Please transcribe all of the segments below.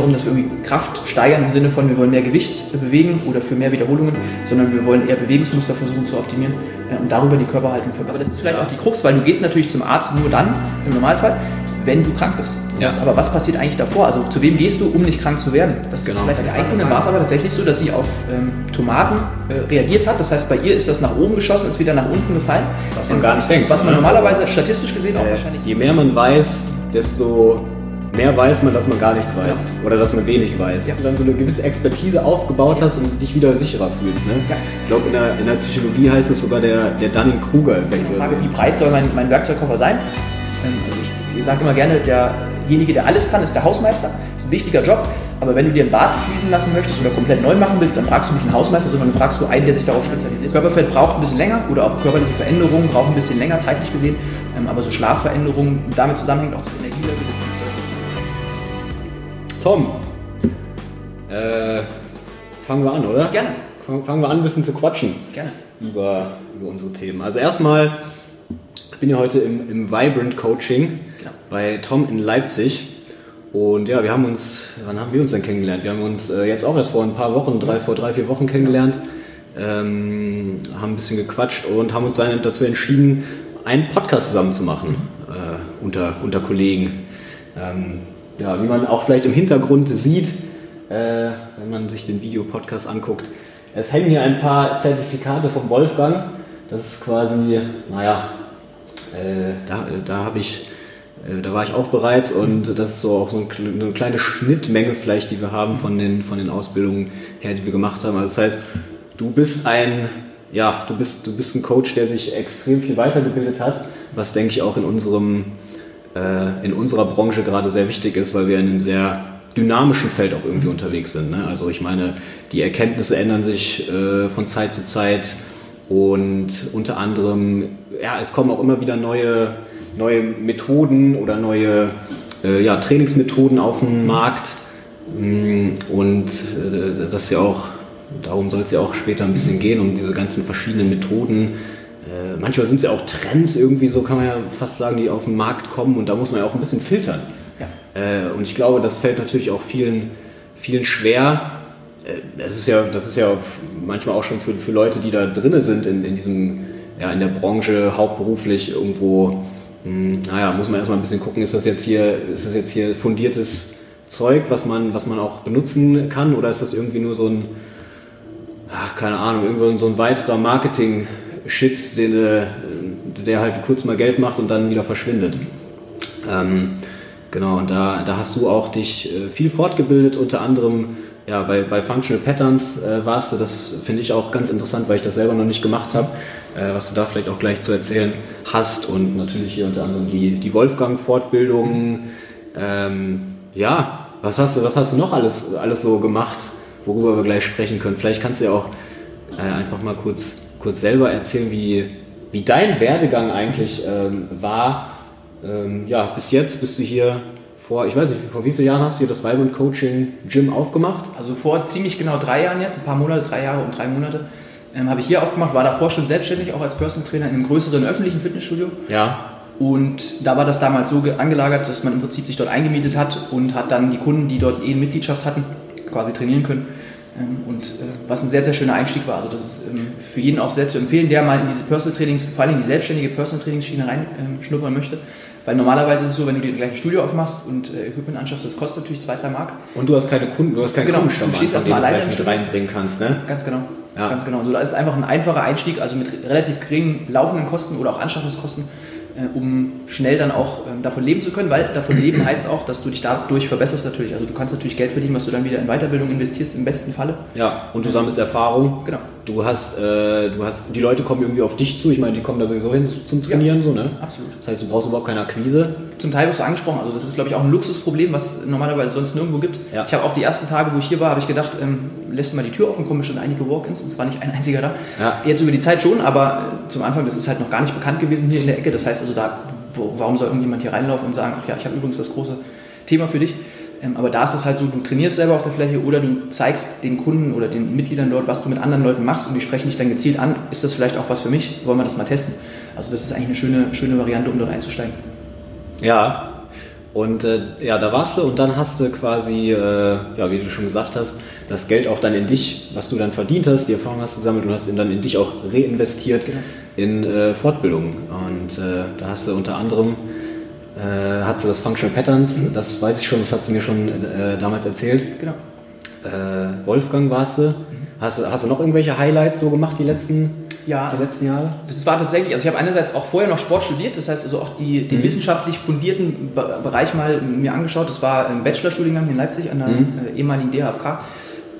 darum, dass wir irgendwie Kraft steigern im Sinne von, wir wollen mehr Gewicht bewegen oder für mehr Wiederholungen, sondern wir wollen eher Bewegungsmuster versuchen zu optimieren äh, und darüber die Körperhaltung verbessern. Aber das ist vielleicht auch die Krux, weil du gehst natürlich zum Arzt nur dann, im Normalfall, wenn du krank bist. Heißt, aber was passiert eigentlich davor? Also zu wem gehst du, um nicht krank zu werden? Das genau. ist vielleicht bei der Einkundin war es aber tatsächlich so, dass sie auf ähm, Tomaten äh, reagiert hat. Das heißt, bei ihr ist das nach oben geschossen, ist wieder nach unten gefallen. Was man ähm, gar nicht denkt. Was man normalerweise statistisch gesehen auch äh, wahrscheinlich. Je mehr man weiß, desto mehr weiß man, dass man gar nichts weiß ja. oder dass man wenig weiß. Ja. Dass du dann so eine gewisse Expertise aufgebaut hast und dich wieder sicherer fühlst. Ne? Ich glaube, in der, in der Psychologie heißt es sogar der, der Dunning-Kruger-Effekt. Die Frage, wie breit soll mein, mein Werkzeugkoffer sein? Ähm, also ich sage immer gerne, derjenige, der alles kann, ist der Hausmeister. Das ist ein wichtiger Job. Aber wenn du dir ein Bad fließen lassen möchtest oder komplett neu machen willst, dann fragst du nicht einen Hausmeister, sondern du fragst du einen, der sich darauf spezialisiert. Körperfett braucht ein bisschen länger oder auch körperliche Veränderungen brauchen ein bisschen länger, zeitlich gesehen. Ähm, aber so Schlafveränderungen, damit zusammenhängt auch das Energielevel des Tom, äh, fangen wir an, oder? Gerne. Fangen wir an, ein bisschen zu quatschen. Gerne. Über, über unsere Themen. Also erstmal, ich bin ja heute im, im Vibrant Coaching genau. bei Tom in Leipzig. Und ja, wir haben uns, wann haben wir uns denn kennengelernt? Wir haben uns äh, jetzt auch erst vor ein paar Wochen, drei, vor drei, vier Wochen kennengelernt, ähm, haben ein bisschen gequatscht und haben uns dann dazu entschieden, einen Podcast zusammen zu machen äh, unter, unter Kollegen. Ähm, ja, wie man auch vielleicht im Hintergrund sieht, äh, wenn man sich den Videopodcast anguckt. Es hängen hier ein paar Zertifikate vom Wolfgang. Das ist quasi, naja, äh, da, da habe ich, äh, da war ich auch bereit und das ist so auch so eine kleine Schnittmenge vielleicht, die wir haben von den, von den Ausbildungen her, die wir gemacht haben. Also das heißt, du bist ein, ja, du bist, du bist ein Coach, der sich extrem viel weitergebildet hat, was denke ich auch in unserem äh, in unserer Branche gerade sehr wichtig ist, weil wir in einem sehr dynamischen Feld auch irgendwie unterwegs sind. Ne? Also ich meine, die Erkenntnisse ändern sich äh, von Zeit zu Zeit und unter anderem, ja, es kommen auch immer wieder neue, neue Methoden oder neue äh, ja, Trainingsmethoden auf den Markt mm, und äh, das ist ja auch, darum soll es ja auch später ein bisschen gehen, um diese ganzen verschiedenen Methoden, äh, manchmal sind es ja auch Trends irgendwie, so kann man ja fast sagen, die auf den Markt kommen und da muss man ja auch ein bisschen filtern. Ja. Äh, und ich glaube, das fällt natürlich auch vielen, vielen schwer. Äh, das ist ja, das ist ja manchmal auch schon für, für Leute, die da drinnen sind in, in diesem, ja, in der Branche hauptberuflich irgendwo, mh, hm, naja, muss man erstmal ein bisschen gucken, ist das jetzt hier, ist das jetzt hier fundiertes Zeug, was man, was man auch benutzen kann, oder ist das irgendwie nur so ein, ach, keine Ahnung, irgendwo so ein weiterer Marketing- Shit, den, äh, der halt kurz mal Geld macht und dann wieder verschwindet. Ähm, genau, und da, da hast du auch dich äh, viel fortgebildet, unter anderem ja, bei, bei Functional Patterns äh, warst du, das finde ich auch ganz interessant, weil ich das selber noch nicht gemacht habe, äh, was du da vielleicht auch gleich zu erzählen hast und natürlich hier unter anderem die, die Wolfgang-Fortbildungen. Ähm, ja, was hast du, was hast du noch alles, alles so gemacht, worüber wir gleich sprechen können? Vielleicht kannst du ja auch äh, einfach mal kurz kurz selber erzählen, wie, wie dein Werdegang eigentlich ähm, war. Ähm, ja, bis jetzt bist du hier vor, ich weiß nicht, vor wie vielen Jahren hast du hier das Vibrant Coaching Gym aufgemacht? Also vor ziemlich genau drei Jahren jetzt, ein paar Monate, drei Jahre und drei Monate, ähm, habe ich hier aufgemacht, war davor schon selbstständig, auch als Personal Trainer in einem größeren öffentlichen Fitnessstudio. Ja. Und da war das damals so angelagert, dass man im Prinzip sich dort eingemietet hat und hat dann die Kunden, die dort eh eine Mitgliedschaft hatten, quasi trainieren können. Ähm, und äh, was ein sehr, sehr schöner Einstieg war. Also das ist ähm, für jeden auch sehr zu empfehlen, der mal in diese Personal Trainings, vor allem in die selbstständige Personal Trainingsschiene reinschnuppern ähm, möchte. Weil normalerweise ist es so, wenn du dir gleich ein Studio aufmachst und äh, Equipment anschaffst, das kostet natürlich zwei, drei Mark. Und du hast keine Kunden, du hast keinen genau, Kundenstamm, du stehst erstmal alleine mit reinbringen kannst, ne? Ganz genau. Ja. Ganz genau. Und so, da ist einfach ein einfacher Einstieg, also mit relativ geringen laufenden Kosten oder auch Anschaffungskosten um schnell dann auch ähm, davon leben zu können, weil davon leben heißt auch, dass du dich dadurch verbesserst natürlich. Also du kannst natürlich Geld verdienen, was du dann wieder in Weiterbildung investierst, im besten Falle. Ja, und du sammelst Erfahrung. Genau. Du hast, äh, du hast, die Leute kommen irgendwie auf dich zu. Ich meine, die kommen da sowieso hin zum Trainieren, ja, so, ne? Absolut. Das heißt, du brauchst überhaupt keine Akquise. Zum Teil wirst du angesprochen. Also das ist, glaube ich, auch ein Luxusproblem, was normalerweise sonst nirgendwo gibt. Ja. Ich habe auch die ersten Tage, wo ich hier war, habe ich gedacht, ähm, lässt du mal die Tür offen, kommen schon einige Walk-ins. Es war nicht ein einziger da. Ja. Jetzt über die Zeit schon, aber äh, zum Anfang, das ist halt noch gar nicht bekannt gewesen hier in der Ecke. Das heißt also, da wo, warum soll irgendjemand hier reinlaufen und sagen, ach ja, ich habe übrigens das große Thema für dich. Ähm, aber da ist es halt so, du trainierst selber auf der Fläche oder du zeigst den Kunden oder den Mitgliedern dort, was du mit anderen Leuten machst und die sprechen dich dann gezielt an. Ist das vielleicht auch was für mich? Wollen wir das mal testen? Also das ist eigentlich eine schöne, schöne Variante, um dort einzusteigen. Ja, Und äh, ja, da warst du und dann hast du quasi, äh, ja, wie du schon gesagt hast, das Geld auch dann in dich, was du dann verdient hast, die Erfahrung hast gesammelt und hast ihn dann in dich auch reinvestiert genau. In äh, Fortbildung. Und äh, da hast du unter anderem äh, hast du das Functional Patterns, mhm. das weiß ich schon, das hat sie mir schon äh, damals erzählt. Genau. Äh, Wolfgang warst du. Mhm. Hast, hast du noch irgendwelche Highlights so gemacht die letzten, ja, die also letzten Jahre? Das war tatsächlich, also ich habe einerseits auch vorher noch Sport studiert, das heißt also auch die, den mhm. wissenschaftlich fundierten Bereich mal mir angeschaut. Das war ein Bachelorstudiengang in Leipzig an der mhm. Äh, ehemaligen DHFK.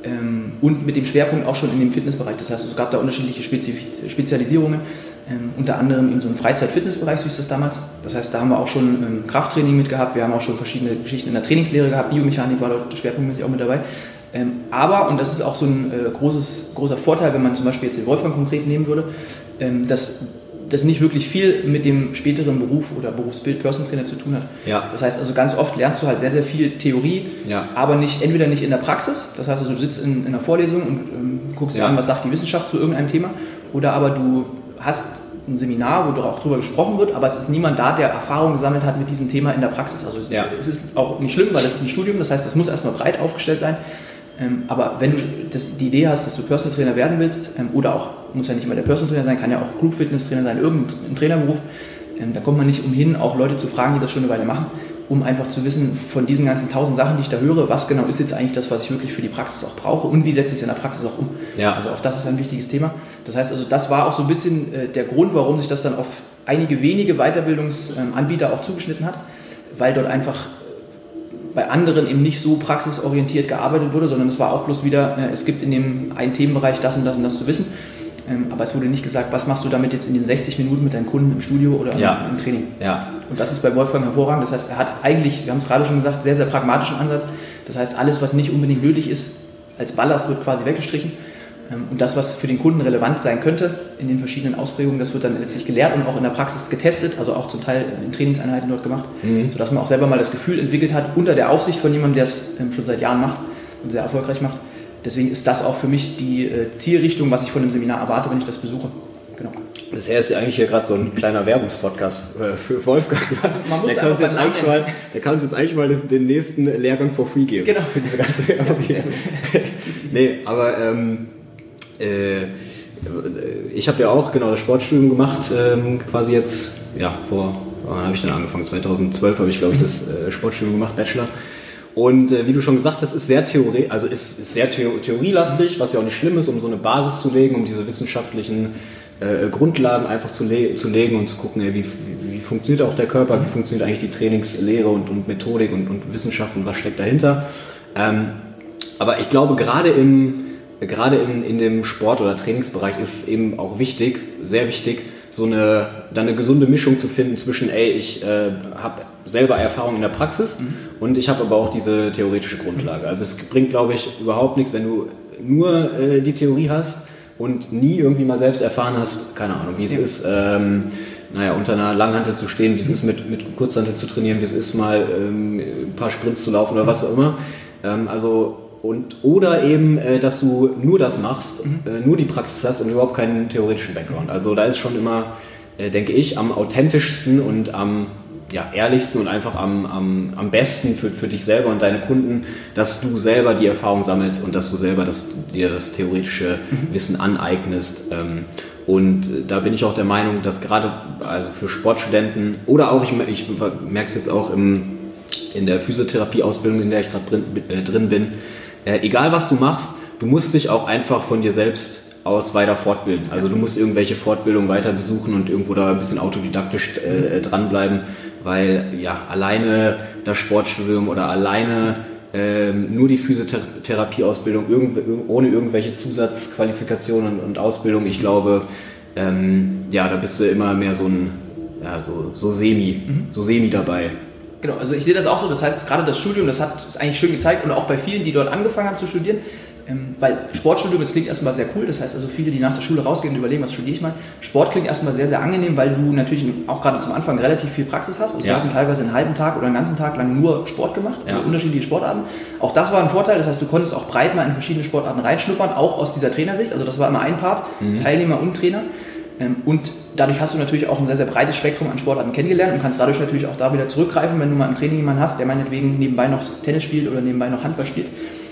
Ähm, und mit dem Schwerpunkt auch schon in dem Fitnessbereich. Das heißt, es gab da unterschiedliche Spezialisierungen, ähm, unter anderem in so einem Freizeit-Fitnessbereich, so hieß das damals. Das heißt, da haben wir auch schon ähm, Krafttraining mit gehabt, wir haben auch schon verschiedene Geschichten in der Trainingslehre gehabt, Biomechanik war dort schwerpunktmäßig auch mit dabei. Ähm, aber, und das ist auch so ein äh, großes, großer Vorteil, wenn man zum Beispiel jetzt den Wolfgang konkret nehmen würde, ähm, dass das nicht wirklich viel mit dem späteren Beruf oder Berufsbild Person Trainer zu tun hat. Ja. Das heißt also ganz oft lernst du halt sehr, sehr viel Theorie, ja. aber nicht, entweder nicht in der Praxis, das heißt also du sitzt in, in einer Vorlesung und ähm, guckst ja. dir an, was sagt die Wissenschaft zu irgendeinem Thema, oder aber du hast ein Seminar, wo auch drüber gesprochen wird, aber es ist niemand da, der Erfahrung gesammelt hat mit diesem Thema in der Praxis. Also ja. es ist auch nicht schlimm, weil es ist ein Studium, das heißt, es muss erstmal breit aufgestellt sein. Ähm, aber wenn du das, die Idee hast, dass du Personal Trainer werden willst, ähm, oder auch, muss ja nicht immer der Personal Trainer sein, kann ja auch Group Fitness Trainer sein, irgendein Trainerberuf, ähm, da kommt man nicht umhin, auch Leute zu fragen, die das schon eine Weile machen, um einfach zu wissen, von diesen ganzen tausend Sachen, die ich da höre, was genau ist jetzt eigentlich das, was ich wirklich für die Praxis auch brauche und wie setze ich es in der Praxis auch um. Ja. Also auch das ist ein wichtiges Thema. Das heißt also, das war auch so ein bisschen äh, der Grund, warum sich das dann auf einige wenige Weiterbildungsanbieter auch zugeschnitten hat, weil dort einfach bei anderen eben nicht so praxisorientiert gearbeitet wurde, sondern es war auch bloß wieder, äh, es gibt in dem einen Themenbereich das und das und das zu wissen. Ähm, aber es wurde nicht gesagt, was machst du damit jetzt in den 60 Minuten mit deinen Kunden im Studio oder ja. im Training. Ja. Und das ist bei Wolfgang hervorragend. Das heißt, er hat eigentlich, wir haben es gerade schon gesagt, sehr, sehr pragmatischen Ansatz. Das heißt, alles, was nicht unbedingt nötig ist, als Ballast wird quasi weggestrichen. Ähm, und das, was für den Kunden relevant sein könnte in den verschiedenen Ausprägungen, das wird dann letztlich gelehrt und auch in der Praxis getestet, also auch zum Teil in Trainingseinheiten dort gemacht, mhm. sodass man auch selber mal das Gefühl entwickelt hat, unter der Aufsicht von jemandem, der es ähm, schon seit Jahren macht und sehr erfolgreich macht. Deswegen ist das auch für mich die äh, Zielrichtung, was ich von dem Seminar erwarte, wenn ich das besuche. Genau. Bisher ist ja eigentlich hier gerade so ein kleiner Werbungspodcast äh, für Wolfgang. Also man muss der, kann uns jetzt eigentlich mal, der kann uns jetzt eigentlich mal den nächsten Lehrgang for free geben. Genau. Für diese ganze Werbung. Ja, nee, aber ähm, äh, ich habe ja auch genau das Sportstudium gemacht, ähm, quasi jetzt, ja, vor, wann habe ich dann angefangen? 2012 habe ich, glaube ich, das äh, Sportstudium gemacht, Bachelor. Und äh, wie du schon gesagt hast, ist sehr Theorie, also ist, ist sehr Theor theorielastig, was ja auch nicht schlimm ist, um so eine Basis zu legen, um diese wissenschaftlichen äh, Grundlagen einfach zu, le zu legen und zu gucken, ey, wie, wie, wie, funktioniert auch der Körper, wie funktioniert eigentlich die Trainingslehre und, und Methodik und, und Wissenschaft und was steckt dahinter. Ähm, aber ich glaube, gerade im gerade in, in dem Sport- oder Trainingsbereich ist es eben auch wichtig, sehr wichtig, so eine, dann eine gesunde Mischung zu finden zwischen, ey, ich äh, habe selber Erfahrung in der Praxis mhm. und ich habe aber auch diese theoretische Grundlage. Also es bringt, glaube ich, überhaupt nichts, wenn du nur äh, die Theorie hast und nie irgendwie mal selbst erfahren hast, keine Ahnung, wie es ja. ist, ähm, naja, unter einer Langhantel zu stehen, wie es ist, mit, mit Kurzhantel zu trainieren, wie es ist, mal ähm, ein paar Sprints zu laufen oder was auch immer. Ähm, also und, oder eben, äh, dass du nur das machst, mhm. äh, nur die Praxis hast und überhaupt keinen theoretischen Background. Also da ist schon immer, äh, denke ich, am authentischsten und am ja, ehrlichsten und einfach am, am, am besten für, für dich selber und deine Kunden, dass du selber die Erfahrung sammelst und dass du selber das, dir das theoretische mhm. Wissen aneignest. Ähm, und da bin ich auch der Meinung, dass gerade also für Sportstudenten oder auch, ich, ich merke es jetzt auch im, in der Physiotherapieausbildung, in der ich gerade drin, äh, drin bin, äh, egal was du machst, du musst dich auch einfach von dir selbst aus weiter fortbilden. Also du musst irgendwelche Fortbildungen weiter besuchen und irgendwo da ein bisschen autodidaktisch äh, dranbleiben, weil ja alleine das Sportstudium oder alleine ähm, nur die Physiotherapieausbildung irgend, ohne irgendwelche Zusatzqualifikationen und Ausbildung, ich glaube, ähm, ja, da bist du immer mehr so ein ja, so, so semi, mhm. so semi dabei. Genau, also ich sehe das auch so. Das heißt, gerade das Studium, das hat es eigentlich schön gezeigt und auch bei vielen, die dort angefangen haben zu studieren, weil Sportstudium, das klingt erstmal sehr cool. Das heißt also, viele, die nach der Schule rausgehen und überlegen, was studiere ich mal. Sport klingt erstmal sehr, sehr angenehm, weil du natürlich auch gerade zum Anfang relativ viel Praxis hast. Also ja. wir hatten teilweise einen halben Tag oder einen ganzen Tag lang nur Sport gemacht, also ja. unterschiedliche Sportarten. Auch das war ein Vorteil. Das heißt, du konntest auch breit mal in verschiedene Sportarten reinschnuppern, auch aus dieser Trainersicht. Also das war immer ein Part, mhm. Teilnehmer und Trainer. Ähm, und dadurch hast du natürlich auch ein sehr, sehr breites Spektrum an Sportarten kennengelernt und kannst dadurch natürlich auch da wieder zurückgreifen, wenn du mal im Training jemanden hast, der meinetwegen nebenbei noch Tennis spielt oder nebenbei noch Handball spielt ähm,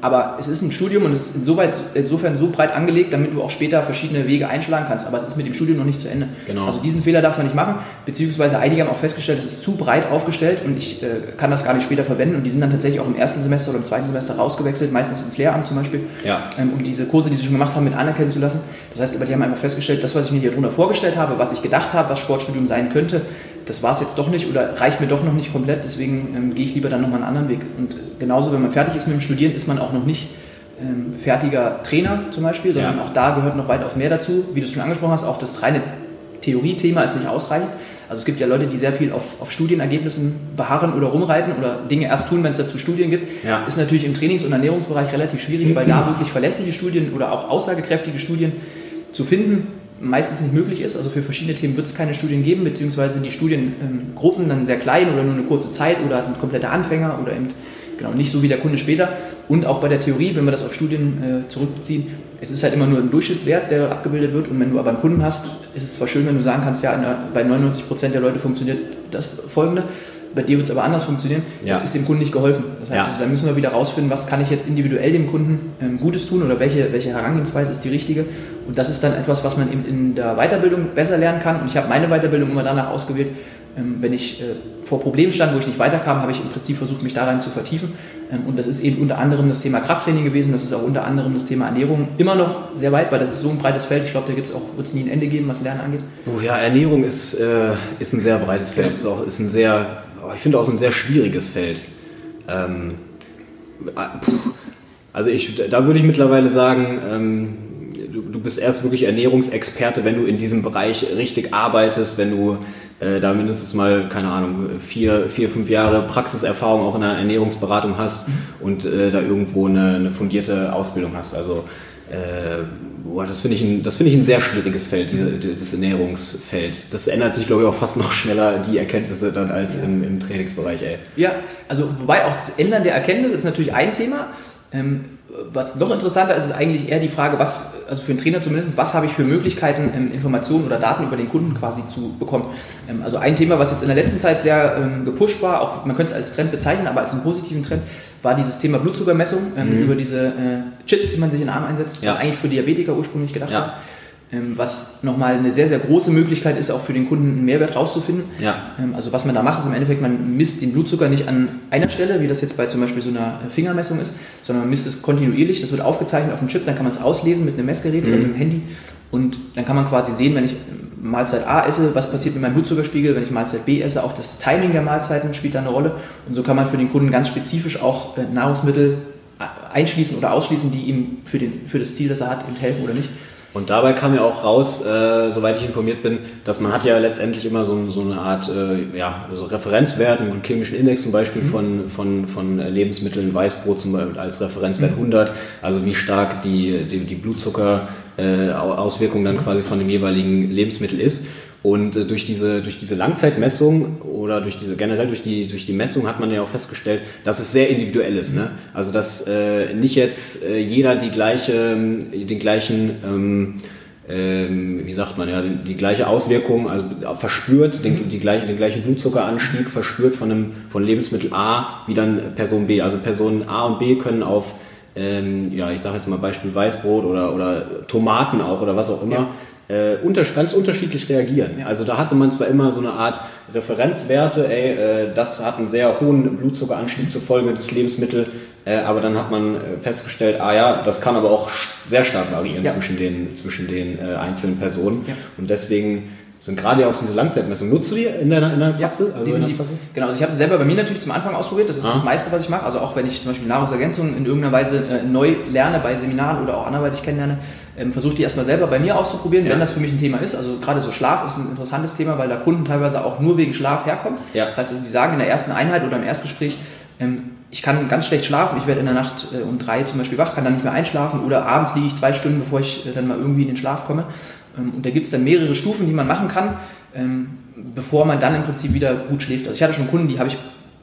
aber es ist ein Studium und es ist insoweit, insofern so breit angelegt, damit du auch später verschiedene Wege einschlagen kannst. Aber es ist mit dem Studium noch nicht zu Ende. Genau. Also diesen Fehler darf man nicht machen, beziehungsweise einige haben auch festgestellt, es ist zu breit aufgestellt und ich äh, kann das gar nicht später verwenden. Und die sind dann tatsächlich auch im ersten Semester oder im zweiten Semester rausgewechselt, meistens ins Lehramt zum Beispiel, ja. ähm, um diese Kurse, die sie schon gemacht haben, mit anerkennen zu lassen. Das heißt aber, die haben einfach festgestellt, das, was ich mir hier drunter vorgestellt habe, was ich gedacht habe, was Sportstudium sein könnte, das war es jetzt doch nicht oder reicht mir doch noch nicht komplett. Deswegen ähm, gehe ich lieber dann nochmal einen anderen Weg. Und genauso, wenn man fertig ist mit dem Studieren, ist man auch noch nicht ähm, fertiger Trainer zum Beispiel, sondern ja. auch da gehört noch weitaus mehr dazu. Wie du es schon angesprochen hast, auch das reine Theoriethema ist nicht ausreichend. Also es gibt ja Leute, die sehr viel auf, auf Studienergebnissen beharren oder rumreiten oder Dinge erst tun, wenn es dazu Studien gibt. Ja. Ist natürlich im Trainings- und Ernährungsbereich relativ schwierig, weil da wirklich verlässliche Studien oder auch aussagekräftige Studien zu finden meistens nicht möglich ist. Also für verschiedene Themen wird es keine Studien geben, beziehungsweise die Studiengruppen dann sehr klein oder nur eine kurze Zeit oder sind komplette Anfänger oder eben Genau, nicht so wie der Kunde später. Und auch bei der Theorie, wenn wir das auf Studien äh, zurückbeziehen, es ist halt immer nur ein Durchschnittswert, der abgebildet wird. Und wenn du aber einen Kunden hast, ist es zwar schön, wenn du sagen kannst, ja, der, bei 99% der Leute funktioniert das folgende, bei dir wird es aber anders funktionieren, ja. das ist dem Kunden nicht geholfen. Das heißt, ja. also, da müssen wir wieder rausfinden, was kann ich jetzt individuell dem Kunden ähm, Gutes tun oder welche, welche Herangehensweise ist die richtige. Und das ist dann etwas, was man eben in der Weiterbildung besser lernen kann. Und ich habe meine Weiterbildung immer danach ausgewählt, ähm, wenn ich äh, vor Problemen stand, wo ich nicht weiterkam, habe ich im Prinzip versucht, mich daran zu vertiefen. Ähm, und das ist eben unter anderem das Thema Krafttraining gewesen, das ist auch unter anderem das Thema Ernährung. Immer noch sehr weit, weil das ist so ein breites Feld. Ich glaube, da gibt es auch, wird es nie ein Ende geben, was Lernen angeht. Oh ja, Ernährung ist, äh, ist ein sehr breites Feld. Genau. Ist auch, ist ein sehr, oh, ich finde auch ein sehr schwieriges Feld. Ähm, äh, also ich, da würde ich mittlerweile sagen, ähm, du, du bist erst wirklich Ernährungsexperte, wenn du in diesem Bereich richtig arbeitest, wenn du äh, da mindestens mal, keine Ahnung, vier, vier, fünf Jahre Praxiserfahrung auch in der Ernährungsberatung hast mhm. und äh, da irgendwo eine, eine fundierte Ausbildung hast. Also äh, boah, das finde ich, ein, das finde ich ein sehr schwieriges Feld, diese, das Ernährungsfeld. Das ändert sich, glaube ich, auch fast noch schneller, die Erkenntnisse dann als im, im Trainingsbereich, ey. Ja, also wobei auch das Ändern der Erkenntnisse ist natürlich ein Thema. Ähm, was noch interessanter ist, ist eigentlich eher die Frage, was, also für einen Trainer zumindest, was habe ich für Möglichkeiten, ähm, Informationen oder Daten über den Kunden quasi zu bekommen. Ähm, also ein Thema, was jetzt in der letzten Zeit sehr ähm, gepusht war, auch man könnte es als Trend bezeichnen, aber als einen positiven Trend, war dieses Thema Blutzuckermessung mhm. über diese äh, Chips, die man sich in den Arm einsetzt, ja. was eigentlich für Diabetiker ursprünglich gedacht ja. war. Ähm, was nochmal eine sehr, sehr große Möglichkeit ist, auch für den Kunden einen Mehrwert rauszufinden. Ja. Ähm, also was man da macht, ist im Endeffekt, man misst den Blutzucker nicht an einer Stelle, wie das jetzt bei zum Beispiel so einer Fingermessung ist, sondern man misst es kontinuierlich, das wird aufgezeichnet auf dem Chip, dann kann man es auslesen mit einem Messgerät mhm. oder mit dem Handy und dann kann man quasi sehen, wenn ich Mahlzeit A esse, was passiert mit meinem Blutzuckerspiegel, wenn ich Mahlzeit B esse, auch das Timing der Mahlzeiten spielt da eine Rolle und so kann man für den Kunden ganz spezifisch auch äh, Nahrungsmittel äh, einschließen oder ausschließen, die ihm für, den, für das Ziel, das er hat, helfen oder nicht. Und dabei kam ja auch raus, äh, soweit ich informiert bin, dass man hat ja letztendlich immer so, so eine Art äh, ja, so Referenzwert, einen chemischen Index zum Beispiel mhm. von, von, von Lebensmitteln, Weißbrot zum Beispiel als Referenzwert mhm. 100, also wie stark die, die, die Blutzuckerauswirkung äh, dann mhm. quasi von dem jeweiligen Lebensmittel ist. Und äh, durch diese, durch diese Langzeitmessung oder durch diese generell durch die, durch die Messung hat man ja auch festgestellt, dass es sehr individuell ist. Ne? Also dass äh, nicht jetzt äh, jeder die gleiche, den gleichen ähm, ähm, wie sagt man ja, die, die gleiche Auswirkung, also verspürt, den, mhm. die gleiche, den gleichen Blutzuckeranstieg verspürt von einem von Lebensmittel A wie dann Person B. Also Personen A und B können auf ähm, ja, ich sage jetzt mal Beispiel Weißbrot oder, oder Tomaten auch oder was auch immer, ja äh, unter, ganz unterschiedlich reagieren. Also da hatte man zwar immer so eine Art Referenzwerte, ey, äh, das hat einen sehr hohen Blutzuckeranstieg zur Folge des Lebensmittels, äh, aber dann hat man äh, festgestellt, ah ja, das kann aber auch sehr stark variieren ja. zwischen den, zwischen den äh, einzelnen Personen. Ja. Und deswegen sind gerade ja auch diese Langzeitmessungen. Nutzt du die in deiner, in deiner Praxis? Ja, also definitiv. Praxis? Genau, also ich habe es selber bei mir natürlich zum Anfang ausprobiert. Das ist ah. das meiste, was ich mache. Also auch wenn ich zum Beispiel Nahrungsergänzungen in irgendeiner Weise äh, neu lerne bei Seminaren oder auch anderweitig kennenlerne, ähm, versuche die erstmal selber bei mir auszuprobieren, ja. wenn das für mich ein Thema ist. Also gerade so Schlaf ist ein interessantes Thema, weil da Kunden teilweise auch nur wegen Schlaf herkommen. Ja. Das heißt, also, die sagen in der ersten Einheit oder im Erstgespräch, ähm, ich kann ganz schlecht schlafen, ich werde in der Nacht äh, um drei zum Beispiel wach, kann dann nicht mehr einschlafen oder abends liege ich zwei Stunden, bevor ich äh, dann mal irgendwie in den Schlaf komme. Ähm, und da gibt es dann mehrere Stufen, die man machen kann, ähm, bevor man dann im Prinzip wieder gut schläft. Also ich hatte schon Kunden, die habe ich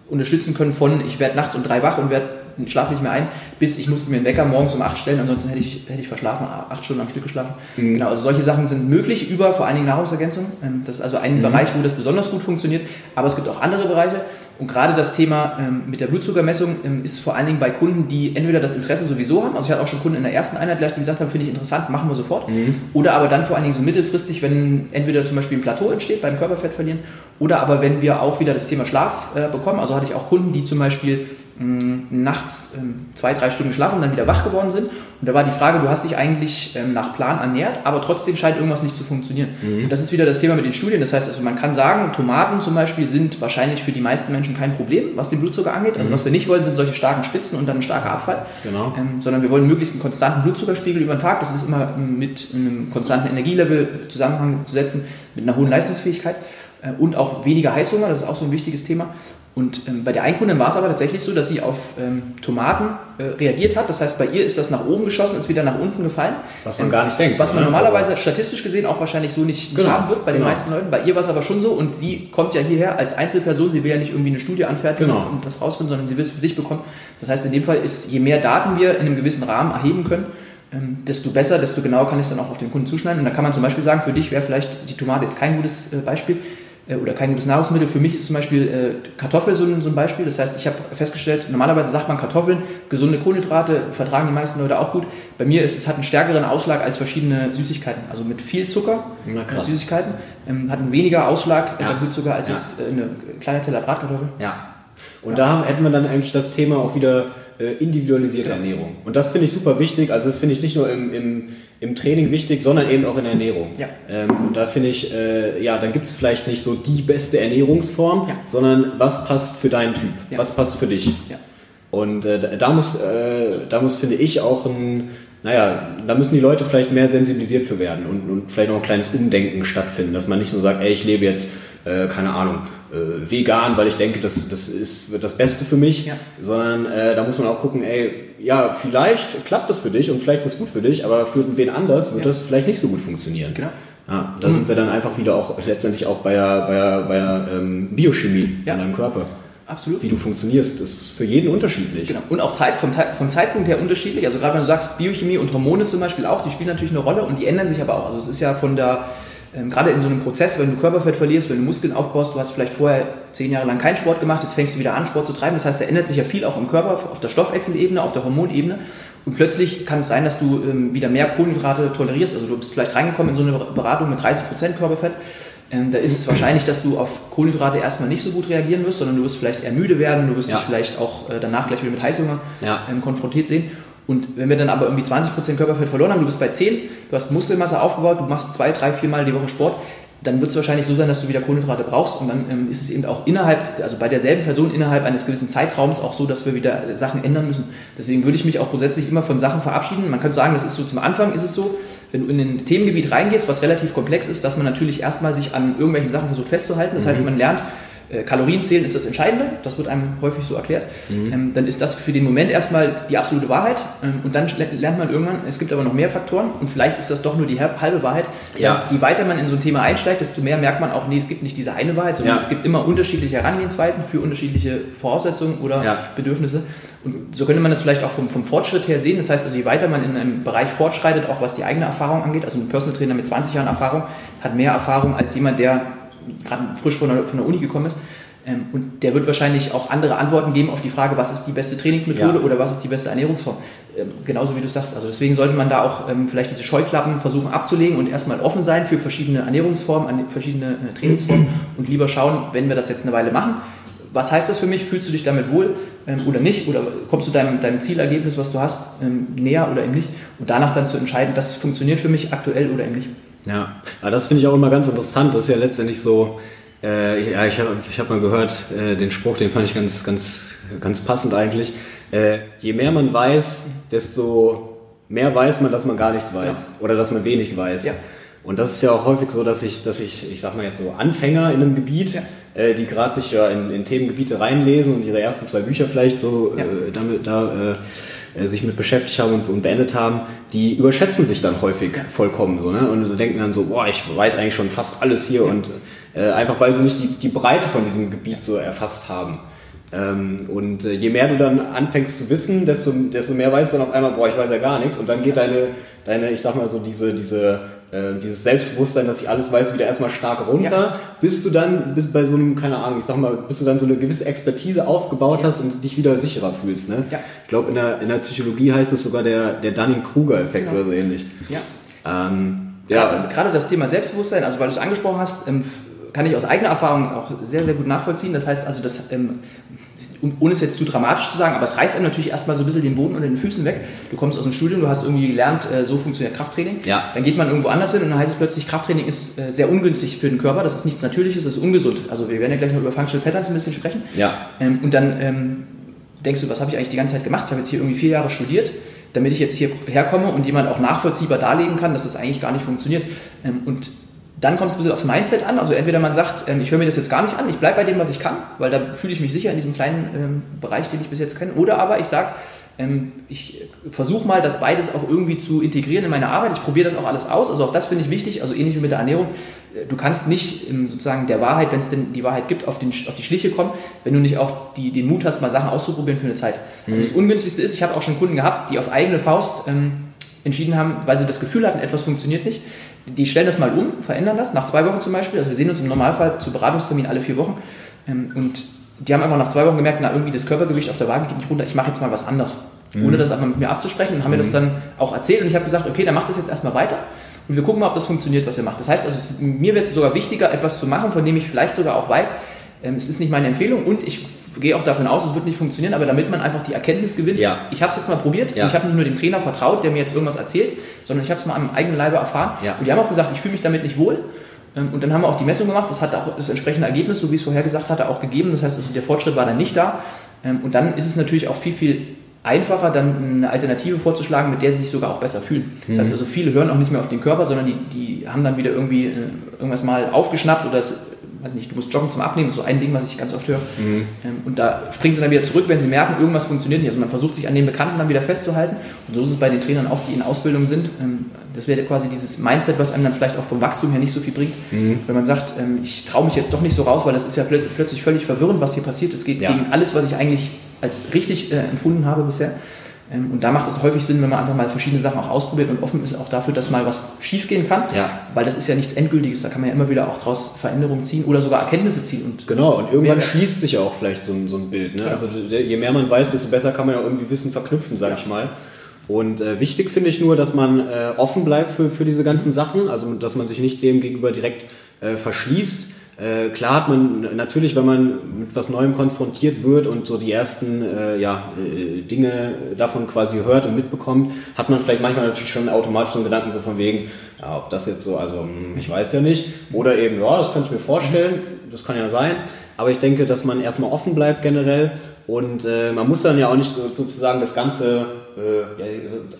unterstützen können von, ich werde nachts um drei wach und werde schlafe nicht mehr ein, bis ich musste mir einen Wecker morgens um acht stellen, ansonsten hätte ich, hätte ich verschlafen, acht Stunden am Stück geschlafen. Mhm. Genau, also solche Sachen sind möglich über vor allen Dingen Nahrungsergänzung. Ähm, das ist also ein mhm. Bereich, wo das besonders gut funktioniert, aber es gibt auch andere Bereiche. Und gerade das Thema ähm, mit der Blutzuckermessung ähm, ist vor allen Dingen bei Kunden, die entweder das Interesse sowieso haben, also ich hatte auch schon Kunden in der ersten Einheit gleich, die gesagt haben, finde ich interessant, machen wir sofort. Mhm. Oder aber dann vor allen Dingen so mittelfristig, wenn entweder zum Beispiel ein Plateau entsteht beim Körperfett verlieren, oder aber wenn wir auch wieder das Thema Schlaf äh, bekommen. Also hatte ich auch Kunden, die zum Beispiel nachts ähm, zwei, drei Stunden schlafen und dann wieder wach geworden sind. Und da war die Frage, du hast dich eigentlich ähm, nach Plan ernährt, aber trotzdem scheint irgendwas nicht zu funktionieren. Mhm. Und das ist wieder das Thema mit den Studien. Das heißt also, man kann sagen, Tomaten zum Beispiel sind wahrscheinlich für die meisten Menschen kein Problem, was den Blutzucker angeht. Also mhm. was wir nicht wollen, sind solche starken Spitzen und dann ein starker Abfall. Genau. Ähm, sondern wir wollen möglichst einen konstanten Blutzuckerspiegel über den Tag. Das ist immer mit einem konstanten Energielevel Zusammenhang zu setzen, mit einer hohen Leistungsfähigkeit äh, und auch weniger Heißhunger, das ist auch so ein wichtiges Thema. Und ähm, bei der Einkundin war es aber tatsächlich so, dass sie auf ähm, Tomaten äh, reagiert hat. Das heißt, bei ihr ist das nach oben geschossen, ist wieder nach unten gefallen. Was man ähm, gar nicht denkt. Was man oder? normalerweise also, statistisch gesehen auch wahrscheinlich so nicht, genau, haben wird bei genau. den meisten Leuten. Bei ihr war es aber schon so und sie kommt ja hierher als Einzelperson. Sie will ja nicht irgendwie eine Studie anfertigen genau. und das rausfinden, sondern sie will es für sich bekommen. Das heißt, in dem Fall ist, je mehr Daten wir in einem gewissen Rahmen erheben können, ähm, desto besser, desto genauer kann ich es dann auch auf den Kunden zuschneiden. Und da kann man zum Beispiel sagen, für dich wäre vielleicht die Tomate jetzt kein gutes äh, Beispiel oder kein gutes Nahrungsmittel. Für mich ist zum Beispiel äh, Kartoffel so ein, so ein Beispiel. Das heißt, ich habe festgestellt, normalerweise sagt man Kartoffeln, gesunde Kohlenhydrate vertragen die meisten Leute auch gut. Bei mir ist es hat einen stärkeren Ausschlag als verschiedene Süßigkeiten. Also mit viel Zucker, Na, Süßigkeiten, ähm, hat einen weniger Ausschlag ja. beim Blutzucker als ja. jetzt äh, eine kleine Teller Bratkartoffel. Ja. Und ja. da hätten wir dann eigentlich das Thema auch wieder äh, individualisierte. Ernährung. Und das finde ich super wichtig. Also das finde ich nicht nur im, im, im Training wichtig, sondern eben auch in der Ernährung. Ja. Ähm, und da finde ich, äh, ja, dann gibt es vielleicht nicht so die beste Ernährungsform, ja. sondern was passt für deinen Typ, ja. was passt für dich. Ja. Und äh, da muss, äh, da muss, finde ich, auch ein, naja, da müssen die Leute vielleicht mehr sensibilisiert für werden und, und vielleicht noch ein kleines Umdenken stattfinden, dass man nicht nur sagt, ey, ich lebe jetzt, äh, keine Ahnung, äh, vegan, weil ich denke, das, das ist das Beste für mich, ja. sondern äh, da muss man auch gucken, ey, ja, vielleicht klappt das für dich und vielleicht ist das gut für dich, aber für wen anders wird ja. das vielleicht nicht so gut funktionieren. Genau. Ja, da mhm. sind wir dann einfach wieder auch letztendlich auch bei der, bei der, bei der ähm, Biochemie ja. in deinem Körper. Absolut. Wie du funktionierst, das ist für jeden unterschiedlich. Genau. Und auch Zeit, vom, vom Zeitpunkt her unterschiedlich. Also gerade wenn du sagst, Biochemie und Hormone zum Beispiel auch, die spielen natürlich eine Rolle und die ändern sich aber auch. Also es ist ja von der ähm, gerade in so einem Prozess, wenn du Körperfett verlierst, wenn du Muskeln aufbaust, du hast vielleicht vorher zehn Jahre lang keinen Sport gemacht, jetzt fängst du wieder an, Sport zu treiben. Das heißt, da ändert sich ja viel auch im Körper, auf der Stoffwechselebene, auf der Hormonebene. Und plötzlich kann es sein, dass du ähm, wieder mehr Kohlenhydrate tolerierst. Also du bist vielleicht reingekommen in so eine Beratung mit 30% Körperfett. Ähm, da ist es wahrscheinlich, dass du auf Kohlenhydrate erstmal nicht so gut reagieren wirst, sondern du wirst vielleicht eher müde werden, du wirst ja. dich vielleicht auch äh, danach gleich wieder mit Heißhunger ja. ähm, konfrontiert sehen. Und wenn wir dann aber irgendwie 20% Körperfett verloren haben, du bist bei 10, du hast Muskelmasse aufgebaut, du machst zwei, drei, vier Mal die Woche Sport, dann wird es wahrscheinlich so sein, dass du wieder Kohlenhydrate brauchst und dann ähm, ist es eben auch innerhalb, also bei derselben Person innerhalb eines gewissen Zeitraums auch so, dass wir wieder Sachen ändern müssen. Deswegen würde ich mich auch grundsätzlich immer von Sachen verabschieden. Man könnte sagen, das ist so zum Anfang ist es so, wenn du in ein Themengebiet reingehst, was relativ komplex ist, dass man natürlich erstmal sich an irgendwelchen Sachen versucht festzuhalten. Das mhm. heißt, man lernt, äh, Kalorien zählen ist das Entscheidende, das wird einem häufig so erklärt, mhm. ähm, dann ist das für den Moment erstmal die absolute Wahrheit ähm, und dann lernt man irgendwann, es gibt aber noch mehr Faktoren und vielleicht ist das doch nur die halbe Wahrheit. Das ja. heißt, je weiter man in so ein Thema einsteigt, desto mehr merkt man auch, nee, es gibt nicht diese eine Wahrheit, sondern ja. es gibt immer unterschiedliche Herangehensweisen für unterschiedliche Voraussetzungen oder ja. Bedürfnisse. Und so könnte man das vielleicht auch vom, vom Fortschritt her sehen. Das heißt also, je weiter man in einem Bereich fortschreitet, auch was die eigene Erfahrung angeht, also ein Personal Trainer mit 20 Jahren Erfahrung hat mehr Erfahrung als jemand, der gerade frisch von der, von der Uni gekommen ist. Ähm, und der wird wahrscheinlich auch andere Antworten geben auf die Frage, was ist die beste Trainingsmethode ja. oder was ist die beste Ernährungsform. Ähm, genauso wie du sagst. Also deswegen sollte man da auch ähm, vielleicht diese Scheuklappen versuchen abzulegen und erstmal offen sein für verschiedene Ernährungsformen, verschiedene äh, Trainingsformen und lieber schauen, wenn wir das jetzt eine Weile machen, was heißt das für mich? Fühlst du dich damit wohl oder nicht? Oder kommst du deinem, deinem Zielergebnis, was du hast, näher oder eben nicht? Und danach dann zu entscheiden, das funktioniert für mich aktuell oder eben nicht. Ja, aber das finde ich auch immer ganz interessant. Das ist ja letztendlich so, äh, ja, ich habe ich hab mal gehört, äh, den Spruch, den fand ich ganz, ganz, ganz passend eigentlich. Äh, je mehr man weiß, desto mehr weiß man, dass man gar nichts weiß ja. oder dass man wenig weiß. Ja. Und das ist ja auch häufig so, dass ich, dass ich, ich sag mal jetzt so Anfänger in einem Gebiet, ja. äh, die gerade sich ja in, in Themengebiete reinlesen und ihre ersten zwei Bücher vielleicht so äh, damit da äh, äh, sich mit beschäftigt haben und, und, beendet haben, die überschätzen sich dann häufig vollkommen so, ne? Und denken dann so, boah, ich weiß eigentlich schon fast alles hier und äh, einfach weil sie nicht die, die Breite von diesem Gebiet so erfasst haben. Ähm, und äh, je mehr du dann anfängst zu wissen, desto, desto mehr weißt du dann auf einmal, boah, ich weiß ja gar nichts. Und dann geht deine, deine ich sag mal so, diese, diese, äh, dieses Selbstbewusstsein, dass ich alles weiß, wieder erstmal stark runter, ja. bis du dann, bis bei so einem, keine Ahnung, ich sag mal, bis du dann so eine gewisse Expertise aufgebaut hast und dich wieder sicherer fühlst. Ne? Ja. Ich glaube, in der, in der Psychologie heißt es sogar der, der Dunning-Kruger-Effekt genau. oder so ähnlich. Ja. Ähm, ja. Gerade das Thema Selbstbewusstsein, also weil du es angesprochen hast, ähm, kann ich aus eigener Erfahrung auch sehr, sehr gut nachvollziehen. Das heißt also, dass, ähm, ohne es jetzt zu dramatisch zu sagen, aber es reißt einem natürlich erstmal so ein bisschen den Boden unter den Füßen weg. Du kommst aus dem Studium, du hast irgendwie gelernt, äh, so funktioniert Krafttraining. Ja. Dann geht man irgendwo anders hin und dann heißt es plötzlich, Krafttraining ist äh, sehr ungünstig für den Körper, das ist nichts Natürliches, das ist ungesund. Also wir werden ja gleich noch über Functional Patterns ein bisschen sprechen. Ja. Ähm, und dann ähm, denkst du, was habe ich eigentlich die ganze Zeit gemacht? Ich habe jetzt hier irgendwie vier Jahre studiert damit ich jetzt hier herkomme und jemand auch nachvollziehbar darlegen kann, dass das eigentlich gar nicht funktioniert. Ähm, und dann kommt es ein bisschen aufs Mindset an. Also entweder man sagt, ähm, ich höre mir das jetzt gar nicht an, ich bleibe bei dem, was ich kann, weil da fühle ich mich sicher in diesem kleinen ähm, Bereich, den ich bis jetzt kenne. Oder aber ich sage, ähm, ich versuche mal, das beides auch irgendwie zu integrieren in meine Arbeit. Ich probiere das auch alles aus. Also auch das finde ich wichtig. Also ähnlich wie mit der Ernährung. Äh, du kannst nicht sozusagen der Wahrheit, wenn es denn die Wahrheit gibt, auf, den, auf die Schliche kommen, wenn du nicht auch die, den Mut hast, mal Sachen auszuprobieren für eine Zeit. Also das mhm. Ungünstigste ist, ich habe auch schon Kunden gehabt, die auf eigene Faust ähm, entschieden haben, weil sie das Gefühl hatten, etwas funktioniert nicht. Die stellen das mal um, verändern das, nach zwei Wochen zum Beispiel. Also wir sehen uns im Normalfall zu Beratungstermin alle vier Wochen. Ähm, und die haben einfach nach zwei Wochen gemerkt, na irgendwie das Körpergewicht auf der Waage geht nicht runter, ich mache jetzt mal was anders. Mhm. Ohne das einfach mit mir abzusprechen und haben mhm. mir das dann auch erzählt und ich habe gesagt, okay, dann macht das jetzt erstmal weiter und wir gucken mal, ob das funktioniert, was ihr macht. Das heißt also, mir wäre es sogar wichtiger, etwas zu machen, von dem ich vielleicht sogar auch weiß, ähm, es ist nicht meine Empfehlung und ich gehe auch davon aus, es wird nicht funktionieren, aber damit man einfach die Erkenntnis gewinnt, ja. ich habe es jetzt mal probiert, ja. ich habe nicht nur dem Trainer vertraut, der mir jetzt irgendwas erzählt, sondern ich habe es mal am eigenen Leibe erfahren. Ja. Und die haben auch gesagt, ich fühle mich damit nicht wohl. Ähm, und dann haben wir auch die Messung gemacht, das hat auch das entsprechende Ergebnis, so wie es vorher gesagt hatte, auch gegeben. Das heißt, also der Fortschritt war dann nicht da. Ähm, und dann ist es natürlich auch viel, viel einfacher, dann eine Alternative vorzuschlagen, mit der sie sich sogar auch besser fühlen. Das heißt mhm. also, viele hören auch nicht mehr auf den Körper, sondern die, die haben dann wieder irgendwie äh, irgendwas mal aufgeschnappt oder es weiß nicht, du musst joggen zum Abnehmen, das ist so ein Ding, was ich ganz oft höre. Mhm. Ähm, und da springen sie dann wieder zurück, wenn sie merken, irgendwas funktioniert nicht. Also man versucht sich an den Bekannten dann wieder festzuhalten. Und so ist es bei den Trainern auch, die in Ausbildung sind. Ähm, das wäre quasi dieses Mindset, was einem dann vielleicht auch vom Wachstum her nicht so viel bringt. Mhm. Wenn man sagt, ähm, ich traue mich jetzt doch nicht so raus, weil das ist ja plötzlich völlig verwirrend, was hier passiert. Es geht ja. gegen alles, was ich eigentlich als richtig äh, empfunden habe bisher. Ähm, und da macht es häufig Sinn, wenn man einfach mal verschiedene Sachen auch ausprobiert und offen ist auch dafür, dass mal was schiefgehen kann. Ja. Weil das ist ja nichts Endgültiges, da kann man ja immer wieder auch daraus Veränderungen ziehen oder sogar Erkenntnisse ziehen. Und genau, und irgendwann schließt sich ja auch vielleicht so ein, so ein Bild. Ne? Ja. Also je mehr man weiß, desto besser kann man ja irgendwie Wissen verknüpfen, sage ja. ich mal. Und äh, wichtig finde ich nur, dass man äh, offen bleibt für, für diese ganzen Sachen, also dass man sich nicht dem gegenüber direkt äh, verschließt äh, klar hat man natürlich, wenn man mit was Neuem konfrontiert wird und so die ersten äh, ja, äh, Dinge davon quasi hört und mitbekommt, hat man vielleicht manchmal natürlich schon automatisch so einen Gedanken so von wegen, ja, ob das jetzt so, also hm, ich weiß ja nicht, oder eben, ja, das könnte ich mir vorstellen, das kann ja sein, aber ich denke, dass man erstmal offen bleibt generell und äh, man muss dann ja auch nicht so, sozusagen das ganze äh, ja,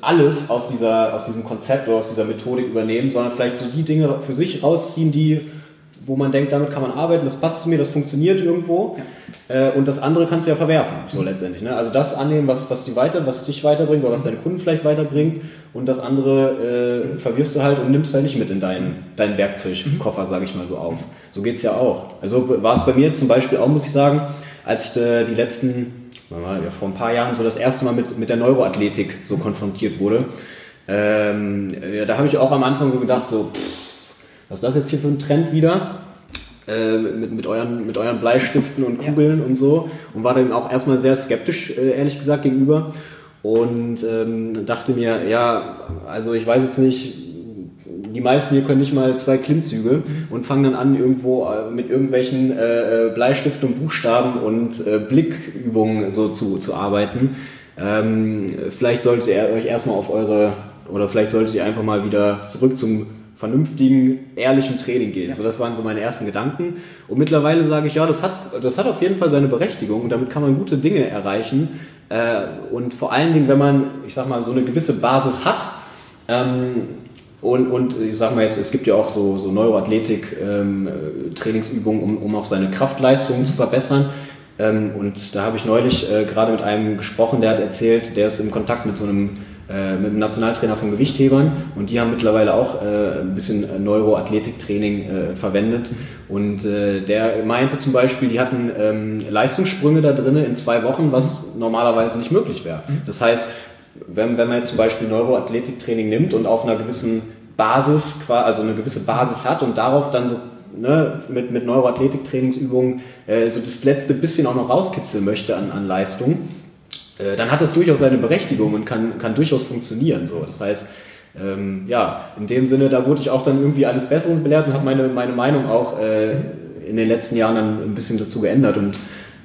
alles aus dieser aus diesem Konzept oder aus dieser Methodik übernehmen, sondern vielleicht so die Dinge für sich rausziehen, die wo man denkt, damit kann man arbeiten, das passt zu mir, das funktioniert irgendwo. Ja. Äh, und das andere kannst du ja verwerfen, so mhm. letztendlich. Ne? Also das annehmen, was, was, die weiter, was dich weiterbringt oder was mhm. deine Kunden vielleicht weiterbringt und das andere äh, verwirfst du halt und nimmst halt nicht mit in deinen, deinen Werkzeugkoffer, mhm. sage ich mal so, auf. So geht's ja auch. Also war es bei mir zum Beispiel auch, muss ich sagen, als ich äh, die letzten, ja, vor ein paar Jahren so das erste Mal mit, mit der Neuroathletik so konfrontiert wurde, ähm, ja, da habe ich auch am Anfang so gedacht, so, pff, was ist das jetzt hier für ein Trend wieder? Äh, mit, mit, euren, mit euren Bleistiften und Kugeln ja. und so und war dem auch erstmal sehr skeptisch, äh, ehrlich gesagt, gegenüber und ähm, dachte mir, ja, also ich weiß jetzt nicht, die meisten hier können nicht mal zwei Klimmzüge und fangen dann an, irgendwo äh, mit irgendwelchen äh, Bleistiften und Buchstaben und äh, Blickübungen so zu, zu arbeiten. Ähm, vielleicht solltet ihr euch erstmal auf eure, oder vielleicht solltet ihr einfach mal wieder zurück zum vernünftigen, ehrlichen Training gehen. Ja. So, das waren so meine ersten Gedanken. Und mittlerweile sage ich, ja, das hat, das hat auf jeden Fall seine Berechtigung und damit kann man gute Dinge erreichen. Äh, und vor allen Dingen, wenn man, ich sag mal, so eine gewisse Basis hat, ähm, und, und ich sag mal jetzt, es gibt ja auch so, so Neuroathletik-Trainingsübungen, ähm, um, um auch seine Kraftleistungen mhm. zu verbessern. Ähm, und da habe ich neulich äh, gerade mit einem gesprochen, der hat erzählt, der ist im Kontakt mit so einem äh, mit einem Nationaltrainer von Gewichthebern und die haben mittlerweile auch äh, ein bisschen Neuroathletiktraining äh, verwendet. Und äh, der meinte zum Beispiel, die hatten ähm, Leistungssprünge da drin in zwei Wochen, was normalerweise nicht möglich wäre. Das heißt, wenn, wenn man jetzt zum Beispiel Neuroathletiktraining nimmt und auf einer gewissen Basis, also eine gewisse Basis hat und darauf dann so ne, mit, mit Neuroathletik-Trainingsübungen äh, so das letzte bisschen auch noch rauskitzeln möchte an, an Leistung, äh, dann hat das durchaus seine Berechtigung und kann, kann durchaus funktionieren. So. Das heißt, ähm, ja, in dem Sinne, da wurde ich auch dann irgendwie alles Besseren belehrt und habe meine, meine Meinung auch äh, in den letzten Jahren dann ein bisschen dazu geändert und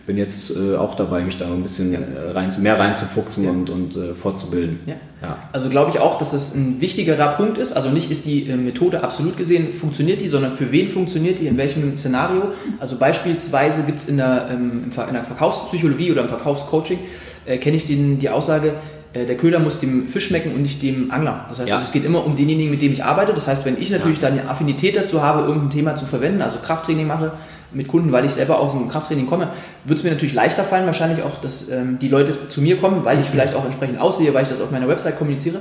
bin jetzt äh, auch dabei, mich da ein bisschen äh, rein, mehr reinzufuchsen ja. und, und äh, fortzubilden. Ja. ja. Also glaube ich auch, dass es ein wichtigerer Punkt ist. Also nicht ist die äh, Methode absolut gesehen, funktioniert die, sondern für wen funktioniert die, in welchem Szenario. Also beispielsweise gibt es in, der, ähm, in der Verkaufspsychologie oder im Verkaufscoaching, äh, kenne ich den, die Aussage, äh, der Köder muss dem Fisch schmecken und nicht dem Angler. Das heißt, ja. also es geht immer um denjenigen, mit dem ich arbeite. Das heißt, wenn ich natürlich ja. dann eine Affinität dazu habe, irgendein Thema zu verwenden, also Krafttraining mache, mit Kunden, weil ich selber aus dem Krafttraining komme, wird es mir natürlich leichter fallen, wahrscheinlich auch, dass ähm, die Leute zu mir kommen, weil ich vielleicht auch entsprechend aussehe, weil ich das auf meiner Website kommuniziere.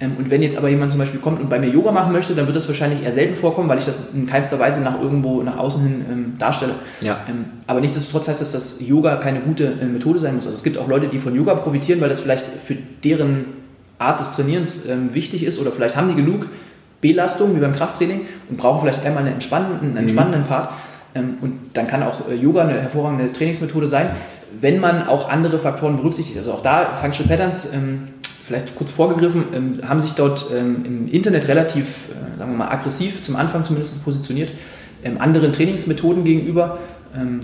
Ähm, und wenn jetzt aber jemand zum Beispiel kommt und bei mir Yoga machen möchte, dann wird das wahrscheinlich eher selten vorkommen, weil ich das in keinster Weise nach irgendwo nach außen hin ähm, darstelle. Ja. Ähm, aber nichtsdestotrotz heißt das, dass Yoga keine gute äh, Methode sein muss. Also es gibt auch Leute, die von Yoga profitieren, weil das vielleicht für deren Art des Trainierens ähm, wichtig ist oder vielleicht haben die genug Belastung wie beim Krafttraining und brauchen vielleicht eher mal einen entspannenden, einen entspannenden mhm. Part. Ähm, und dann kann auch äh, Yoga eine hervorragende Trainingsmethode sein, wenn man auch andere Faktoren berücksichtigt. Also auch da Functional Patterns, ähm, vielleicht kurz vorgegriffen, ähm, haben sich dort im Internet relativ, äh, sagen wir mal, aggressiv zum Anfang zumindest positioniert, anderen Trainingsmethoden gegenüber.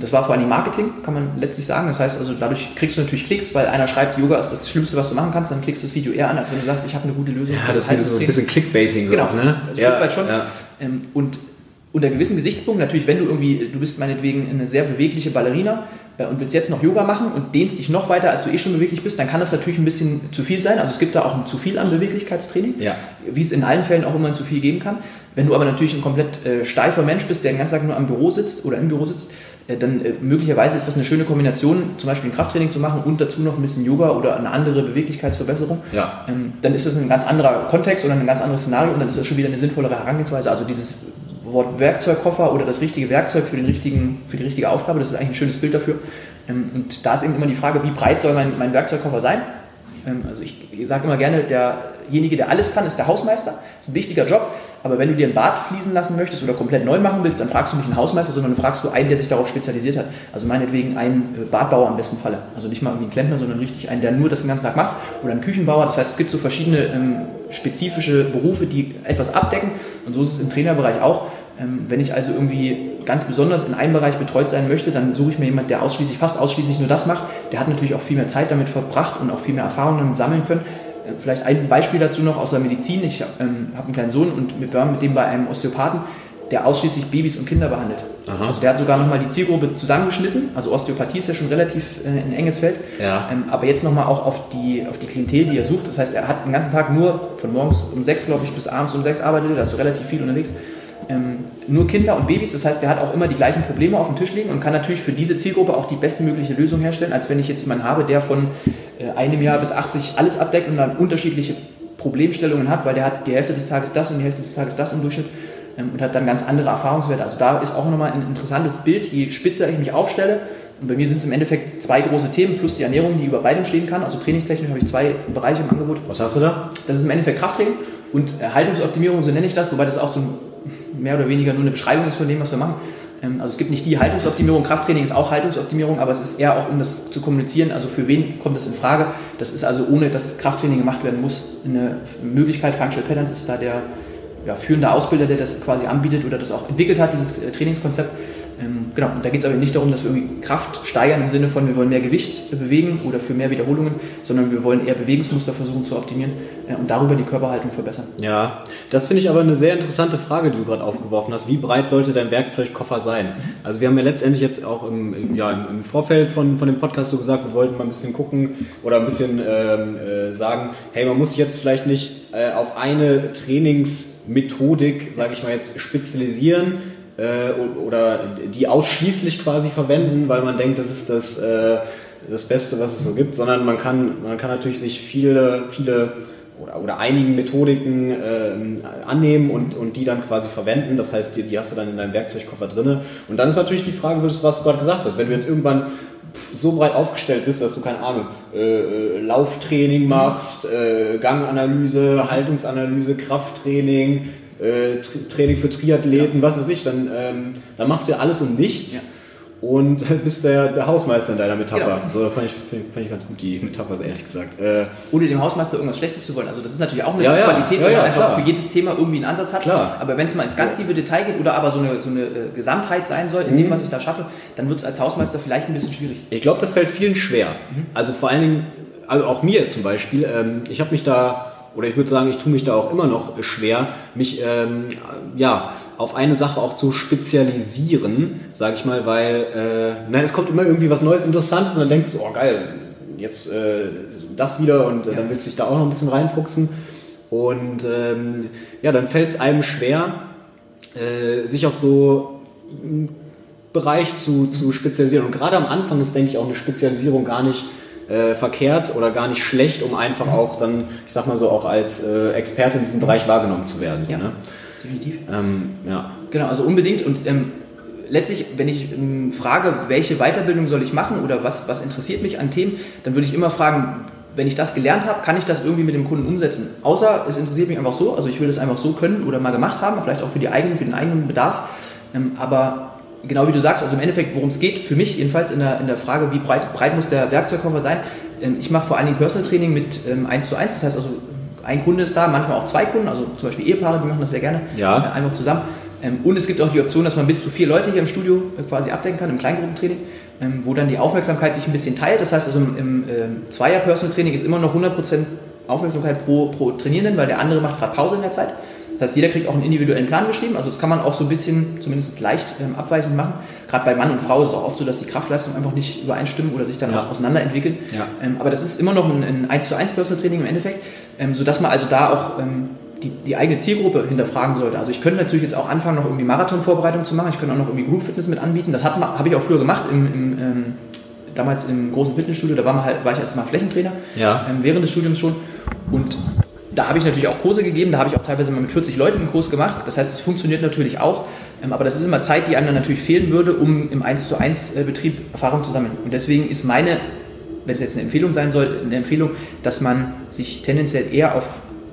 Das war vor allem Marketing, kann man letztlich sagen. Das heißt also, dadurch kriegst du natürlich Klicks, weil einer schreibt, Yoga ist das Schlimmste, was du machen kannst, dann klickst du das Video eher an, als wenn du sagst, ich habe eine gute Lösung. Ja, das ist so ein bisschen Clickbaiting. Genau, so, ne? ein ja, schon. Ja. Und unter gewissen Gesichtspunkten, natürlich, wenn du irgendwie, du bist meinetwegen eine sehr bewegliche Ballerina äh, und willst jetzt noch Yoga machen und dehnst dich noch weiter, als du eh schon beweglich bist, dann kann das natürlich ein bisschen zu viel sein. Also es gibt da auch ein zu viel an Beweglichkeitstraining, ja. wie es in allen Fällen auch immer ein zu viel geben kann. Wenn du aber natürlich ein komplett äh, steifer Mensch bist, der den ganzen Tag nur am Büro sitzt oder im Büro sitzt, äh, dann äh, möglicherweise ist das eine schöne Kombination, zum Beispiel ein Krafttraining zu machen und dazu noch ein bisschen Yoga oder eine andere Beweglichkeitsverbesserung. Ja. Ähm, dann ist das ein ganz anderer Kontext oder ein ganz anderes Szenario und dann ist das schon wieder eine sinnvollere Herangehensweise. Also dieses Wort Werkzeugkoffer oder das richtige Werkzeug für, den richtigen, für die richtige Aufgabe. Das ist eigentlich ein schönes Bild dafür. Ähm, und da ist eben immer die Frage, wie breit soll mein, mein Werkzeugkoffer sein? Ähm, also ich sage immer gerne, derjenige, der alles kann, ist der Hausmeister. Das ist ein wichtiger Job. Aber wenn du dir ein Bad fließen lassen möchtest oder komplett neu machen willst, dann fragst du nicht einen Hausmeister, sondern fragst du einen, der sich darauf spezialisiert hat. Also meinetwegen einen äh, Badbauer am besten Falle. Also nicht mal irgendwie einen Klempner, sondern richtig einen, der nur das den ganzen Tag macht. Oder einen Küchenbauer. Das heißt, es gibt so verschiedene ähm, spezifische Berufe, die etwas abdecken. Und so ist es im Trainerbereich auch. Ähm, wenn ich also irgendwie ganz besonders in einem Bereich betreut sein möchte, dann suche ich mir jemanden, der ausschließlich, fast ausschließlich nur das macht. Der hat natürlich auch viel mehr Zeit damit verbracht und auch viel mehr Erfahrungen damit sammeln können. Äh, vielleicht ein Beispiel dazu noch aus der Medizin. Ich ähm, habe einen kleinen Sohn und wir waren mit dem bei einem Osteopathen, der ausschließlich Babys und Kinder behandelt. Aha. Also der hat sogar nochmal die Zielgruppe zusammengeschnitten. Also Osteopathie ist ja schon relativ äh, ein enges Feld. Ja. Ähm, aber jetzt nochmal auch auf die, auf die Klientel, die er sucht. Das heißt, er hat den ganzen Tag nur von morgens um sechs, glaube ich, bis abends um sechs arbeitet. Da ist relativ viel unterwegs ähm, nur Kinder und Babys. Das heißt, der hat auch immer die gleichen Probleme auf dem Tisch liegen und kann natürlich für diese Zielgruppe auch die bestmögliche Lösung herstellen, als wenn ich jetzt jemanden habe, der von äh, einem Jahr bis 80 alles abdeckt und dann unterschiedliche Problemstellungen hat, weil der hat die Hälfte des Tages das und die Hälfte des Tages das im Durchschnitt ähm, und hat dann ganz andere Erfahrungswerte. Also da ist auch nochmal ein interessantes Bild, je spitzer ich mich aufstelle. Und bei mir sind es im Endeffekt zwei große Themen plus die Ernährung, die über beidem stehen kann. Also trainingstechnisch habe ich zwei Bereiche im Angebot. Was hast du da? Das ist im Endeffekt Krafttraining und Haltungsoptimierung, so nenne ich das, wobei das auch so ein mehr oder weniger nur eine Beschreibung ist von dem, was wir machen. Ähm, also es gibt nicht die Haltungsoptimierung, Krafttraining ist auch Haltungsoptimierung, aber es ist eher auch, um das zu kommunizieren, also für wen kommt das in Frage. Das ist also ohne, dass Krafttraining gemacht werden muss, eine Möglichkeit. Functional Patterns ist da der ja, führende Ausbilder, der das quasi anbietet oder das auch entwickelt hat, dieses äh, Trainingskonzept. Genau, und da geht es aber nicht darum, dass wir irgendwie Kraft steigern im Sinne von, wir wollen mehr Gewicht bewegen oder für mehr Wiederholungen, sondern wir wollen eher Bewegungsmuster versuchen zu optimieren äh, und darüber die Körperhaltung verbessern. Ja, das finde ich aber eine sehr interessante Frage, die du gerade aufgeworfen hast. Wie breit sollte dein Werkzeugkoffer sein? Mhm. Also wir haben ja letztendlich jetzt auch im, ja, im Vorfeld von, von dem Podcast so gesagt, wir wollten mal ein bisschen gucken oder ein bisschen ähm, äh, sagen, hey, man muss sich jetzt vielleicht nicht äh, auf eine Trainingsmethodik, sage ich mal jetzt, spezialisieren, äh, oder die ausschließlich quasi verwenden, weil man denkt, das ist das, äh, das Beste, was es so gibt, sondern man kann, man kann natürlich sich viele, viele oder, oder einigen Methodiken äh, annehmen und, und die dann quasi verwenden. Das heißt, die, die hast du dann in deinem Werkzeugkoffer drinne. Und dann ist natürlich die Frage, was du gerade gesagt hast, wenn du jetzt irgendwann so breit aufgestellt bist, dass du keine Ahnung, äh, äh Lauftraining machst, äh, Ganganalyse, Haltungsanalyse, Krafttraining, äh, Training für Triathleten, ja. was weiß ich, dann, ähm, dann machst du ja alles und nichts. Ja und bist der, der Hausmeister in deiner Metapher. Genau. So fand ich, fand ich ganz gut, die Metapher, ehrlich gesagt. Äh, Ohne dem Hausmeister irgendwas Schlechtes zu wollen. Also das ist natürlich auch eine ja, Qualität, wenn man einfach klar. für jedes Thema irgendwie einen Ansatz hat. Klar. Aber wenn es mal ins ganz tiefe Detail geht oder aber so eine, so eine äh, Gesamtheit sein soll, in mhm. dem, was ich da schaffe, dann wird es als Hausmeister vielleicht ein bisschen schwierig. Ich glaube, das fällt vielen schwer. Mhm. Also vor allen Dingen, also auch mir zum Beispiel, ähm, ich habe mich da oder ich würde sagen, ich tue mich da auch immer noch schwer, mich ähm, ja, auf eine Sache auch zu spezialisieren, sage ich mal, weil äh, na, es kommt immer irgendwie was Neues, Interessantes und dann denkst du, oh geil, jetzt äh, das wieder und äh, dann willst du dich da auch noch ein bisschen reinfuchsen. Und ähm, ja, dann fällt es einem schwer, äh, sich auf so einen Bereich zu, zu spezialisieren. Und gerade am Anfang ist, denke ich, auch eine Spezialisierung gar nicht äh, verkehrt oder gar nicht schlecht, um einfach auch dann, ich sag mal so, auch als äh, Experte in diesem Bereich wahrgenommen zu werden. So, ja, ne? definitiv. Ähm, ja. Genau, also unbedingt und ähm, letztlich, wenn ich ähm, frage, welche Weiterbildung soll ich machen oder was, was interessiert mich an Themen, dann würde ich immer fragen, wenn ich das gelernt habe, kann ich das irgendwie mit dem Kunden umsetzen? Außer es interessiert mich einfach so, also ich will das einfach so können oder mal gemacht haben, vielleicht auch für, die eigenen, für den eigenen Bedarf. Ähm, aber genau wie du sagst, also im Endeffekt, worum es geht, für mich jedenfalls in der, in der Frage, wie breit, breit muss der Werkzeugkoffer sein. Ähm, ich mache vor allen Dingen Personal Training mit ähm, 1 zu 1, das heißt also, ein Kunde ist da, manchmal auch zwei Kunden, also zum Beispiel Ehepaare, die machen das sehr gerne, ja. äh, einfach zusammen. Ähm, und es gibt auch die Option, dass man bis zu vier Leute hier im Studio äh, quasi abdecken kann, im Kleingruppentraining, ähm, wo dann die Aufmerksamkeit sich ein bisschen teilt. Das heißt also, im, im äh, Zweier-Personal Training ist immer noch 100% Aufmerksamkeit pro, pro Trainierenden, weil der andere macht gerade Pause in der Zeit. Das heißt, jeder kriegt auch einen individuellen Plan geschrieben. Also das kann man auch so ein bisschen, zumindest leicht ähm, abweichend machen. Gerade bei Mann und Frau ist es auch oft so, dass die Kraftleistungen einfach nicht übereinstimmen oder sich dann ja. auch auseinanderentwickeln. Ja. Ähm, aber das ist immer noch ein, ein 1 zu 1 Personal Training im Endeffekt, ähm, sodass man also da auch ähm, die, die, eigene Zielgruppe hinterfragen sollte. Also ich könnte natürlich jetzt auch anfangen, noch irgendwie Marathon-Vorbereitung zu machen. Ich könnte auch noch irgendwie Group Fitness mit anbieten. Das habe ich auch früher gemacht im, im ähm, damals im großen Fitnessstudio. Da war, halt, war ich erst mal Flächentrainer ja. ähm, während des Studiums schon. Und da habe ich natürlich auch Kurse gegeben, da habe ich auch teilweise mal mit 40 Leuten einen Kurs gemacht. Das heißt, es funktioniert natürlich auch, ähm, aber das ist immer Zeit, die einem dann natürlich fehlen würde, um im 1 zu 1 äh, Betrieb Erfahrung zu sammeln. Und deswegen ist meine, wenn es jetzt eine Empfehlung sein soll, eine Empfehlung, dass man sich tendenziell eher auf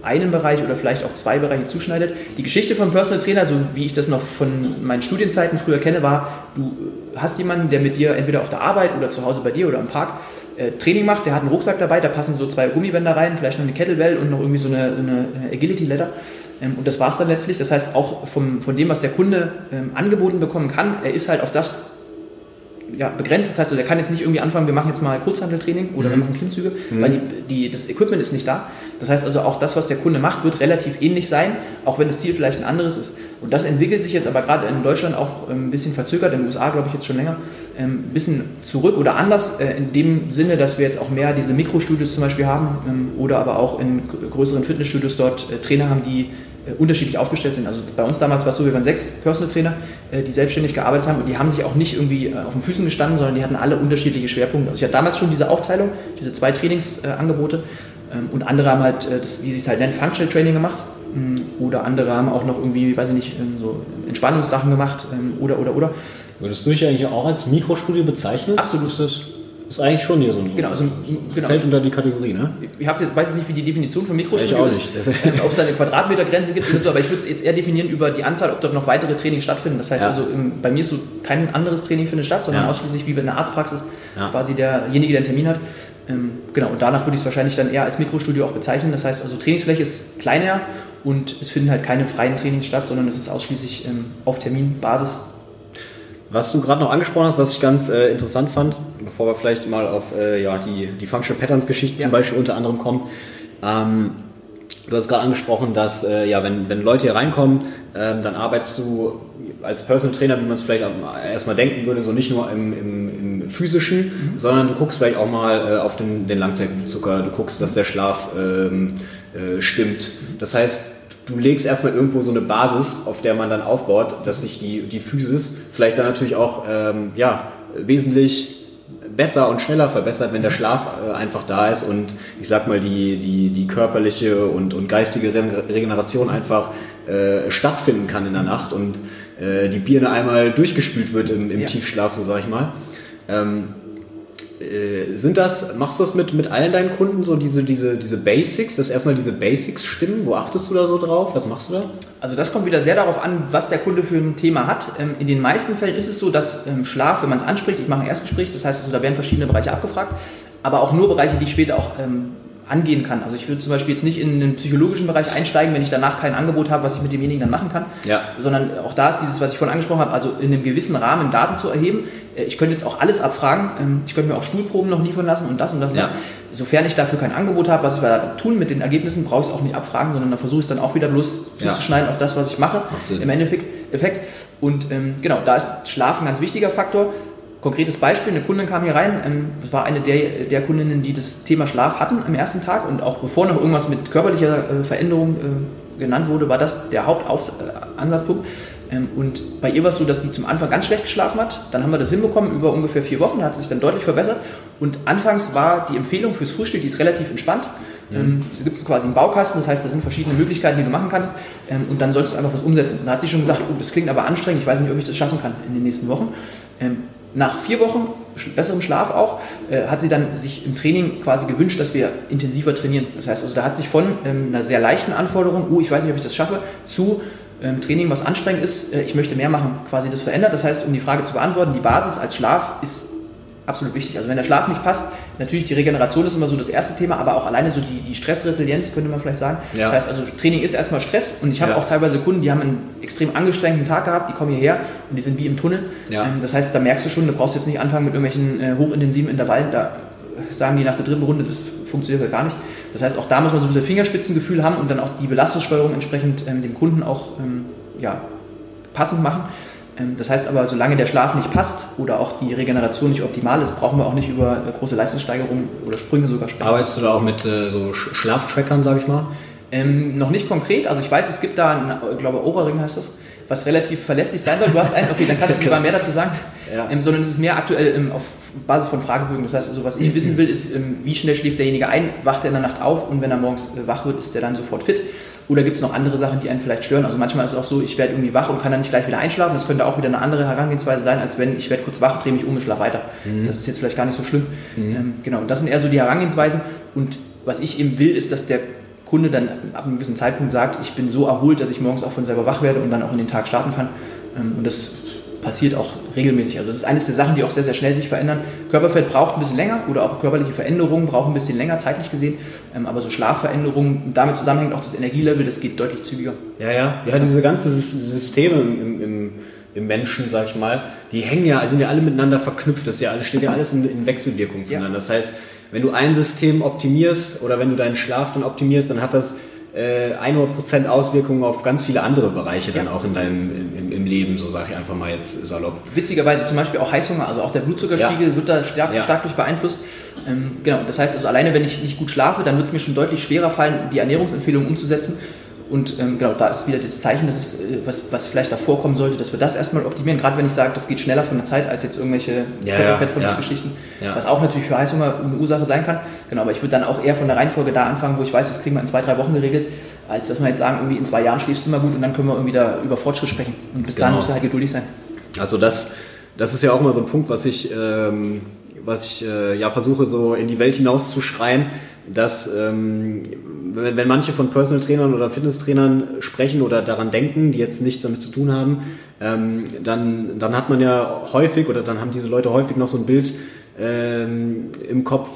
einen Bereich oder vielleicht auch zwei Bereiche zuschneidet. Die Geschichte vom Personal Trainer, so wie ich das noch von meinen Studienzeiten früher kenne, war, du hast jemanden, der mit dir entweder auf der Arbeit oder zu Hause bei dir oder im Park äh, Training macht, der hat einen Rucksack dabei, da passen so zwei Gummibänder rein, vielleicht noch eine Kettlebell und noch irgendwie so eine, so eine äh, Agility-Letter. Ähm, und das war es dann letztlich. Das heißt, auch vom, von dem, was der Kunde ähm, angeboten bekommen kann, er ist halt auf das ja, begrenzt. Das heißt, also, der kann jetzt nicht irgendwie anfangen, wir machen jetzt mal Kurzhandeltraining oder mhm. wir machen Klimmzüge, mhm. weil die, die, das Equipment ist nicht da. Das heißt also, auch das, was der Kunde macht, wird relativ ähnlich sein, auch wenn das Ziel vielleicht ein anderes ist. Und das entwickelt sich jetzt aber gerade in Deutschland auch ähm, ein bisschen verzögert, in den USA glaube ich jetzt schon länger, ähm, ein bisschen zurück oder anders, äh, in dem Sinne, dass wir jetzt auch mehr diese Mikrostudios zum Beispiel haben ähm, oder aber auch in größeren Fitnessstudios dort äh, Trainer haben, die unterschiedlich aufgestellt sind. Also bei uns damals war es so, wir waren sechs Personal Trainer, äh, die selbstständig gearbeitet haben und die haben sich auch nicht irgendwie äh, auf den Füßen gestanden, sondern die hatten alle unterschiedliche Schwerpunkte. Also ich hatte damals schon diese Aufteilung, diese zwei Trainingsangebote ähm, und andere haben halt, das, wie sie es halt nennen, Functional Training gemacht mm, oder andere haben auch noch irgendwie, weiß ich nicht, ähm, so Entspannungssachen gemacht ähm, oder, oder, oder. Würdest du dich eigentlich auch als Mikrostudio bezeichnen? Absolut. Ist das ist eigentlich schon hier so ein. Genau, also, genau, fällt unter die Kategorie, ne? Ich jetzt, weiß jetzt nicht, wie die Definition von Mikrostudio ist. Ähm, ob es da eine Quadratmetergrenze gibt oder so, aber ich würde es jetzt eher definieren über die Anzahl, ob dort noch weitere Trainings stattfinden. Das heißt ja. also, im, bei mir ist so kein anderes Training findet statt, sondern ja. ausschließlich wie bei einer Arztpraxis ja. quasi derjenige, der einen Termin hat. Ähm, genau, und danach würde ich es wahrscheinlich dann eher als Mikrostudio auch bezeichnen. Das heißt also, Trainingsfläche ist kleiner und es finden halt keine freien Trainings statt, sondern es ist ausschließlich ähm, auf Terminbasis was du gerade noch angesprochen hast, was ich ganz äh, interessant fand, bevor wir vielleicht mal auf äh, ja, die, die Functional Patterns Geschichte ja. zum Beispiel unter anderem kommen. Ähm, du hast gerade angesprochen, dass äh, ja, wenn, wenn Leute hier reinkommen, ähm, dann arbeitest du als Personal Trainer, wie man es vielleicht erstmal denken würde, so nicht nur im, im, im physischen, mhm. sondern du guckst vielleicht auch mal äh, auf den, den Langzeitblutzucker, du guckst, dass der Schlaf ähm, äh, stimmt. Das heißt, du legst erstmal irgendwo so eine Basis, auf der man dann aufbaut, dass sich die, die Physis vielleicht dann natürlich auch ähm, ja, wesentlich besser und schneller verbessert, wenn der Schlaf äh, einfach da ist und ich sag mal die, die, die körperliche und, und geistige Regeneration einfach äh, stattfinden kann in der Nacht und äh, die Birne einmal durchgespült wird im, im ja. Tiefschlaf, so sag ich mal. Ähm, äh, sind das, machst du das mit, mit allen deinen Kunden, so diese, diese, diese Basics, dass erstmal diese Basics stimmen? Wo achtest du da so drauf? Was machst du da? Also das kommt wieder sehr darauf an, was der Kunde für ein Thema hat. Ähm, in den meisten Fällen ist es so, dass ähm, Schlaf, wenn man es anspricht, ich mache ein Erstgespräch, das heißt, also, da werden verschiedene Bereiche abgefragt, aber auch nur Bereiche, die ich später auch ähm, angehen kann. Also ich würde zum Beispiel jetzt nicht in den psychologischen Bereich einsteigen, wenn ich danach kein Angebot habe, was ich mit demjenigen dann machen kann, ja. sondern auch da ist dieses, was ich vorhin angesprochen habe, also in einem gewissen Rahmen Daten zu erheben. Äh, ich könnte jetzt auch alles abfragen, ähm, ich könnte mir auch Stuhlproben noch liefern lassen und das und das und ja. das. Sofern ich dafür kein Angebot habe, was wir tun mit den Ergebnissen, brauche ich es auch nicht abfragen, sondern dann versuche ich es dann auch wieder bloß zuzuschneiden ja. auf das, was ich mache, im Endeffekt. Effekt. Und ähm, genau, da ist Schlaf ein ganz wichtiger Faktor. Konkretes Beispiel, eine Kundin kam hier rein, ähm, das war eine der, der Kundinnen, die das Thema Schlaf hatten am ersten Tag und auch bevor noch irgendwas mit körperlicher äh, Veränderung äh, genannt wurde, war das der Hauptansatzpunkt. Ähm, und bei ihr war es so, dass sie zum Anfang ganz schlecht geschlafen hat. Dann haben wir das hinbekommen über ungefähr vier Wochen, hat sich dann deutlich verbessert. Und anfangs war die Empfehlung fürs Frühstück, die ist relativ entspannt. Mhm. Ähm, es gibt quasi einen Baukasten, das heißt, da sind verschiedene Möglichkeiten, die du machen kannst. Und dann sollst du einfach was umsetzen. Und da hat sie schon gesagt, oh, das klingt aber anstrengend, ich weiß nicht, ob ich das schaffen kann in den nächsten Wochen nach vier Wochen besserem Schlaf auch, äh, hat sie dann sich im Training quasi gewünscht, dass wir intensiver trainieren. Das heißt, also da hat sich von ähm, einer sehr leichten Anforderung, oh, ich weiß nicht, ob ich das schaffe, zu ähm, Training, was anstrengend ist, äh, ich möchte mehr machen, quasi das verändert. Das heißt, um die Frage zu beantworten, die Basis als Schlaf ist absolut wichtig. Also wenn der Schlaf nicht passt, natürlich die Regeneration ist immer so das erste Thema, aber auch alleine so die, die Stressresilienz, könnte man vielleicht sagen. Ja. Das heißt also, Training ist erstmal Stress und ich habe ja. auch teilweise Kunden, die haben einen extrem angestrengten Tag gehabt, die kommen hierher und die sind wie im Tunnel. Ja. Ähm, das heißt, da merkst du schon, du brauchst jetzt nicht anfangen mit irgendwelchen äh, hochintensiven Intervallen, da sagen die nach der dritten Runde, das funktioniert halt gar nicht. Das heißt, auch da muss man so ein bisschen Fingerspitzengefühl haben und dann auch die Belastungssteuerung entsprechend ähm, dem Kunden auch ähm, ja, passend machen. Ähm, das heißt aber, solange der Schlaf nicht passt oder auch die Regeneration nicht optimal ist, brauchen wir auch nicht über äh, große Leistungssteigerungen oder Sprünge sogar sprechen. Arbeitest du da auch mit äh, so Schlaftrackern, sage ich mal? Ähm, noch nicht konkret. Also ich weiß, es gibt da, einen, ich glaube, Oberring heißt das, was relativ verlässlich sein soll. Du hast einen, okay, dann kannst du sogar mehr dazu sagen. Ja. Ähm, sondern es ist mehr aktuell ähm, auf Basis von Fragebögen. Das heißt, also, was ich wissen will, ist, ähm, wie schnell schläft derjenige ein, wacht er in der Nacht auf und wenn er morgens äh, wach wird, ist er dann sofort fit. Oder gibt es noch andere Sachen, die einen vielleicht stören? Also manchmal ist es auch so, ich werde irgendwie wach und kann dann nicht gleich wieder einschlafen. Das könnte auch wieder eine andere Herangehensweise sein, als wenn ich werde kurz wach, drehe mich um und schlafe weiter. Mhm. Das ist jetzt vielleicht gar nicht so schlimm. Mhm. Ähm, genau, und das sind eher so die Herangehensweisen. Und was ich eben will, ist, dass der Kunde dann ab einem gewissen Zeitpunkt sagt, ich bin so erholt, dass ich morgens auch von selber wach werde und dann auch in den Tag starten kann. Ähm, und das passiert auch regelmäßig. Also das ist eines der Sachen, die auch sehr, sehr schnell sich verändern. Körperfett braucht ein bisschen länger oder auch körperliche Veränderungen brauchen ein bisschen länger, zeitlich gesehen. Ähm, aber so Schlafveränderungen, damit zusammenhängt auch das Energielevel, das geht deutlich zügiger. Ja, ja. Ja, diese ganzen Systeme im, im, im Menschen, sag ich mal, die hängen ja, sind ja alle miteinander verknüpft. Das ja alles, steht ja alles in, in Wechselwirkung zueinander. Ja. Das heißt, wenn du ein System optimierst oder wenn du deinen Schlaf dann optimierst, dann hat das äh, 100% Auswirkungen auf ganz viele andere Bereiche dann auch in deinem im, im, Leben, so sage ich einfach mal jetzt salopp. Witzigerweise zum Beispiel auch Heißhunger, also auch der Blutzuckerspiegel ja. wird da stark, ja. stark durch beeinflusst. Ähm, genau, das heißt also alleine, wenn ich nicht gut schlafe, dann wird es mir schon deutlich schwerer fallen, die Ernährungsempfehlungen umzusetzen. Und ähm, genau, da ist wieder das Zeichen, dass es, äh, was, was vielleicht davor kommen sollte, dass wir das erstmal optimieren. Gerade wenn ich sage, das geht schneller von der Zeit als jetzt irgendwelche ja, Körperfettverlustgeschichten, ja, ja. was auch natürlich für Heißhunger eine Ursache sein kann. Genau, aber ich würde dann auch eher von der Reihenfolge da anfangen, wo ich weiß, das kriegen wir in zwei, drei Wochen geregelt, als dass wir jetzt sagen, irgendwie in zwei Jahren schläfst du immer gut und dann können wir irgendwie da über Fortschritt sprechen. Und bis genau. dahin musst du halt geduldig sein. Also das, das ist ja auch immer so ein Punkt, was ich, ähm, was ich äh, ja versuche so in die Welt hinaus zu schreien dass ähm, wenn, wenn manche von Personal Trainern oder Fitnesstrainern sprechen oder daran denken, die jetzt nichts damit zu tun haben, ähm, dann, dann hat man ja häufig oder dann haben diese Leute häufig noch so ein Bild ähm, im Kopf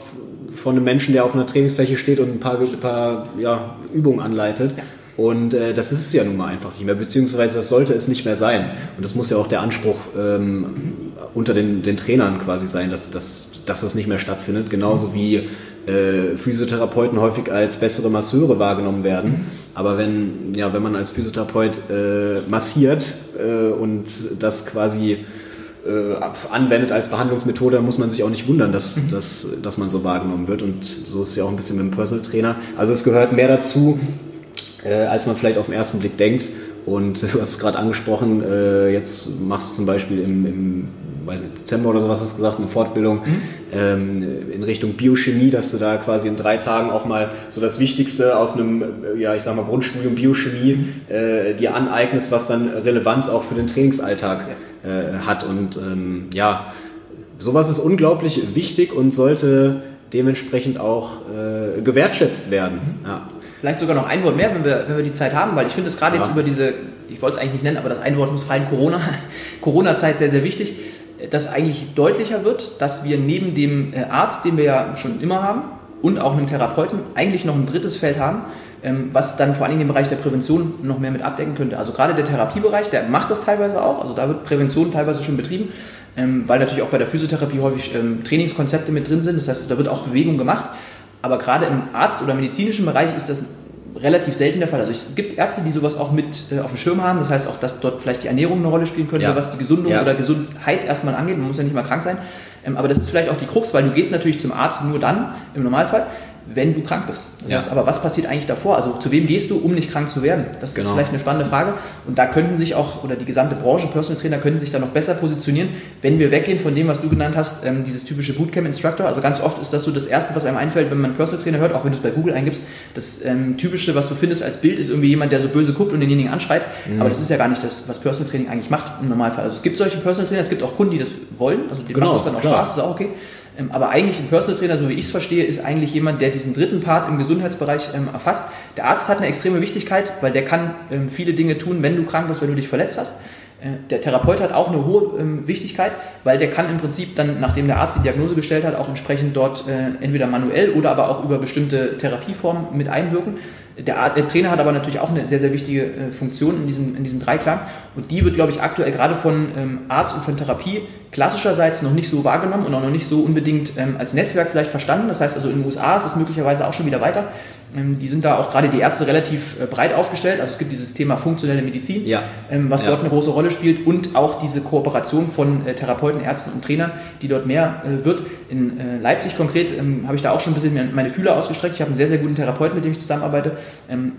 von einem Menschen, der auf einer Trainingsfläche steht und ein paar, ein paar ja, Übungen anleitet. Und äh, das ist es ja nun mal einfach nicht mehr, beziehungsweise das sollte es nicht mehr sein. Und das muss ja auch der Anspruch ähm, unter den, den Trainern quasi sein, dass, dass, dass das nicht mehr stattfindet. Genauso wie äh, Physiotherapeuten häufig als bessere Masseure wahrgenommen werden. Aber wenn, ja, wenn man als Physiotherapeut äh, massiert äh, und das quasi äh, anwendet als Behandlungsmethode, muss man sich auch nicht wundern, dass, dass, dass man so wahrgenommen wird. Und so ist es ja auch ein bisschen mit dem Personal Trainer. Also es gehört mehr dazu, äh, als man vielleicht auf den ersten Blick denkt. Und du hast es gerade angesprochen, äh, jetzt machst du zum Beispiel im, im weiß nicht, Dezember oder sowas hast du gesagt, eine Fortbildung mhm. ähm, in Richtung Biochemie, dass du da quasi in drei Tagen auch mal so das Wichtigste aus einem, äh, ja, ich sag mal, Grundstudium Biochemie mhm. äh, dir aneignest, was dann Relevanz auch für den Trainingsalltag äh, hat. Und ähm, ja, sowas ist unglaublich wichtig und sollte dementsprechend auch äh, gewertschätzt werden. Mhm. Ja. Vielleicht sogar noch ein Wort mehr, wenn wir, wenn wir die Zeit haben, weil ich finde es gerade ja. jetzt über diese, ich wollte es eigentlich nicht nennen, aber das ein Wort muss fallen, Corona, Corona-Zeit sehr, sehr wichtig, dass eigentlich deutlicher wird, dass wir neben dem äh, Arzt, den wir ja schon immer haben, und auch einem Therapeuten eigentlich noch ein drittes Feld haben, ähm, was dann vor allem den Bereich der Prävention noch mehr mit abdecken könnte. Also gerade der Therapiebereich, der macht das teilweise auch, also da wird Prävention teilweise schon betrieben, ähm, weil natürlich auch bei der Physiotherapie häufig ähm, Trainingskonzepte mit drin sind, das heißt, da wird auch Bewegung gemacht. Aber gerade im Arzt- oder medizinischen Bereich ist das relativ selten der Fall. Also es gibt Ärzte, die sowas auch mit äh, auf dem Schirm haben. Das heißt auch, dass dort vielleicht die Ernährung eine Rolle spielen könnte, ja. was die Gesundung ja. oder Gesundheit erstmal angeht. Man muss ja nicht mal krank sein. Ähm, aber das ist vielleicht auch die Krux, weil du gehst natürlich zum Arzt nur dann, im Normalfall, wenn du krank bist. Das ja. heißt, aber was passiert eigentlich davor? Also zu wem gehst du, um nicht krank zu werden? Das genau. ist vielleicht eine spannende Frage. Und da könnten sich auch, oder die gesamte Branche, Personal Trainer, könnten sich da noch besser positionieren, wenn wir weggehen von dem, was du genannt hast, ähm, dieses typische Bootcamp Instructor. Also ganz oft ist das so das Erste, was einem einfällt, wenn man Personal Trainer hört, auch wenn du es bei Google eingibst. Das ähm, typische, was du findest als Bild, ist irgendwie jemand, der so böse guckt und denjenigen anschreit. Mhm. Aber das ist ja gar nicht das, was Personal Training eigentlich macht im Normalfall. Also es gibt solche Personal Trainer, es gibt auch Kunden, die das wollen. Also denen genau, macht das dann auch klar. Spaß, ist auch okay. Ähm, aber eigentlich ein Personal Trainer, so wie ich es verstehe, ist eigentlich jemand, der diesen dritten Part im Gesundheitsbereich ähm, erfasst. Der Arzt hat eine extreme Wichtigkeit, weil der kann ähm, viele Dinge tun, wenn du krank bist, wenn du dich verletzt hast. Äh, der Therapeut hat auch eine hohe Wichtigkeit, weil der kann im Prinzip dann, nachdem der Arzt die Diagnose gestellt hat, auch entsprechend dort äh, entweder manuell oder aber auch über bestimmte Therapieformen mit einwirken. Der, der, Trainer hat aber natürlich auch eine sehr, sehr wichtige äh, Funktion in diesem, in diesem Dreiklang und die wird, glaube ich, aktuell gerade von ähm, Arzt und von Therapie klassischerseits noch nicht so wahrgenommen und auch noch nicht so unbedingt ähm, als Netzwerk vielleicht verstanden. Das heißt also in den USA ist es möglicherweise auch schon wieder weiter. Ähm, die sind da auch gerade die Ärzte relativ äh, breit aufgestellt. Also es gibt dieses Thema funktionelle Medizin, ja. ähm, was ja. dort eine große Rolle spielt und auch diese Kooperation von äh, Therapeuten, Ärzten und Trainern, die dort mehr äh, wird. In äh, Leipzig konkret ähm, habe ich da auch schon ein bisschen meine Fühler ausgestreckt. Ich habe einen sehr, sehr guten Therapeuten, mit dem ich zusammenarbeite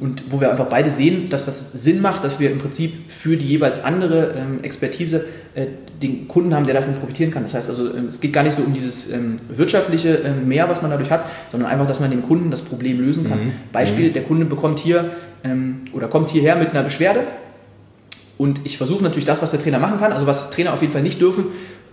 und wo wir einfach beide sehen, dass das Sinn macht, dass wir im Prinzip für die jeweils andere ähm, Expertise äh, den Kunden haben, der davon profitieren kann. Das heißt also, ähm, es geht gar nicht so um dieses wirtschaftliche Mehr, was man dadurch hat, sondern einfach, dass man dem Kunden das Problem lösen kann. Mhm. Beispiel, mhm. der Kunde bekommt hier ähm, oder kommt hierher mit einer Beschwerde und ich versuche natürlich das, was der Trainer machen kann, also was Trainer auf jeden Fall nicht dürfen,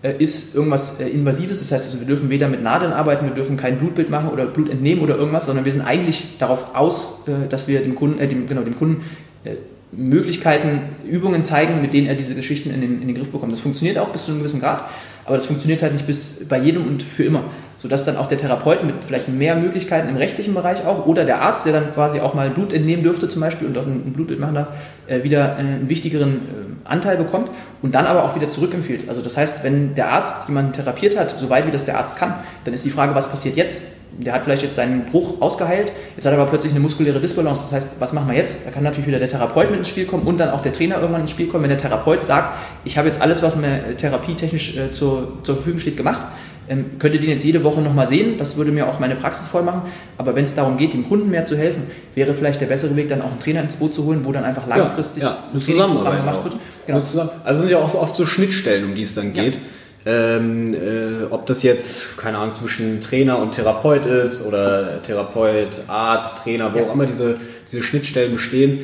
ist irgendwas äh, Invasives. Das heißt also, wir dürfen weder mit Nadeln arbeiten, wir dürfen kein Blutbild machen oder Blut entnehmen oder irgendwas, sondern wir sind eigentlich darauf aus, äh, dass wir dem Kunden, äh, dem, genau, dem Kunden äh, Möglichkeiten, Übungen zeigen, mit denen er diese Geschichten in den, in den Griff bekommt. Das funktioniert auch bis zu einem gewissen Grad, aber das funktioniert halt nicht bis bei jedem und für immer. Sodass dann auch der Therapeut mit vielleicht mehr Möglichkeiten im rechtlichen Bereich auch oder der Arzt, der dann quasi auch mal Blut entnehmen dürfte zum Beispiel und auch ein, Blutbild machen darf, äh, wieder äh, einen wichtigeren äh, Anteil bekommt und dann aber auch wieder zurückempfiehlt. Also das heißt, wenn der Arzt jemanden therapiert hat, soweit wie das der Arzt kann, dann ist die Frage, was passiert jetzt? Der hat vielleicht jetzt seinen Bruch ausgeheilt, jetzt hat er aber plötzlich eine muskuläre Disbalance. Das heißt, was machen wir jetzt? Da kann natürlich wieder der Therapeut mit ins Spiel kommen und dann auch der Trainer irgendwann ins Spiel kommen. Wenn der Therapeut sagt, ich habe jetzt alles, was mir therapietechnisch äh, zur, zur Verfügung steht, gemacht, ähm, könnt ihr den jetzt jede Woche nochmal sehen. Das würde mir auch meine Praxis voll machen. Aber wenn es darum geht, dem Kunden mehr zu helfen, wäre vielleicht der bessere Weg, dann auch einen Trainer ins Boot zu holen, wo dann einfach langfristig ja, ja, Zusammenarbeit gemacht wird. Genau. Also sind ja auch so oft so Schnittstellen, um die es dann geht. Ja ähm, äh, ob das jetzt, keine Ahnung, zwischen Trainer und Therapeut ist oder Therapeut, Arzt, Trainer, wo ja. auch immer diese, diese Schnittstellen bestehen.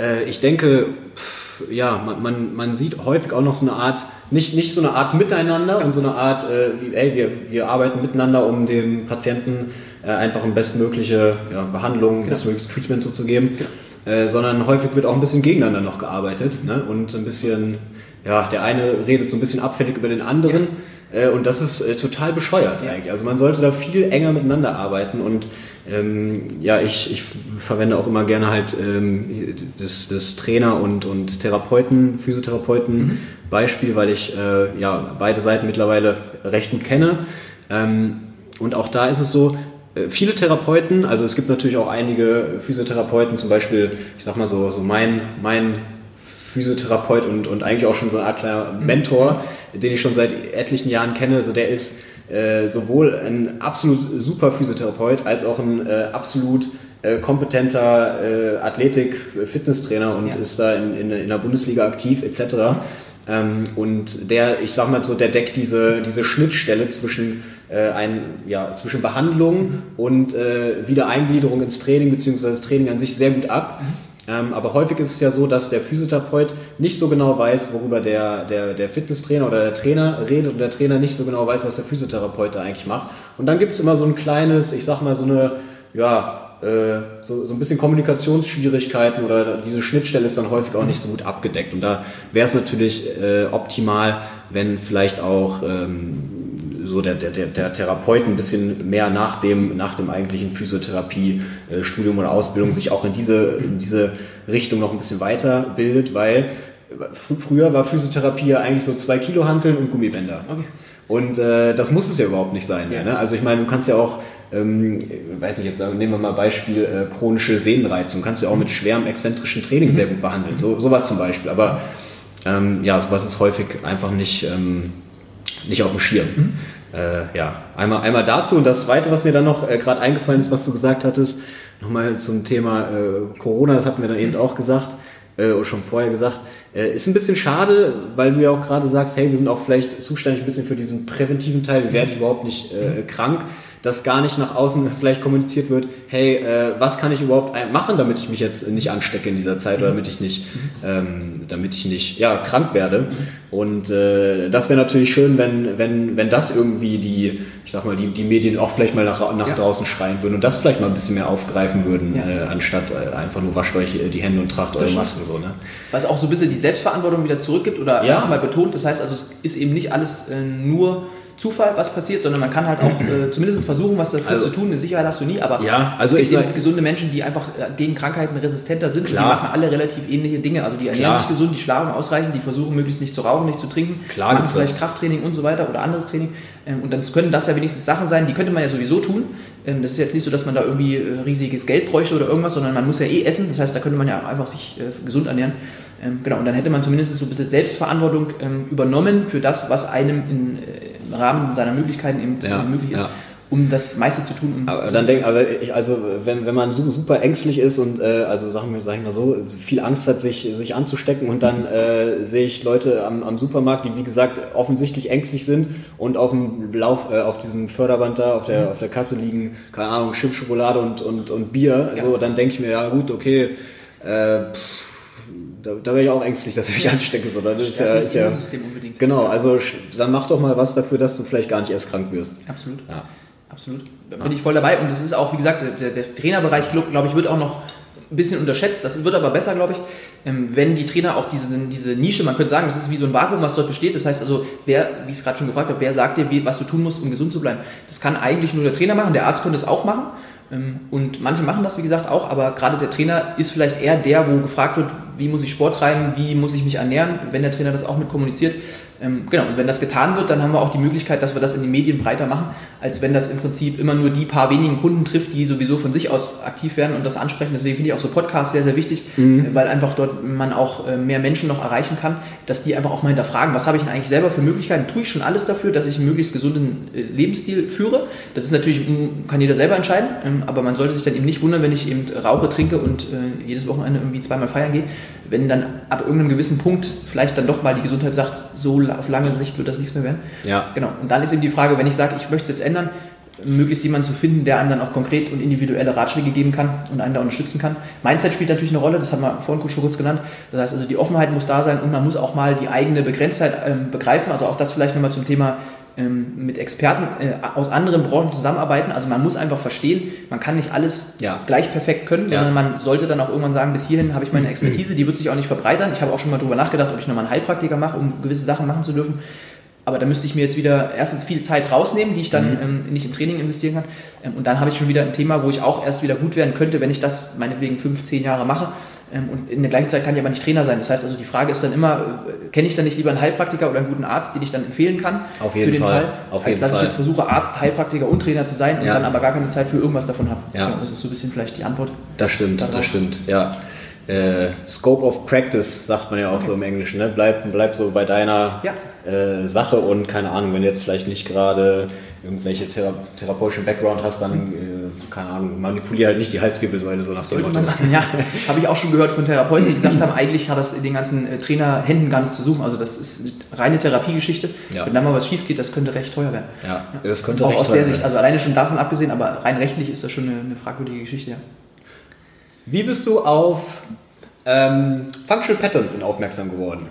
Äh, ich denke, pff, ja, man, man, man sieht häufig auch noch so eine Art, nicht, nicht so eine Art Miteinander und so eine Art, äh, wie, ey, wir, wir arbeiten miteinander, um dem Patienten äh, einfach eine bestmögliche ja, Behandlung, genau. bestmögliches Treatment so zu geben. Genau. Äh, sondern häufig wird auch ein bisschen gegeneinander noch gearbeitet ne? und ein bisschen ja, der eine redet so ein bisschen abfällig über den anderen. Ja. Äh, und das ist äh, total bescheuert ja. eigentlich. Also man sollte da viel enger miteinander arbeiten und ähm, ja, ich, ich verwende auch immer gerne halt ähm, das, das Trainer und, und Therapeuten, Physiotherapeuten mhm. Beispiel, weil ich äh, ja beide Seiten mittlerweile recht gut kenne. Ähm, und auch da ist es so, äh, viele Therapeuten, also es gibt natürlich auch einige Physiotherapeuten, zum Beispiel, ich sag mal so, so mein, mein Physiotherapeut und, und eigentlich auch schon so eine Art kleiner Mentor, mhm. den ich schon seit etlichen Jahren kenne. So der ist äh, sowohl ein absolut super Physiotherapeut als auch ein äh, absolut äh, kompetenter äh, Athletik-Fitnesstrainer und ja. ist da in, in, in der Bundesliga aktiv etc. Ähm, und der, ich sag mal so, der deckt diese, diese Schnittstelle zwischen, äh, ein, ja, zwischen Behandlung und äh, Wiedereingliederung ins Training beziehungsweise das Training an sich sehr gut ab. Ähm, aber häufig ist es ja so, dass der Physiotherapeut nicht so genau weiß, worüber der, der, der Fitnesstrainer oder der Trainer redet und der Trainer nicht so genau weiß, was der Physiotherapeut da eigentlich macht. Und dann gibt es immer so ein kleines, ich sag mal so eine, ja, äh, so, so ein bisschen Kommunikationsschwierigkeiten oder diese Schnittstelle ist dann häufig auch nicht so gut abgedeckt. Und da wäre es natürlich äh, optimal, wenn vielleicht auch ähm, so der, der, der Therapeut ein bisschen mehr nach dem, nach dem eigentlichen Physiotherapie-Studium oder Ausbildung sich auch in diese, in diese Richtung noch ein bisschen weiterbildet, weil fr früher war Physiotherapie ja eigentlich so zwei Kilo Hanteln und Gummibänder. Okay. Und äh, das muss es ja überhaupt nicht sein. Ja. Ne? Also ich meine, du kannst ja auch ähm, weiß nicht, jetzt nehmen wir mal Beispiel äh, chronische Sehnenreizung, kannst du ja auch mit schwerem exzentrischen Training sehr gut behandeln, so, sowas zum Beispiel. Aber ähm, ja, sowas ist häufig einfach nicht, ähm, nicht auf dem Schirm. Mhm. Äh, ja, einmal, einmal dazu. Und das zweite, was mir dann noch äh, gerade eingefallen ist, was du gesagt hattest, nochmal zum Thema äh, Corona, das hatten wir dann eben auch gesagt, äh, oder schon vorher gesagt, äh, ist ein bisschen schade, weil du ja auch gerade sagst, hey, wir sind auch vielleicht zuständig ein bisschen für diesen präventiven Teil, wie werde ich überhaupt nicht äh, mhm. krank dass gar nicht nach außen vielleicht kommuniziert wird, hey, äh, was kann ich überhaupt machen, damit ich mich jetzt nicht anstecke in dieser Zeit oder damit ich nicht, ähm, damit ich nicht ja, krank werde. Und äh, das wäre natürlich schön, wenn, wenn, wenn das irgendwie die, ich sag mal, die, die Medien auch vielleicht mal nach, nach ja. draußen schreien würden und das vielleicht mal ein bisschen mehr aufgreifen würden, ja. äh, anstatt äh, einfach nur wascht euch die Hände und tragt eure Masken so. Ne? Was auch so ein bisschen die Selbstverantwortung wieder zurückgibt oder ja. erstmal betont, das heißt also, es ist eben nicht alles äh, nur Zufall, was passiert, sondern man kann halt auch äh, zumindest versuchen, was dafür also, zu tun. Eine Sicherheit hast du nie, aber ja, also es gibt eben gesunde Menschen, die einfach äh, gegen Krankheiten resistenter sind klar. und die machen alle relativ ähnliche Dinge. Also die ernähren klar. sich gesund, die schlafen ausreichend, die versuchen möglichst nicht zu rauchen, nicht zu trinken, klar, machen vielleicht Krafttraining und so weiter oder anderes Training. Ähm, und dann können das ja wenigstens Sachen sein, die könnte man ja sowieso tun. Ähm, das ist jetzt nicht so, dass man da irgendwie äh, riesiges Geld bräuchte oder irgendwas, sondern man muss ja eh essen. Das heißt, da könnte man ja einfach sich äh, gesund ernähren. Ähm, genau, und dann hätte man zumindest so ein bisschen Selbstverantwortung ähm, übernommen für das, was einem in, äh, Rahmen seiner Möglichkeiten eben ja, möglich ist. Ja. Um das meiste zu tun. Um aber dann denk, aber ich, also wenn, wenn man super ängstlich ist und äh, also sagen wir, sagen wir so, viel Angst hat, sich, sich anzustecken und dann äh, sehe ich Leute am, am Supermarkt, die wie gesagt offensichtlich ängstlich sind und auf dem Lauf, äh, auf diesem Förderband da, auf der, mhm. auf der Kasse liegen, keine Ahnung, Chips, Schokolade und, und, und Bier. Ja. So, dann denke ich mir, ja gut, okay, äh, pff, da, da wäre ich auch ängstlich, dass ich mich anstecke. So, das ist ja, ist ja, unbedingt. Genau, also dann mach doch mal was dafür, dass du vielleicht gar nicht erst krank wirst. Absolut. Ja. Absolut. Da bin ich voll dabei. Und das ist auch, wie gesagt, der, der Trainerbereich, glaube ich, wird auch noch ein bisschen unterschätzt. Das wird aber besser, glaube ich, ähm, wenn die Trainer auch diese, diese Nische, man könnte sagen, das ist wie so ein Vakuum, was dort besteht. Das heißt also, wer, wie ich es gerade schon gefragt habe, wer sagt dir, was du tun musst, um gesund zu bleiben? Das kann eigentlich nur der Trainer machen. Der Arzt könnte es auch machen. Ähm, und manche machen das, wie gesagt, auch, aber gerade der Trainer ist vielleicht eher der, wo gefragt wird, wie muss ich Sport treiben, wie muss ich mich ernähren, wenn der Trainer das auch mit kommuniziert. Ähm, genau, und wenn das getan wird, dann haben wir auch die Möglichkeit, dass wir das in den Medien breiter machen, als wenn das im Prinzip immer nur die paar wenigen Kunden trifft, die sowieso von sich aus aktiv werden und das ansprechen. Deswegen finde ich auch so Podcasts sehr, sehr wichtig, mhm. weil einfach dort man auch äh, mehr Menschen noch erreichen kann, dass die einfach auch mal hinterfragen, was habe ich denn eigentlich selber für Möglichkeiten? Tue ich schon alles dafür, dass ich einen möglichst gesunden äh, Lebensstil führe? Das ist natürlich, kann jeder selber entscheiden, ähm, aber man sollte sich dann eben nicht wundern, wenn ich eben rauche, trinke und äh, jedes Wochenende irgendwie zweimal feiern gehe, wenn dann ab irgendeinem gewissen Punkt vielleicht dann doch mal die Gesundheit sagt, so auf lange Sicht wird das nichts mehr werden. Ja. Genau. Und dann ist eben die Frage, wenn ich sage, ich möchte es jetzt ändern, möglichst jemanden zu finden, der einem dann auch konkret und individuelle Ratschläge geben kann und einen da unterstützen kann. Mindset spielt natürlich eine Rolle, das haben wir vorhin schon kurz genannt. Das heißt also, die Offenheit muss da sein und man muss auch mal die eigene Begrenztheit ähm, begreifen. Also auch das vielleicht nochmal zum Thema mit Experten äh, aus anderen Branchen zusammenarbeiten. Also man muss einfach verstehen, man kann nicht alles ja. gleich perfekt können, sondern ja. man sollte dann auch irgendwann sagen, bis hierhin habe ich meine Expertise, die wird sich auch nicht verbreitern. Ich habe auch schon mal darüber nachgedacht, ob ich nochmal einen Heilpraktiker mache, um gewisse Sachen machen zu dürfen. Aber da müsste ich mir jetzt wieder erstens viel Zeit rausnehmen, die ich dann mhm. ähm, nicht in Training investieren kann. Ähm, und dann habe ich schon wieder ein Thema, wo ich auch erst wieder gut werden könnte, wenn ich das meinetwegen fünf, zehn Jahre mache. Ähm, und in der gleichen Zeit kann ich aber nicht Trainer sein. Das heißt also, die Frage ist dann immer, äh, kenne ich dann nicht lieber einen Heilpraktiker oder einen guten Arzt, den ich dann empfehlen kann? Auf jeden für den Fall. Fall Auf als dass Fall. ich jetzt versuche, Arzt, Heilpraktiker und Trainer zu sein und ja. dann aber gar keine Zeit für irgendwas davon habe. Ja. das ist so ein bisschen vielleicht die Antwort. Das stimmt, darauf. das stimmt, ja äh, Scope of Practice, sagt man ja auch okay. so im Englischen. Ne? Bleib, bleib so bei deiner ja. äh, Sache und keine Ahnung, wenn du jetzt vielleicht nicht gerade irgendwelche thera therapeutischen Background hast, dann keine Ahnung, manipuliere halt nicht die Halswirbelsäule so nach Sollte man lassen, ja. Habe ich auch schon gehört von Therapeuten, die gesagt haben, eigentlich hat das in den ganzen äh, Trainerhänden gar nicht zu suchen. Also das ist eine reine Therapiegeschichte. Ja. Wenn da mal was schief geht, das könnte recht teuer werden. Ja, ja. das könnte auch recht aus der Sicht, also alleine schon davon abgesehen, aber rein rechtlich ist das schon eine, eine fragwürdige Geschichte, ja. Wie bist du auf ähm, Functional Patterns aufmerksam geworden?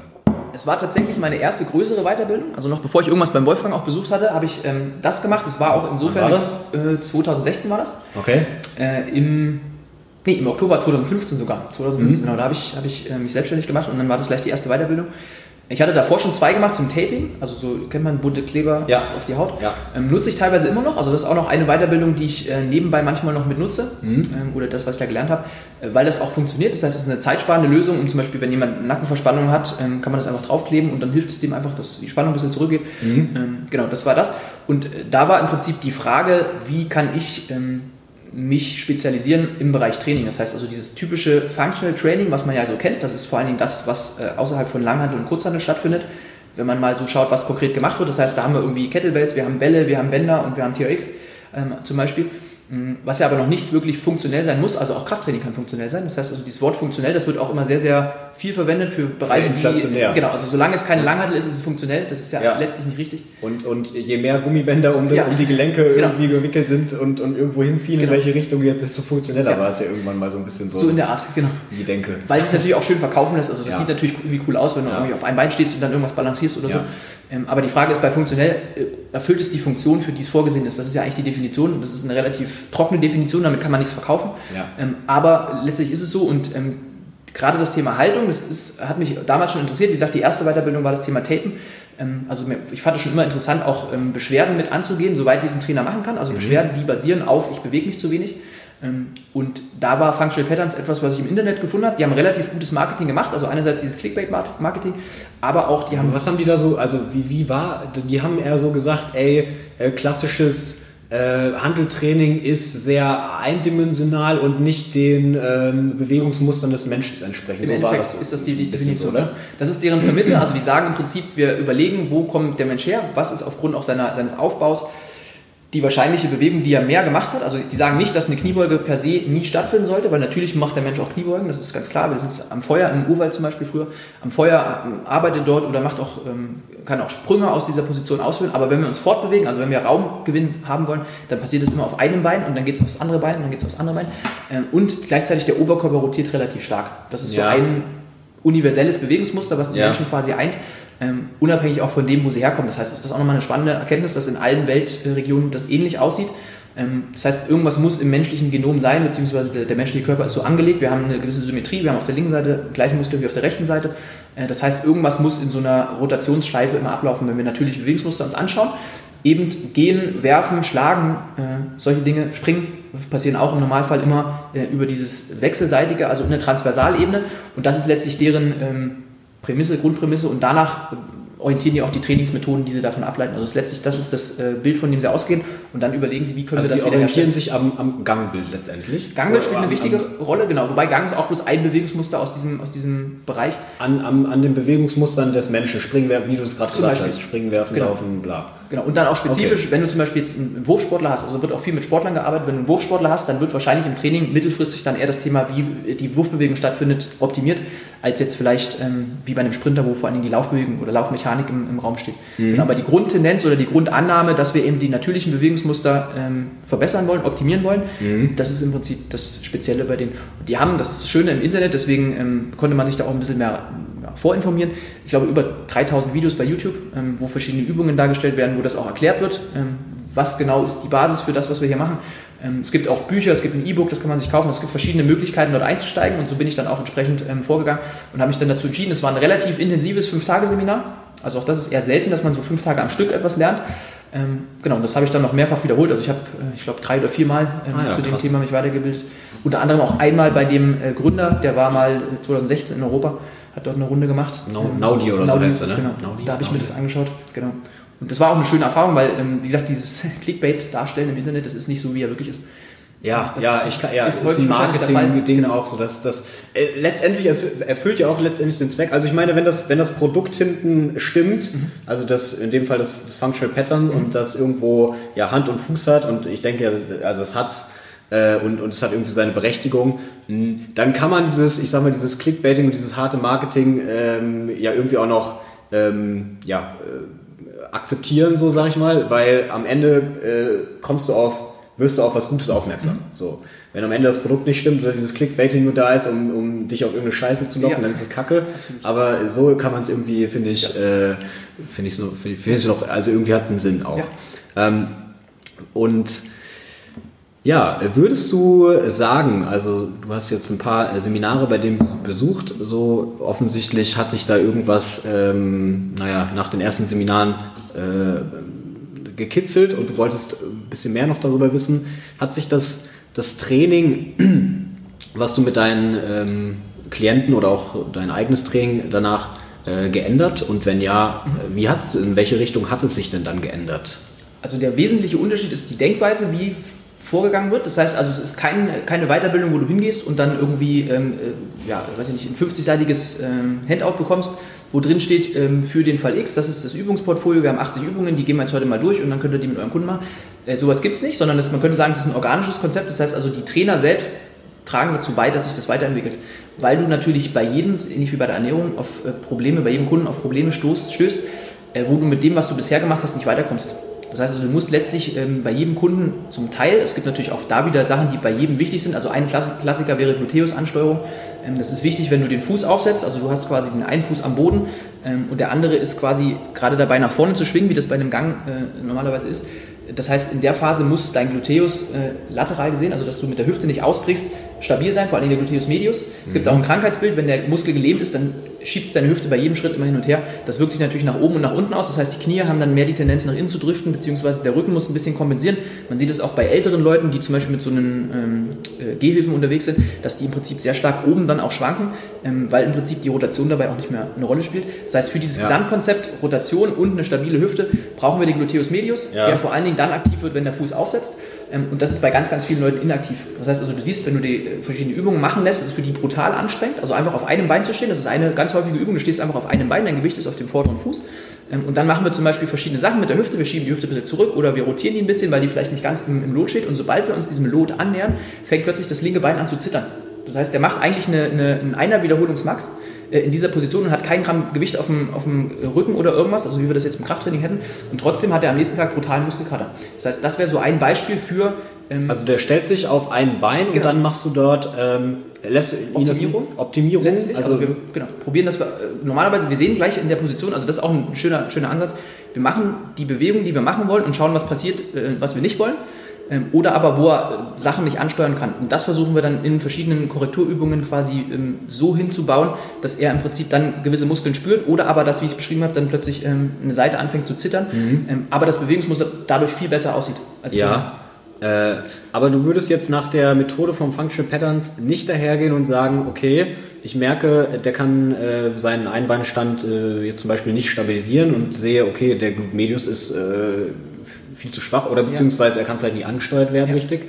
Es war tatsächlich meine erste größere Weiterbildung. Also noch bevor ich irgendwas beim Wolfgang auch besucht hatte, habe ich ähm, das gemacht. Es war auch insofern. Wann war das? Äh, 2016 war das. Okay. Äh, Im Nee, im Oktober 2015 sogar. 2015, mhm. genau, da habe ich, hab ich äh, mich selbstständig gemacht und dann war das gleich die erste Weiterbildung. Ich hatte davor schon zwei gemacht zum Taping, also so kennt man bunte Kleber ja. auf die Haut. Ja. Ähm, nutze ich teilweise immer noch, also das ist auch noch eine Weiterbildung, die ich äh, nebenbei manchmal noch mit nutze mhm. ähm, oder das, was ich da gelernt habe, äh, weil das auch funktioniert. Das heißt, es ist eine zeitsparende Lösung, um zum Beispiel, wenn jemand Nackenverspannung hat, ähm, kann man das einfach draufkleben und dann hilft es dem einfach, dass die Spannung ein bisschen zurückgeht. Mhm. Ähm, genau, das war das. Und äh, da war im Prinzip die Frage, wie kann ich ähm, mich spezialisieren im Bereich Training. Das heißt also dieses typische Functional Training, was man ja so kennt, das ist vor allen Dingen das, was äh, außerhalb von Langhandel und Kurzhandel stattfindet. Wenn man mal so schaut, was konkret gemacht wird, das heißt, da haben wir irgendwie Kettlebells, wir haben Bälle, wir haben Bänder und wir haben TRX ähm, zum Beispiel. Mhm. Was ja aber noch nicht wirklich funktionell sein muss, also auch Krafttraining kann funktionell sein. Das heißt also, dieses Wort funktionell, das wird auch immer sehr, sehr viel verwendet für Bereiche, die. Genau, also solange es keine Langhantel ist, ist es funktionell. Das ist ja, ja. letztlich nicht richtig. Und, und je mehr Gummibänder um, ja. um die Gelenke genau. irgendwie gewickelt sind und, und irgendwo hinziehen, genau. in welche Richtung jetzt, desto funktioneller ja. war es ja irgendwann mal so ein bisschen so. So in der Art, genau. Die Denke. Weil es natürlich auch schön verkaufen lässt. Also das sieht natürlich irgendwie cool aus, wenn du irgendwie auf einem Bein stehst und dann irgendwas balancierst oder so. Ähm, aber die Frage ist bei funktionell, äh, erfüllt es die Funktion, für die es vorgesehen ist? Das ist ja eigentlich die Definition. Das ist eine relativ trockene Definition, damit kann man nichts verkaufen. Ja. Ähm, aber letztlich ist es so und ähm, gerade das Thema Haltung, das ist, hat mich damals schon interessiert. Wie gesagt, die erste Weiterbildung war das Thema Tapen. also ich fand es schon immer interessant, auch Beschwerden mit anzugehen, soweit diesen Trainer machen kann. Also mhm. Beschwerden, die basieren auf, ich bewege mich zu wenig. Ähm, und da war Functional Patterns etwas, was ich im Internet gefunden habe. Die haben relativ gutes Marketing gemacht, also einerseits dieses Clickbait-Marketing, aber auch die haben. Was haben die da so, also wie, wie war, die haben eher so gesagt, ey, äh, klassisches äh, Handeltraining ist sehr eindimensional und nicht den ähm, Bewegungsmustern des Menschen entsprechend. Im so Endeffekt das ist das die, die Definition. So, oder? Das ist deren Prämisse. Also die sagen im Prinzip, wir überlegen, wo kommt der Mensch her, was ist aufgrund auch seiner, seines Aufbaus die wahrscheinliche Bewegung, die er mehr gemacht hat. Also die sagen nicht, dass eine Kniebeuge per se nie stattfinden sollte, weil natürlich macht der Mensch auch Kniebeugen, das ist ganz klar. Wir sind am Feuer, im Urwald zum Beispiel früher, am Feuer ähm, arbeitet dort oder macht auch, ähm, kann auch Sprünge aus dieser Position ausführen. Aber wenn wir uns fortbewegen, also wenn wir Raumgewinn haben wollen, dann passiert das immer auf einem Bein und dann geht es aufs andere Bein und dann geht es aufs andere Bein. Ähm, und gleichzeitig der Oberkörper rotiert relativ stark. Das ist ja. so ein universelles Bewegungsmuster, was die ja. Menschen quasi eint ähm, unabhängig auch von dem, wo sie herkommen. Das heißt, das ist auch nochmal eine spannende Erkenntnis, dass in allen Weltregionen das ähnlich aussieht. Ähm, das heißt, irgendwas muss im menschlichen Genom sein, beziehungsweise der, der, menschliche Körper ist so angelegt. Wir haben eine gewisse Symmetrie, wir haben auf der linken Seite gleiche Muskeln wie auf der rechten Seite. Äh, das heißt, irgendwas muss in so einer Rotationsschleife immer ablaufen, wenn wir natürliche Bewegungsmuster uns anschauen. Eben gehen, werfen, schlagen, äh, solche Dinge, springen, passieren auch im Normalfall immer äh, über dieses Wechselseitige, also in der Transversalebene. Und das ist letztlich deren ähm, Prämisse, Grundprämisse und danach orientieren die auch die Trainingsmethoden, die sie davon ableiten. Also das letztlich, das ist das äh, Bild, von dem sie ausgehen und dann überlegen sie, wie können also wir das wieder orientieren sich am, am, Gangbild letztendlich. Gangbild spielt eine wichtige am, Rolle, genau. Wobei Gang ist auch bloß ein Bewegungsmuster aus diesem, aus diesem Bereich. An, an, an den Bewegungsmustern des Menschen, Springen, wie du es gerade gesagt Beispiel. hast, Springen, Werfen, genau. Laufen, bla. Genau, und dann auch spezifisch, okay. wenn du zum Beispiel jetzt einen Wurfsportler hast, also wird auch viel mit Sportlern gearbeitet, wenn du einen Wurfsportler hast, dann wird wahrscheinlich im Training mittelfristig dann eher das Thema, wie die Wurfbewegung stattfindet, optimiert, als jetzt vielleicht ähm, wie bei einem Sprinter, wo vor allem die Laufbewegung oder Laufmechanik im, im Raum steht. Mhm. Genau, aber die Grundtendenz oder die Grundannahme, dass wir eben die natürlichen Bewegungsmuster ähm, verbessern wollen, optimieren wollen, mhm. das ist im Prinzip das Spezielle bei denen. Die haben das Schöne im Internet, deswegen ähm, konnte man sich da auch ein bisschen mehr ja, vorinformieren. Ich glaube, über 3000 Videos bei YouTube, ähm, wo verschiedene Übungen dargestellt werden, wo das auch erklärt wird, ähm, was genau ist die Basis für das, was wir hier machen. Ähm, es gibt auch Bücher, es gibt ein E-Book, das kann man sich kaufen. Es gibt verschiedene Möglichkeiten, dort einzusteigen und so bin ich dann auch entsprechend ähm, vorgegangen und habe mich dann dazu entschieden. Es war ein relativ intensives Fünf-Tage-Seminar. Also auch das ist eher selten, dass man so fünf Tage am Stück etwas lernt. Ähm, genau, und das habe ich dann noch mehrfach wiederholt. Also ich habe, äh, ich glaube, drei oder vier Mal ähm, ah ja, zu dem Thema mich weitergebildet. Unter anderem auch einmal bei dem äh, Gründer, der war mal 2016 in Europa, hat dort eine Runde gemacht. Naudi oder Naudi so heißt er, ne? Genau. Naudi, da habe ich mir das angeschaut. Genau. Und das war auch eine schöne Erfahrung, weil, ähm, wie gesagt, dieses Clickbait darstellen im Internet, das ist nicht so, wie er wirklich ist. Ja, das ja, ich kann, ja, ist, ist ein Marketing-Ding genau. auch so, dass das äh, letztendlich es erfüllt ja auch letztendlich den Zweck. Also ich meine, wenn das wenn das Produkt hinten stimmt, mhm. also das in dem Fall das, das Functional Pattern mhm. und das irgendwo ja Hand und Fuß hat und ich denke, also es hat's äh, und, und es hat irgendwie seine Berechtigung, dann kann man dieses, ich sag mal, dieses Clickbaiting und dieses harte Marketing ähm, ja irgendwie auch noch ähm, ja, äh, akzeptieren, so sag ich mal, weil am Ende äh, kommst du auf, wirst du auf was Gutes aufmerksam. Mhm. So. Wenn am Ende das Produkt nicht stimmt oder dieses Clickbaiting nur da ist, um, um dich auf irgendeine Scheiße zu locken, ja. dann ist das Kacke. Absolut. Aber so kann man es irgendwie, finde ich, ja. äh, finde ich so, finde ich, find ich noch, also irgendwie hat es einen Sinn auch. Ja. Ähm, und ja, würdest du sagen, also du hast jetzt ein paar Seminare bei dem besucht, so offensichtlich hat dich da irgendwas, ähm, naja, nach den ersten Seminaren äh, gekitzelt und du wolltest ein bisschen mehr noch darüber wissen. Hat sich das, das Training, was du mit deinen ähm, Klienten oder auch dein eigenes Training danach äh, geändert? Und wenn ja, wie hat, in welche Richtung hat es sich denn dann geändert? Also der wesentliche Unterschied ist die Denkweise, wie vorgegangen wird. Das heißt also, es ist kein, keine Weiterbildung, wo du hingehst und dann irgendwie, ähm, äh, ja, weiß ich nicht, ein 50-seitiges ähm, Handout bekommst, wo drin steht, ähm, für den Fall X, das ist das Übungsportfolio, wir haben 80 Übungen, die gehen wir jetzt heute mal durch und dann könnt ihr die mit eurem Kunden machen. Äh, sowas gibt es nicht, sondern das, man könnte sagen, es ist ein organisches Konzept. Das heißt also, die Trainer selbst tragen dazu bei, dass sich das weiterentwickelt. Weil du natürlich bei jedem, ähnlich wie bei der Ernährung, auf äh, Probleme, bei jedem Kunden auf Probleme stoßt, stößt, äh, wo du mit dem, was du bisher gemacht hast, nicht weiterkommst. Das heißt also, du musst letztlich ähm, bei jedem Kunden zum Teil, es gibt natürlich auch da wieder Sachen, die bei jedem wichtig sind. Also ein Klassiker wäre Gluteus-Ansteuerung. Ähm, das ist wichtig, wenn du den Fuß aufsetzt, also du hast quasi den einen Fuß am Boden ähm, und der andere ist quasi gerade dabei nach vorne zu schwingen, wie das bei einem Gang äh, normalerweise ist. Das heißt, in der Phase muss dein Gluteus äh, lateral gesehen, also dass du mit der Hüfte nicht ausbrichst, stabil sein, vor allem der Gluteus medius. Es mhm. gibt auch ein Krankheitsbild, wenn der Muskel gelähmt ist, dann schiebst deine Hüfte bei jedem Schritt immer hin und her. Das wirkt sich natürlich nach oben und nach unten aus. Das heißt, die Knie haben dann mehr die Tendenz nach innen zu driften, beziehungsweise der Rücken muss ein bisschen kompensieren. Man sieht es auch bei älteren Leuten, die zum Beispiel mit so einen ähm, äh, Gehhilfen unterwegs sind, dass die im Prinzip sehr stark oben dann auch schwanken, ähm, weil im Prinzip die Rotation dabei auch nicht mehr eine Rolle spielt. Das heißt, für dieses ja. Gesamtkonzept Rotation und eine stabile Hüfte brauchen wir den Gluteus medius, ja. der vor allen Dingen dann aktiv wird, wenn der Fuß aufsetzt. Ähm, und das ist bei ganz, ganz vielen Leuten inaktiv. Das heißt also, du siehst, wenn du die äh, verschiedenen Übungen machen lässt, ist es für die brutal anstrengend. Also einfach auf einem Bein zu stehen, das ist eine ganz häufige Übung. Du stehst einfach auf einem Bein, dein Gewicht ist auf dem vorderen Fuß. Ähm, und dann machen wir zum Beispiel verschiedene Sachen mit der Hüfte. Wir schieben die Hüfte ein bisschen zurück oder wir rotieren die ein bisschen, weil die vielleicht nicht ganz im, im Lot steht. Und sobald wir uns diesem Lot annähern, fängt plötzlich das linke Bein an zu zittern. Das heißt, der macht eigentlich eine, eine, einen Einer Wiederholungsmax äh, in dieser Position und hat kein Gramm Gewicht auf dem, auf dem Rücken oder irgendwas, also wie wir das jetzt im Krafttraining hätten. Und trotzdem hat er am nächsten Tag brutalen Muskelkater. Das heißt, das wäre so ein Beispiel für. Ähm, also der stellt sich auf ein Bein genau. und dann machst du dort ähm, lässt Optimierung. Optimierung. Letztlich, also, also wir genau, probieren das. Wir, äh, normalerweise, wir sehen gleich in der Position, also das ist auch ein schöner, schöner Ansatz. Wir machen die Bewegung, die wir machen wollen und schauen, was passiert, äh, was wir nicht wollen. Ähm, oder aber wo er äh, Sachen nicht ansteuern kann. Und das versuchen wir dann in verschiedenen Korrekturübungen quasi ähm, so hinzubauen, dass er im Prinzip dann gewisse Muskeln spürt oder aber das, wie ich es beschrieben habe, dann plötzlich ähm, eine Seite anfängt zu zittern, mhm. aber das Bewegungsmuster dadurch viel besser aussieht als ja. Äh, aber du würdest jetzt nach der Methode vom Functional Patterns nicht dahergehen und sagen, okay, ich merke, der kann äh, seinen Einbeinstand äh, jetzt zum Beispiel nicht stabilisieren und sehe, okay, der Glut Medius ist viel zu schwach oder beziehungsweise er kann vielleicht nicht angesteuert werden richtig.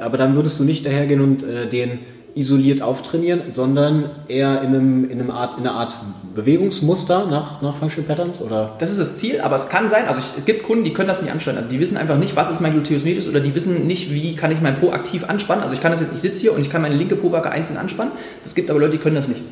Aber dann würdest du nicht dahergehen und äh, den isoliert auftrainieren, sondern eher in, einem, in, einem Art, in einer Art Bewegungsmuster nach, nach Functional Patterns? Oder? Das ist das Ziel, aber es kann sein, also ich, es gibt Kunden, die können das nicht ansteuern. Also die wissen einfach nicht, was ist mein Gluteus medius oder die wissen nicht, wie kann ich mein Po aktiv anspannen. Also ich kann das jetzt, ich sitze hier und ich kann meine linke Po-Backe einzeln anspannen. Es gibt aber Leute, die können das nicht.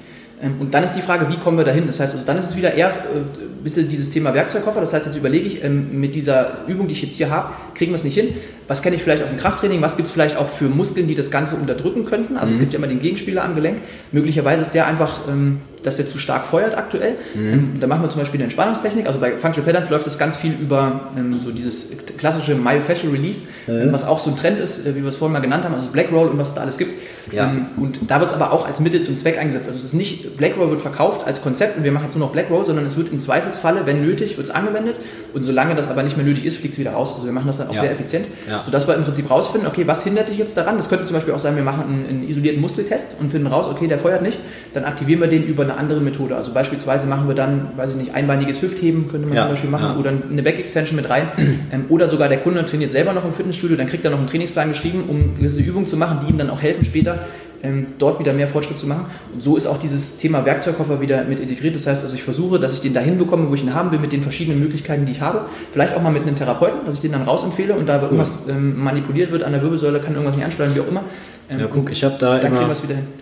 Ähm, und dann ist die Frage, wie kommen wir dahin? Das heißt, also dann ist es wieder eher ein äh, bisschen dieses Thema Werkzeugkoffer. Das heißt, jetzt überlege ich, ähm, mit dieser Übung, die ich jetzt hier habe, kriegen wir es nicht hin. Was kenne ich vielleicht aus dem Krafttraining? Was gibt es vielleicht auch für Muskeln, die das Ganze unterdrücken könnten? Also mhm. es gibt ja immer den Gegenspieler am Gelenk. Möglicherweise ist der einfach, ähm, dass der zu stark feuert aktuell. Mhm. Da machen wir zum Beispiel eine Entspannungstechnik. Also bei Functional Patterns läuft das ganz viel über so dieses klassische Myofascial Release, mhm. was auch so ein Trend ist, äh, wie wir es vorhin mal genannt haben, also Black Roll und was es da alles gibt. Ja. Und da wird es aber auch als Mittel zum Zweck eingesetzt. Also es ist nicht BlackRoll wird verkauft als Konzept und wir machen jetzt nur noch BlackRoll, sondern es wird im Zweifelsfalle, wenn nötig, wird es angewendet und solange das aber nicht mehr nötig ist, fliegt es wieder raus. Also wir machen das dann auch ja. sehr effizient, ja. sodass wir im Prinzip rausfinden, okay, was hindert dich jetzt daran? Das könnte zum Beispiel auch sein, wir machen einen, einen isolierten Muskeltest und finden raus, okay, der feuert nicht, dann aktivieren wir den über eine andere Methode. Also beispielsweise machen wir dann, weiß ich nicht, einbeiniges Hüftheben könnte man ja. zum Beispiel machen oder eine Back-Extension mit rein ähm, oder sogar der Kunde trainiert selber noch im Fitnessstudio, dann kriegt er noch einen Trainingsplan geschrieben, um diese Übungen zu machen, die ihm dann auch helfen später ähm, dort wieder mehr Fortschritt zu machen. Und so ist auch dieses Thema Werkzeugkoffer wieder mit integriert. Das heißt, also ich versuche, dass ich den dahin bekomme, wo ich ihn haben will, mit den verschiedenen Möglichkeiten, die ich habe. Vielleicht auch mal mit einem Therapeuten, dass ich den dann rausempfehle und da cool. irgendwas ähm, manipuliert wird an der Wirbelsäule, kann irgendwas nicht ansteuern, wie auch immer. Ähm, ja, guck, ich habe da immer,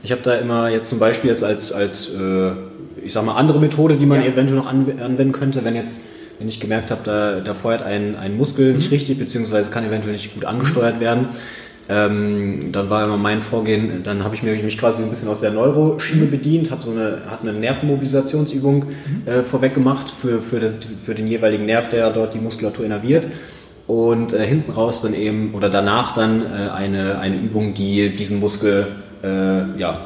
ich habe da immer jetzt zum Beispiel jetzt als, als äh, ich sag mal, andere Methode, die man ja. eventuell noch anwenden könnte, wenn jetzt wenn ich gemerkt habe, da, da feuert ein, ein Muskel nicht mhm. richtig, beziehungsweise kann eventuell nicht gut angesteuert mhm. werden, ähm, dann war immer mein Vorgehen, dann habe ich mich, mich quasi ein bisschen aus der Neuroschiene mhm. bedient, habe so eine, hat eine Nervenmobilisationsübung mhm. äh, vorweg gemacht für, für, das, für den jeweiligen Nerv, der dort die Muskulatur innerviert. Und äh, hinten raus dann eben oder danach dann äh, eine, eine Übung, die diesen Muskel äh, ja,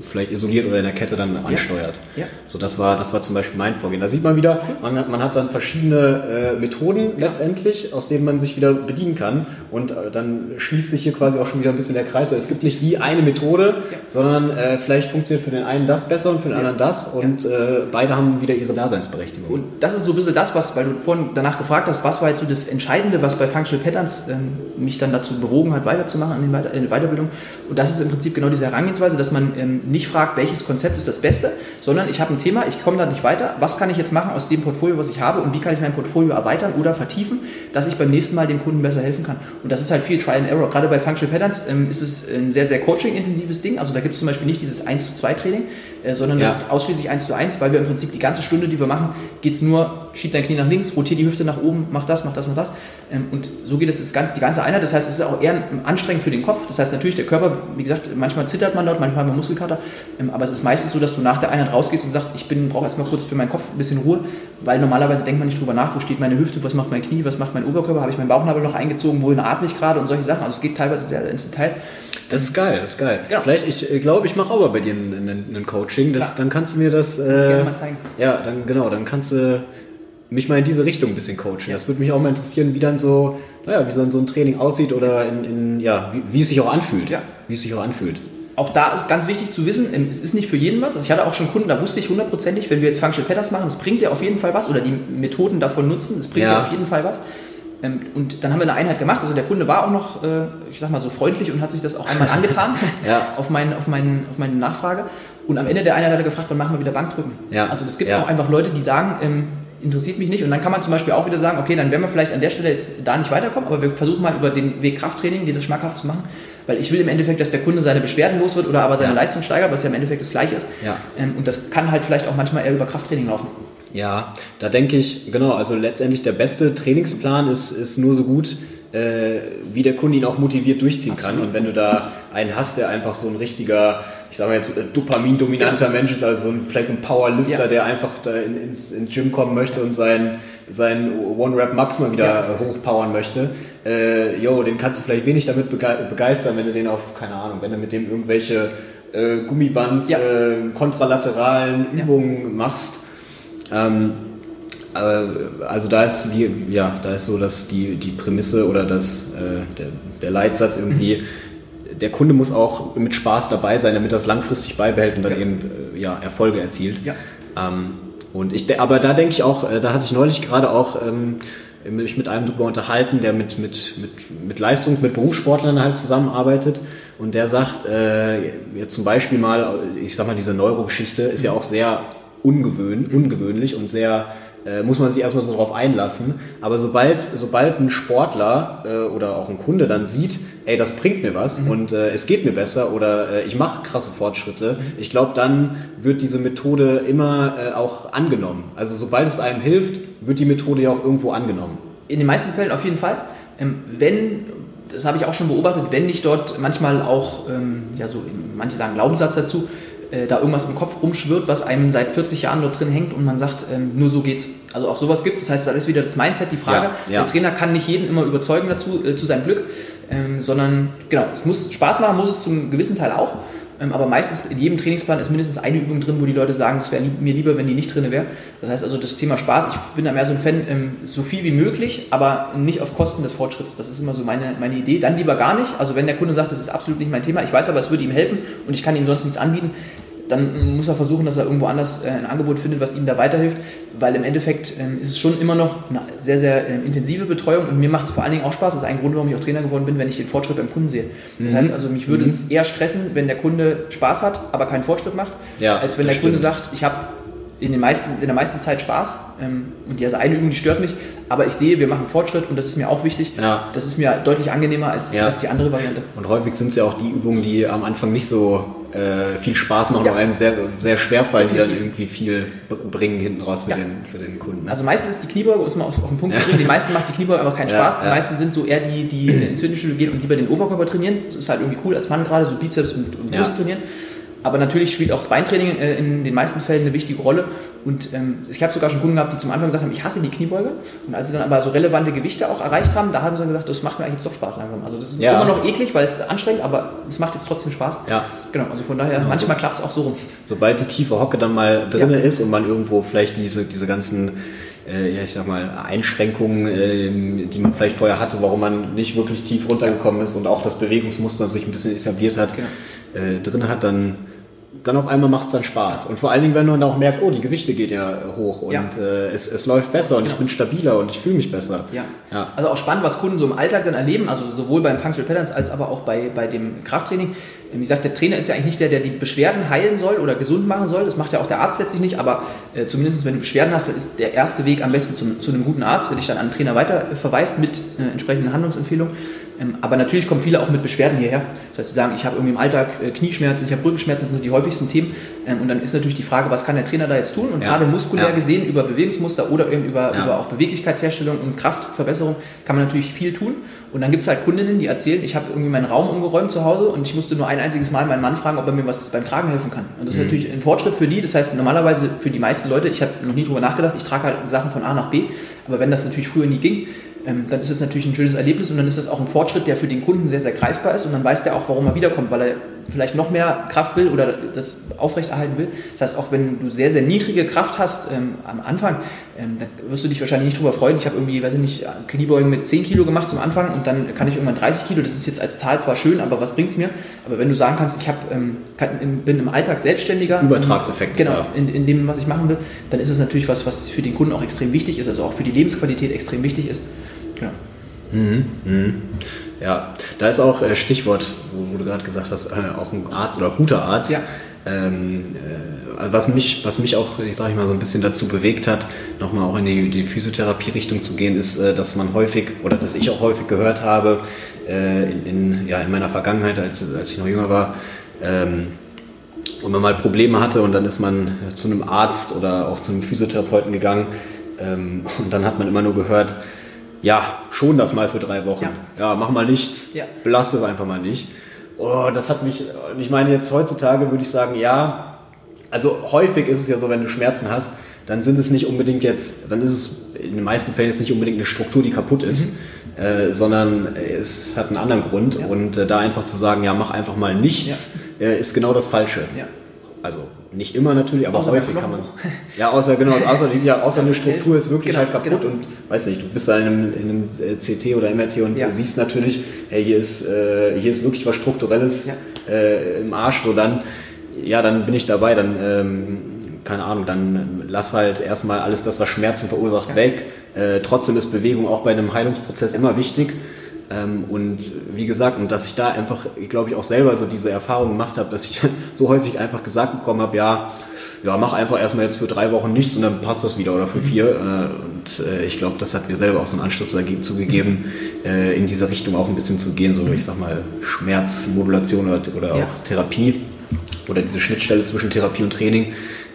vielleicht isoliert oder in der Kette dann ansteuert. Ja. So, das war, das war zum Beispiel mein Vorgehen. Da sieht man wieder, man hat, man hat dann verschiedene äh, Methoden letztendlich, aus denen man sich wieder bedienen kann. Und äh, dann schließt sich hier quasi auch schon wieder ein bisschen der Kreis. Es gibt nicht die eine Methode, ja. sondern äh, vielleicht funktioniert für den einen das besser und für den anderen das. Und äh, beide haben wieder ihre Daseinsberechtigung. Und das ist so ein bisschen das, was, weil du vorhin danach gefragt hast, was war jetzt so das Entscheidende, was bei Functional Patterns ähm, mich dann dazu bewogen hat, weiterzumachen in, Weiter in der Weiterbildung. Und das ist im Prinzip genau diese Herangehensweise, dass man ähm, nicht fragt, welches Konzept ist das Beste, sondern ich habe ein Thema, ich komme da nicht weiter, was kann ich jetzt machen aus dem Portfolio, was ich habe und wie kann ich mein Portfolio erweitern oder vertiefen, dass ich beim nächsten Mal dem Kunden besser helfen kann. Und das ist halt viel Trial and Error. Gerade bei Functional Patterns ähm, ist es ein sehr, sehr coaching-intensives Ding. Also da gibt es zum Beispiel nicht dieses 1 zu 2 Training, äh, sondern ja. das ist ausschließlich 1 zu 1, weil wir im Prinzip die ganze Stunde, die wir machen, geht es nur, schieb dein Knie nach links, rotier die Hüfte nach oben, mach das, mach das, mach das. Ähm, und so geht es das, die ganze Einheit. Das heißt, es ist auch eher anstrengend für den Kopf. Das heißt natürlich, der Körper, wie gesagt, manchmal zittert man dort, manchmal hat man Muskelkater, ähm, aber es ist meistens so, dass du nach der Einheit rausgehst und sagst, ich brauche erstmal kurz für meinen Kopf ein bisschen Ruhe, weil normalerweise denkt man nicht drüber nach, wo steht meine Hüfte, was macht mein Knie, was macht mein Oberkörper, habe ich meinen Bauchnabel noch eingezogen, wohin atme ich gerade und solche Sachen. Also es geht teilweise sehr ins Detail. Das ist geil, das ist geil. Genau. Vielleicht, ich glaube, ich mache auch mal bei dir ein, ein Coaching. Das, dann kannst du mir das. Äh, das gerne mal zeigen. Ja, dann genau, dann kannst du mich mal in diese Richtung ein bisschen coachen. Ja. Das würde mich auch mal interessieren, wie dann so, naja, wie so ein, so ein Training aussieht oder in, in ja, wie, wie, es sich auch anfühlt. Ja. Wie es sich auch anfühlt. Auch da ist ganz wichtig zu wissen, ähm, es ist nicht für jeden was. Also ich hatte auch schon Kunden, da wusste ich hundertprozentig, wenn wir jetzt Functional Patterns machen, es bringt dir auf jeden Fall was oder die Methoden davon nutzen, es bringt ja. dir auf jeden Fall was. Ähm, und dann haben wir eine Einheit gemacht. Also der Kunde war auch noch, äh, ich sag mal so freundlich und hat sich das auch einmal angetan ja. auf, mein, auf, mein, auf meine Nachfrage. Und am Ende der Einheit hat er gefragt, wann machen wir wieder Bankdrücken? Ja. Also es gibt ja. auch einfach Leute, die sagen, ähm, interessiert mich nicht. Und dann kann man zum Beispiel auch wieder sagen, okay, dann werden wir vielleicht an der Stelle jetzt da nicht weiterkommen, aber wir versuchen mal über den Weg Krafttraining, dir das schmackhaft zu machen. Weil ich will im Endeffekt, dass der Kunde seine Beschwerden los wird oder aber seine ja. Leistung steigert, was ja im Endeffekt das gleiche ist. Ja. Ähm, und das kann halt vielleicht auch manchmal eher über Krafttraining laufen. Ja, da denke ich, genau, also letztendlich der beste Trainingsplan ist, ist nur so gut, wie der Kunde ihn auch motiviert durchziehen Absolut. kann. Und wenn du da einen hast, der einfach so ein richtiger, ich sag mal jetzt, äh, Dopamin-dominanter ja. Mensch ist, also so ein, vielleicht so ein Powerlifter, ja. der einfach da in, ins, ins Gym kommen möchte ja. und sein, sein One-Rap-Max mal wieder hochpowern möchte, äh, yo, den kannst du vielleicht wenig damit begeistern, wenn du den auf, keine Ahnung, wenn du mit dem irgendwelche äh, Gummiband, äh, kontralateralen Übungen machst ähm, äh, also da ist wie, ja, da ist so, dass die, die Prämisse oder das, äh, der, der Leitsatz irgendwie, der Kunde muss auch mit Spaß dabei sein, damit er es langfristig beibehält und dann ja. eben äh, ja, Erfolge erzielt. Ja. Ähm, und ich, aber da denke ich auch, äh, da hatte ich neulich gerade auch ähm, mich mit einem drüber unterhalten, der mit, mit, mit, mit Leistung, mit Berufssportlern halt zusammenarbeitet und der sagt, äh, jetzt zum Beispiel mal, ich sag mal, diese Neurogeschichte ist ja auch sehr ungewöhn, ungewöhnlich und sehr äh, muss man sich erstmal so drauf einlassen. Aber sobald, sobald ein Sportler äh, oder auch ein Kunde dann sieht, ey, das bringt mir was mhm. und äh, es geht mir besser oder äh, ich mache krasse Fortschritte, mhm. ich glaube, dann wird diese Methode immer äh, auch angenommen. Also sobald es einem hilft, wird die Methode ja auch irgendwo angenommen. In den meisten Fällen auf jeden Fall. Ähm, wenn das habe ich auch schon beobachtet, wenn nicht dort manchmal auch, ähm, ja so, manche sagen Glaubenssatz dazu, äh, da irgendwas im Kopf rumschwirrt, was einem seit 40 Jahren dort drin hängt und man sagt, ähm, nur so geht's. Also auch sowas gibt es. Das heißt, da ist wieder das Mindset, die Frage. Ja, ja. Der Trainer kann nicht jeden immer überzeugen dazu, äh, zu seinem Glück, ähm, sondern genau, es muss Spaß machen, muss es zum gewissen Teil auch. Ähm, aber meistens in jedem Trainingsplan ist mindestens eine Übung drin, wo die Leute sagen, es wäre mir lieber, wenn die nicht drin wäre. Das heißt also, das Thema Spaß, ich bin da mehr so ein Fan, ähm, so viel wie möglich, aber nicht auf Kosten des Fortschritts. Das ist immer so meine, meine Idee. Dann lieber gar nicht. Also wenn der Kunde sagt, das ist absolut nicht mein Thema, ich weiß aber, es würde ihm helfen und ich kann ihm sonst nichts anbieten, dann muss er versuchen, dass er irgendwo anders äh, ein Angebot findet, was ihm da weiterhilft, weil im Endeffekt ähm, ist es schon immer noch eine sehr, sehr ähm, intensive Betreuung und mir macht es vor allen Dingen auch Spaß. Das ist ein Grund, warum ich auch Trainer geworden bin, wenn ich den Fortschritt beim Kunden sehe. Das mhm. heißt also, mich würde mhm. es eher stressen, wenn der Kunde Spaß hat, aber keinen Fortschritt macht, ja, als wenn der stimmt. Kunde sagt, ich habe in, den meisten, in der meisten Zeit Spaß ähm, und die also eine Übung, die stört mich, aber ich sehe, wir machen Fortschritt und das ist mir auch wichtig. Ja. Das ist mir deutlich angenehmer als, ja. als die andere Variante. Und häufig sind es ja auch die Übungen, die am Anfang nicht so äh, viel Spaß machen, ja. einem sehr, sehr schwer fallen, die dann irgendwie viel bringen hinten raus für, den, für den Kunden. Also meistens ist die Kniebeuge, um es mal auf, auf den Punkt zu bringen, die meisten macht die Kniebeuge einfach keinen Spaß. Die meisten sind so eher die, die ins Fitnessstudio gehen und lieber den Oberkörper trainieren. Das ist halt irgendwie cool als Mann gerade, so Bizeps und, und Brust trainieren. Aber natürlich spielt auch das Beintraining äh, in den meisten Fällen eine wichtige Rolle. Und ähm, ich habe sogar schon Kunden gehabt, die zum Anfang gesagt haben, ich hasse die Kniebeuge. Und als sie dann aber so relevante Gewichte auch erreicht haben, da haben sie dann gesagt, das macht mir eigentlich jetzt doch Spaß langsam. Also das ist ja. immer noch eklig, weil es anstrengend, aber es macht jetzt trotzdem Spaß. Ja. Genau, also von daher, genau, manchmal klappt es auch so rum. Sobald die tiefe Hocke dann mal drin ja. ist und man irgendwo vielleicht diese, diese ganzen äh, ja, ich sag mal, Einschränkungen, äh, die man vielleicht vorher hatte, warum man nicht wirklich tief runtergekommen ist und auch das Bewegungsmuster sich ein bisschen etabliert hat, genau. drin hat, dann dann auf einmal macht es dann Spaß. Und vor allen Dingen, wenn man auch merkt, oh, die Gewichte gehen ja hoch und ja. Äh, es, es läuft besser und ja. ich bin stabiler und ich fühle mich besser. Ja. ja. Also auch spannend, was Kunden so im Alltag dann erleben, also sowohl beim Functional Patterns als aber auch bei, bei dem Krafttraining. Wie gesagt, der Trainer ist ja eigentlich nicht der, der die Beschwerden heilen soll oder gesund machen soll. Das macht ja auch der Arzt letztlich nicht, aber äh, zumindest wenn du Beschwerden hast, dann ist der erste Weg am besten zum, zu einem guten Arzt, der dich dann an einen Trainer weiter verweist mit äh, entsprechenden Handlungsempfehlungen. Ähm, aber natürlich kommen viele auch mit Beschwerden hierher. Das heißt, sie sagen, ich habe irgendwie im Alltag äh, Knieschmerzen, ich habe Rückenschmerzen, das sind die häufigsten Themen. Ähm, und dann ist natürlich die Frage, was kann der Trainer da jetzt tun? Und ja. gerade muskulär ja. gesehen über Bewegungsmuster oder eben über, ja. über auch Beweglichkeitsherstellung und Kraftverbesserung kann man natürlich viel tun. Und dann gibt es halt Kundinnen, die erzählen, ich habe irgendwie meinen Raum umgeräumt zu Hause und ich musste nur ein einziges Mal meinen Mann fragen, ob er mir was beim Tragen helfen kann. Und das mhm. ist natürlich ein Fortschritt für die. Das heißt, normalerweise für die meisten Leute, ich habe noch nie drüber nachgedacht, ich trage halt Sachen von A nach B, aber wenn das natürlich früher nie ging, dann ist es natürlich ein schönes Erlebnis und dann ist das auch ein Fortschritt, der für den Kunden sehr, sehr greifbar ist und dann weiß der auch, warum er wiederkommt, weil er vielleicht noch mehr Kraft will oder das aufrechterhalten will. Das heißt, auch wenn du sehr, sehr niedrige Kraft hast ähm, am Anfang, ähm, dann wirst du dich wahrscheinlich nicht drüber freuen. Ich habe irgendwie, weiß ich nicht, Kniebeugen mit 10 Kilo gemacht zum Anfang und dann kann ich irgendwann 30 Kilo. Das ist jetzt als Zahl zwar schön, aber was bringt es mir? Aber wenn du sagen kannst, ich hab, ähm, kann, bin im Alltag selbstständiger. Übertragseffekt. Genau, in, in dem, was ich machen will, dann ist es natürlich was, was für den Kunden auch extrem wichtig ist, also auch für die Lebensqualität extrem wichtig ist. Ja. Mhm, mhm. Ja, da ist auch äh, Stichwort, wo, wo du gerade gesagt hast, äh, auch ein Arzt oder guter Arzt. Ja. Ähm, äh, was mich, was mich auch, ich sage mal, so ein bisschen dazu bewegt hat, nochmal auch in die, die Physiotherapie-Richtung zu gehen, ist, äh, dass man häufig oder dass ich auch häufig gehört habe äh, in, in, ja, in meiner Vergangenheit, als, als ich noch jünger war, ähm, und man mal Probleme hatte und dann ist man zu einem Arzt oder auch zu einem Physiotherapeuten gegangen ähm, und dann hat man immer nur gehört, ja, schon das mal für drei Wochen. Ja, ja mach mal nichts. Ja. Belast es einfach mal nicht. Oh, das hat mich, ich meine jetzt heutzutage würde ich sagen, ja, also häufig ist es ja so, wenn du Schmerzen hast, dann sind es nicht unbedingt jetzt, dann ist es in den meisten Fällen jetzt nicht unbedingt eine Struktur, die kaputt ist, mhm. äh, sondern es hat einen anderen Grund. Ja. Und äh, da einfach zu sagen, ja, mach einfach mal nichts, ja. äh, ist genau das Falsche. Ja. Also nicht immer natürlich, aber außer häufig kann man. Ja, außer genau, außer, ja, außer eine Struktur ist wirklich genau, halt kaputt genau. und weiß nicht, du bist da in einem, in einem äh, CT oder MRT und ja. siehst natürlich, hey, hier ist, äh, hier ist wirklich was Strukturelles ja. äh, im Arsch, so dann, ja, dann bin ich dabei, dann, ähm, keine Ahnung, dann lass halt erstmal alles das, was Schmerzen verursacht, ja. weg. Äh, trotzdem ist Bewegung auch bei einem Heilungsprozess immer wichtig. Ähm, und wie gesagt, und dass ich da einfach, glaube ich, auch selber so diese Erfahrung gemacht habe, dass ich so häufig einfach gesagt bekommen habe, ja, ja, mach einfach erstmal jetzt für drei Wochen nichts und dann passt das wieder oder für mhm. vier. Äh, und äh, ich glaube, das hat mir selber auch so einen Anschluss dagegen zugegeben, äh, in diese Richtung auch ein bisschen zu gehen, so ich sag mal Schmerzmodulation oder, oder ja. auch Therapie oder diese Schnittstelle zwischen Therapie und Training.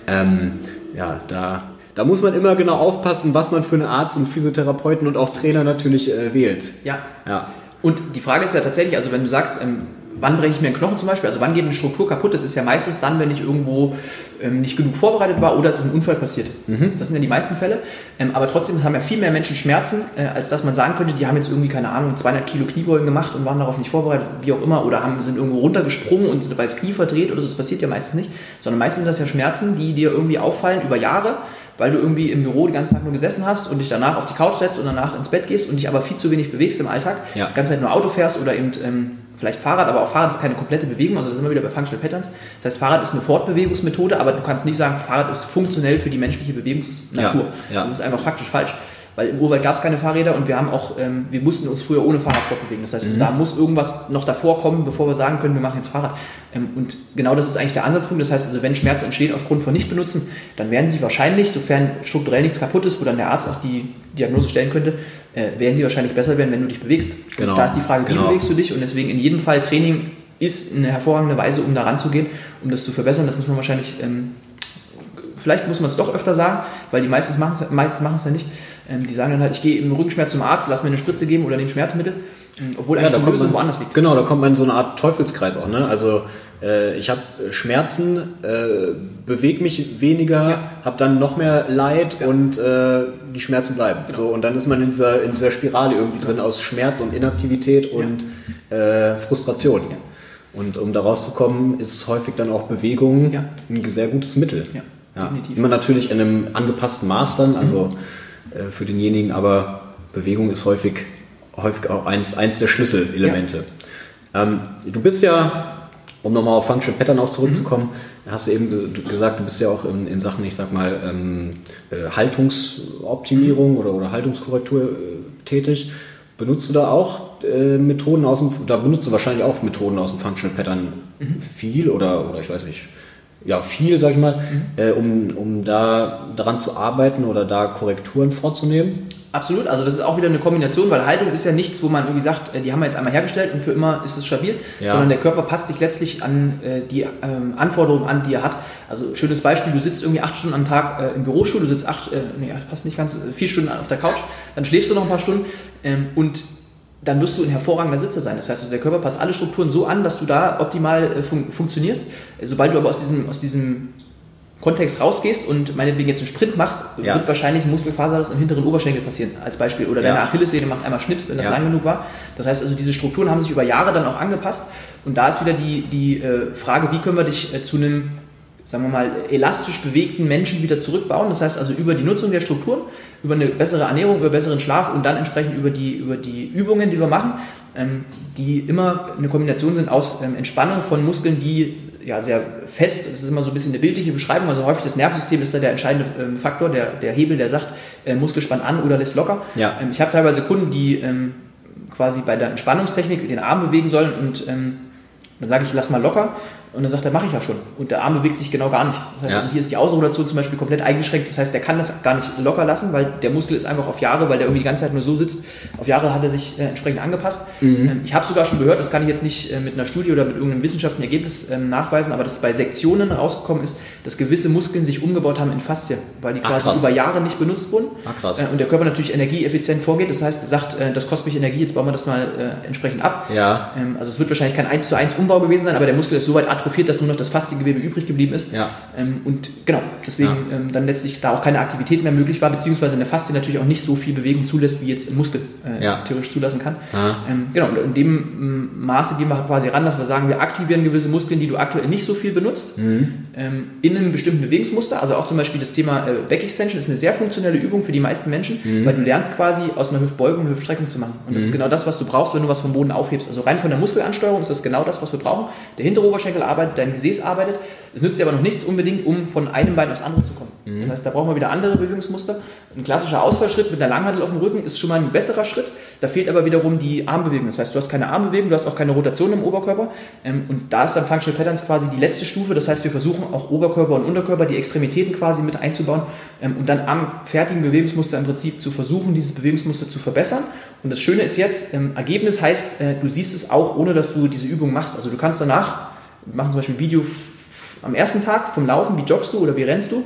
Ähm, ja, da da muss man immer genau aufpassen, was man für einen Arzt und Physiotherapeuten und auch Trainer natürlich äh, wählt. Ja. ja. Und die Frage ist ja tatsächlich, also wenn du sagst, ähm, wann breche ich mir einen Knochen zum Beispiel, also wann geht eine Struktur kaputt, das ist ja meistens dann, wenn ich irgendwo ähm, nicht genug vorbereitet war oder es ist ein Unfall passiert. Mhm. Das sind ja die meisten Fälle. Ähm, aber trotzdem haben ja viel mehr Menschen Schmerzen, äh, als dass man sagen könnte, die haben jetzt irgendwie, keine Ahnung, 200 Kilo Kniebeugen gemacht und waren darauf nicht vorbereitet, wie auch immer, oder haben, sind irgendwo runtergesprungen und sind dabei das Knie verdreht oder so. Das passiert ja meistens nicht. Sondern meistens sind das ja Schmerzen, die dir irgendwie auffallen über Jahre weil du irgendwie im Büro den ganzen Tag nur gesessen hast und dich danach auf die Couch setzt und danach ins Bett gehst und dich aber viel zu wenig bewegst im Alltag, ja. die ganze Zeit nur Auto fährst oder eben ähm, vielleicht Fahrrad, aber auch Fahrrad ist keine komplette Bewegung, also da sind wir wieder bei Functional Patterns. Das heißt, Fahrrad ist eine Fortbewegungsmethode, aber du kannst nicht sagen, Fahrrad ist funktionell für die menschliche Bewegungsnatur. Ja, ja. Das ist einfach faktisch falsch. Weil im Urwald gab es keine Fahrräder und wir haben auch, ähm, wir mussten uns früher ohne Fahrrad fortbewegen. Das heißt, mhm. da muss irgendwas noch davor kommen, bevor wir sagen können, wir machen jetzt Fahrrad. Ähm, und genau das ist eigentlich der Ansatzpunkt. Das heißt also, wenn Schmerzen entstehen aufgrund von Nichtbenutzen, dann werden sie wahrscheinlich, sofern strukturell nichts kaputt ist, wo dann der Arzt auch die Diagnose stellen könnte, äh, werden sie wahrscheinlich besser werden, wenn du dich bewegst. Genau. Und da ist die Frage, wie genau. bewegst du dich? Und deswegen in jedem Fall Training ist eine hervorragende Weise, um da ranzugehen, um das zu verbessern. Das muss man wahrscheinlich ähm, vielleicht muss man es doch öfter sagen, weil die meisten machen es ja nicht. Ähm, die sagen dann halt, ich gehe im Rückenschmerz zum Arzt, lass mir eine Spritze geben oder den Schmerzmittel, obwohl ja, die Lösung man, woanders liegt. Genau, da kommt man in so eine Art Teufelskreis auch. Ne? Also äh, ich habe Schmerzen, äh, bewege mich weniger, ja. habe dann noch mehr Leid ja. und äh, die Schmerzen bleiben. Genau. So, und dann ist man in dieser, in dieser Spirale irgendwie drin aus Schmerz und Inaktivität und äh, Frustration. Und um da rauszukommen, ist häufig dann auch Bewegung ein sehr gutes Mittel. Immer natürlich in einem angepassten Maß dann, also mhm. äh, für denjenigen, aber Bewegung ist häufig, häufig auch eins, eins der Schlüsselelemente. Ja. Ähm, du bist ja, um nochmal auf Function Pattern auch zurückzukommen, mhm. hast du eben gesagt, du bist ja auch in, in Sachen, ich sag mal, ähm, äh, Haltungsoptimierung mhm. oder, oder Haltungskorrektur äh, tätig. Benutzt du da auch äh, Methoden aus dem, da benutzt du wahrscheinlich auch Methoden aus dem Functional Pattern mhm. viel oder, oder ich weiß nicht, ja, viel, sag ich mal, mhm. äh, um, um da daran zu arbeiten oder da Korrekturen vorzunehmen? Absolut, also das ist auch wieder eine Kombination, weil Haltung ist ja nichts, wo man irgendwie sagt, äh, die haben wir jetzt einmal hergestellt und für immer ist es stabil, ja. sondern der Körper passt sich letztlich an äh, die ähm, Anforderungen an, die er hat. Also schönes Beispiel, du sitzt irgendwie acht Stunden am Tag äh, im Bürostuhl, du sitzt acht, äh, nee, passt nicht ganz, äh, vier Stunden auf der Couch, dann schläfst du noch ein paar Stunden ähm, und dann wirst du ein hervorragender Sitzer sein. Das heißt, also der Körper passt alle Strukturen so an, dass du da optimal äh, fun funktionierst. Sobald du aber aus diesem, aus diesem Kontext rausgehst und meinetwegen jetzt einen Sprint machst, ja. wird wahrscheinlich ein Muskelfaserriss im hinteren Oberschenkel passieren, als Beispiel. Oder deine ja. Achillessehne macht einmal Schnips, wenn das ja. lang genug war. Das heißt also, diese Strukturen haben sich über Jahre dann auch angepasst. Und da ist wieder die, die äh, Frage, wie können wir dich äh, zu einem sagen wir mal, elastisch bewegten Menschen wieder zurückbauen. Das heißt also über die Nutzung der Strukturen, über eine bessere Ernährung, über besseren Schlaf und dann entsprechend über die, über die Übungen, die wir machen, ähm, die immer eine Kombination sind aus ähm, Entspannung von Muskeln, die ja sehr fest, das ist immer so ein bisschen eine bildliche Beschreibung, also häufig das Nervensystem ist da der entscheidende ähm, Faktor, der, der Hebel, der sagt, äh, Muskel spannt an oder lässt locker. Ja. Ähm, ich habe teilweise Kunden, die ähm, quasi bei der Entspannungstechnik den Arm bewegen sollen und ähm, dann sage ich, lass mal locker und dann sagt er, mache ich ja schon. Und der Arm bewegt sich genau gar nicht. Das heißt, ja. also hier ist die Ausrotation zum Beispiel komplett eingeschränkt. Das heißt, der kann das gar nicht locker lassen, weil der Muskel ist einfach auf Jahre, weil der irgendwie die ganze Zeit nur so sitzt. Auf Jahre hat er sich äh, entsprechend angepasst. Mhm. Ähm, ich habe sogar schon gehört, das kann ich jetzt nicht äh, mit einer Studie oder mit irgendeinem wissenschaftlichen Ergebnis ähm, nachweisen, aber dass bei Sektionen rausgekommen ist, dass gewisse Muskeln sich umgebaut haben in Faszien, weil die quasi Ach, über Jahre nicht benutzt wurden. Ach, äh, und der Körper natürlich energieeffizient vorgeht. Das heißt, er sagt, äh, das kostet mich Energie, jetzt bauen wir das mal äh, entsprechend ab. Ja. Ähm, also es wird wahrscheinlich kein 1 zu 1 Umbau gewesen sein, aber der Muskel ist so weit atrophiert, dass nur noch das Fasziengewebe übrig geblieben ist. Ja. Ähm, und genau, deswegen ja. ähm, dann letztlich da auch keine Aktivität mehr möglich war, beziehungsweise in der Faszie natürlich auch nicht so viel Bewegung zulässt, wie jetzt ein Muskel äh, ja. theoretisch zulassen kann. Ähm, genau, und in dem ähm, Maße gehen wir quasi ran, dass wir sagen, wir aktivieren gewisse Muskeln, die du aktuell nicht so viel benutzt, mhm. Ähm, in einem bestimmten Bewegungsmuster. Also auch zum Beispiel das Thema äh, Back Extension ist eine sehr funktionelle Übung für die meisten Menschen, mhm. weil du lernst quasi aus einer Hüftbeugung eine Hüftstreckung zu machen. Und das ist mhm. genau das, was du brauchst, wenn du was vom Boden aufhebst. Also rein von der Muskelansteuerung ist das genau das, was wir brauchen. Der hintere Oberschenkel arbeitet, dein Gesäß arbeitet. Es nützt dir aber noch nichts unbedingt, um von einem Bein aufs andere zu kommen. Mhm. Das heißt, da brauchen wir wieder andere Bewegungsmuster. Ein klassischer Ausfallschritt mit der Langhandel auf dem Rücken ist schon mal ein besserer Schritt. Da fehlt aber wiederum die Armbewegung. Das heißt, du hast keine Armbewegung, du hast auch keine Rotation im Oberkörper. Ähm, und da ist dann Functional Patterns quasi die letzte Stufe. Das heißt, wir versuchen auch Oberkörper und Unterkörper, die Extremitäten quasi mit einzubauen ähm, und dann am fertigen Bewegungsmuster im Prinzip zu versuchen, dieses Bewegungsmuster zu verbessern. Und das Schöne ist jetzt, ähm, Ergebnis heißt, äh, du siehst es auch, ohne dass du diese Übung machst. Also du kannst danach, machen zum Beispiel ein Video am ersten Tag vom Laufen, wie joggst du oder wie rennst du?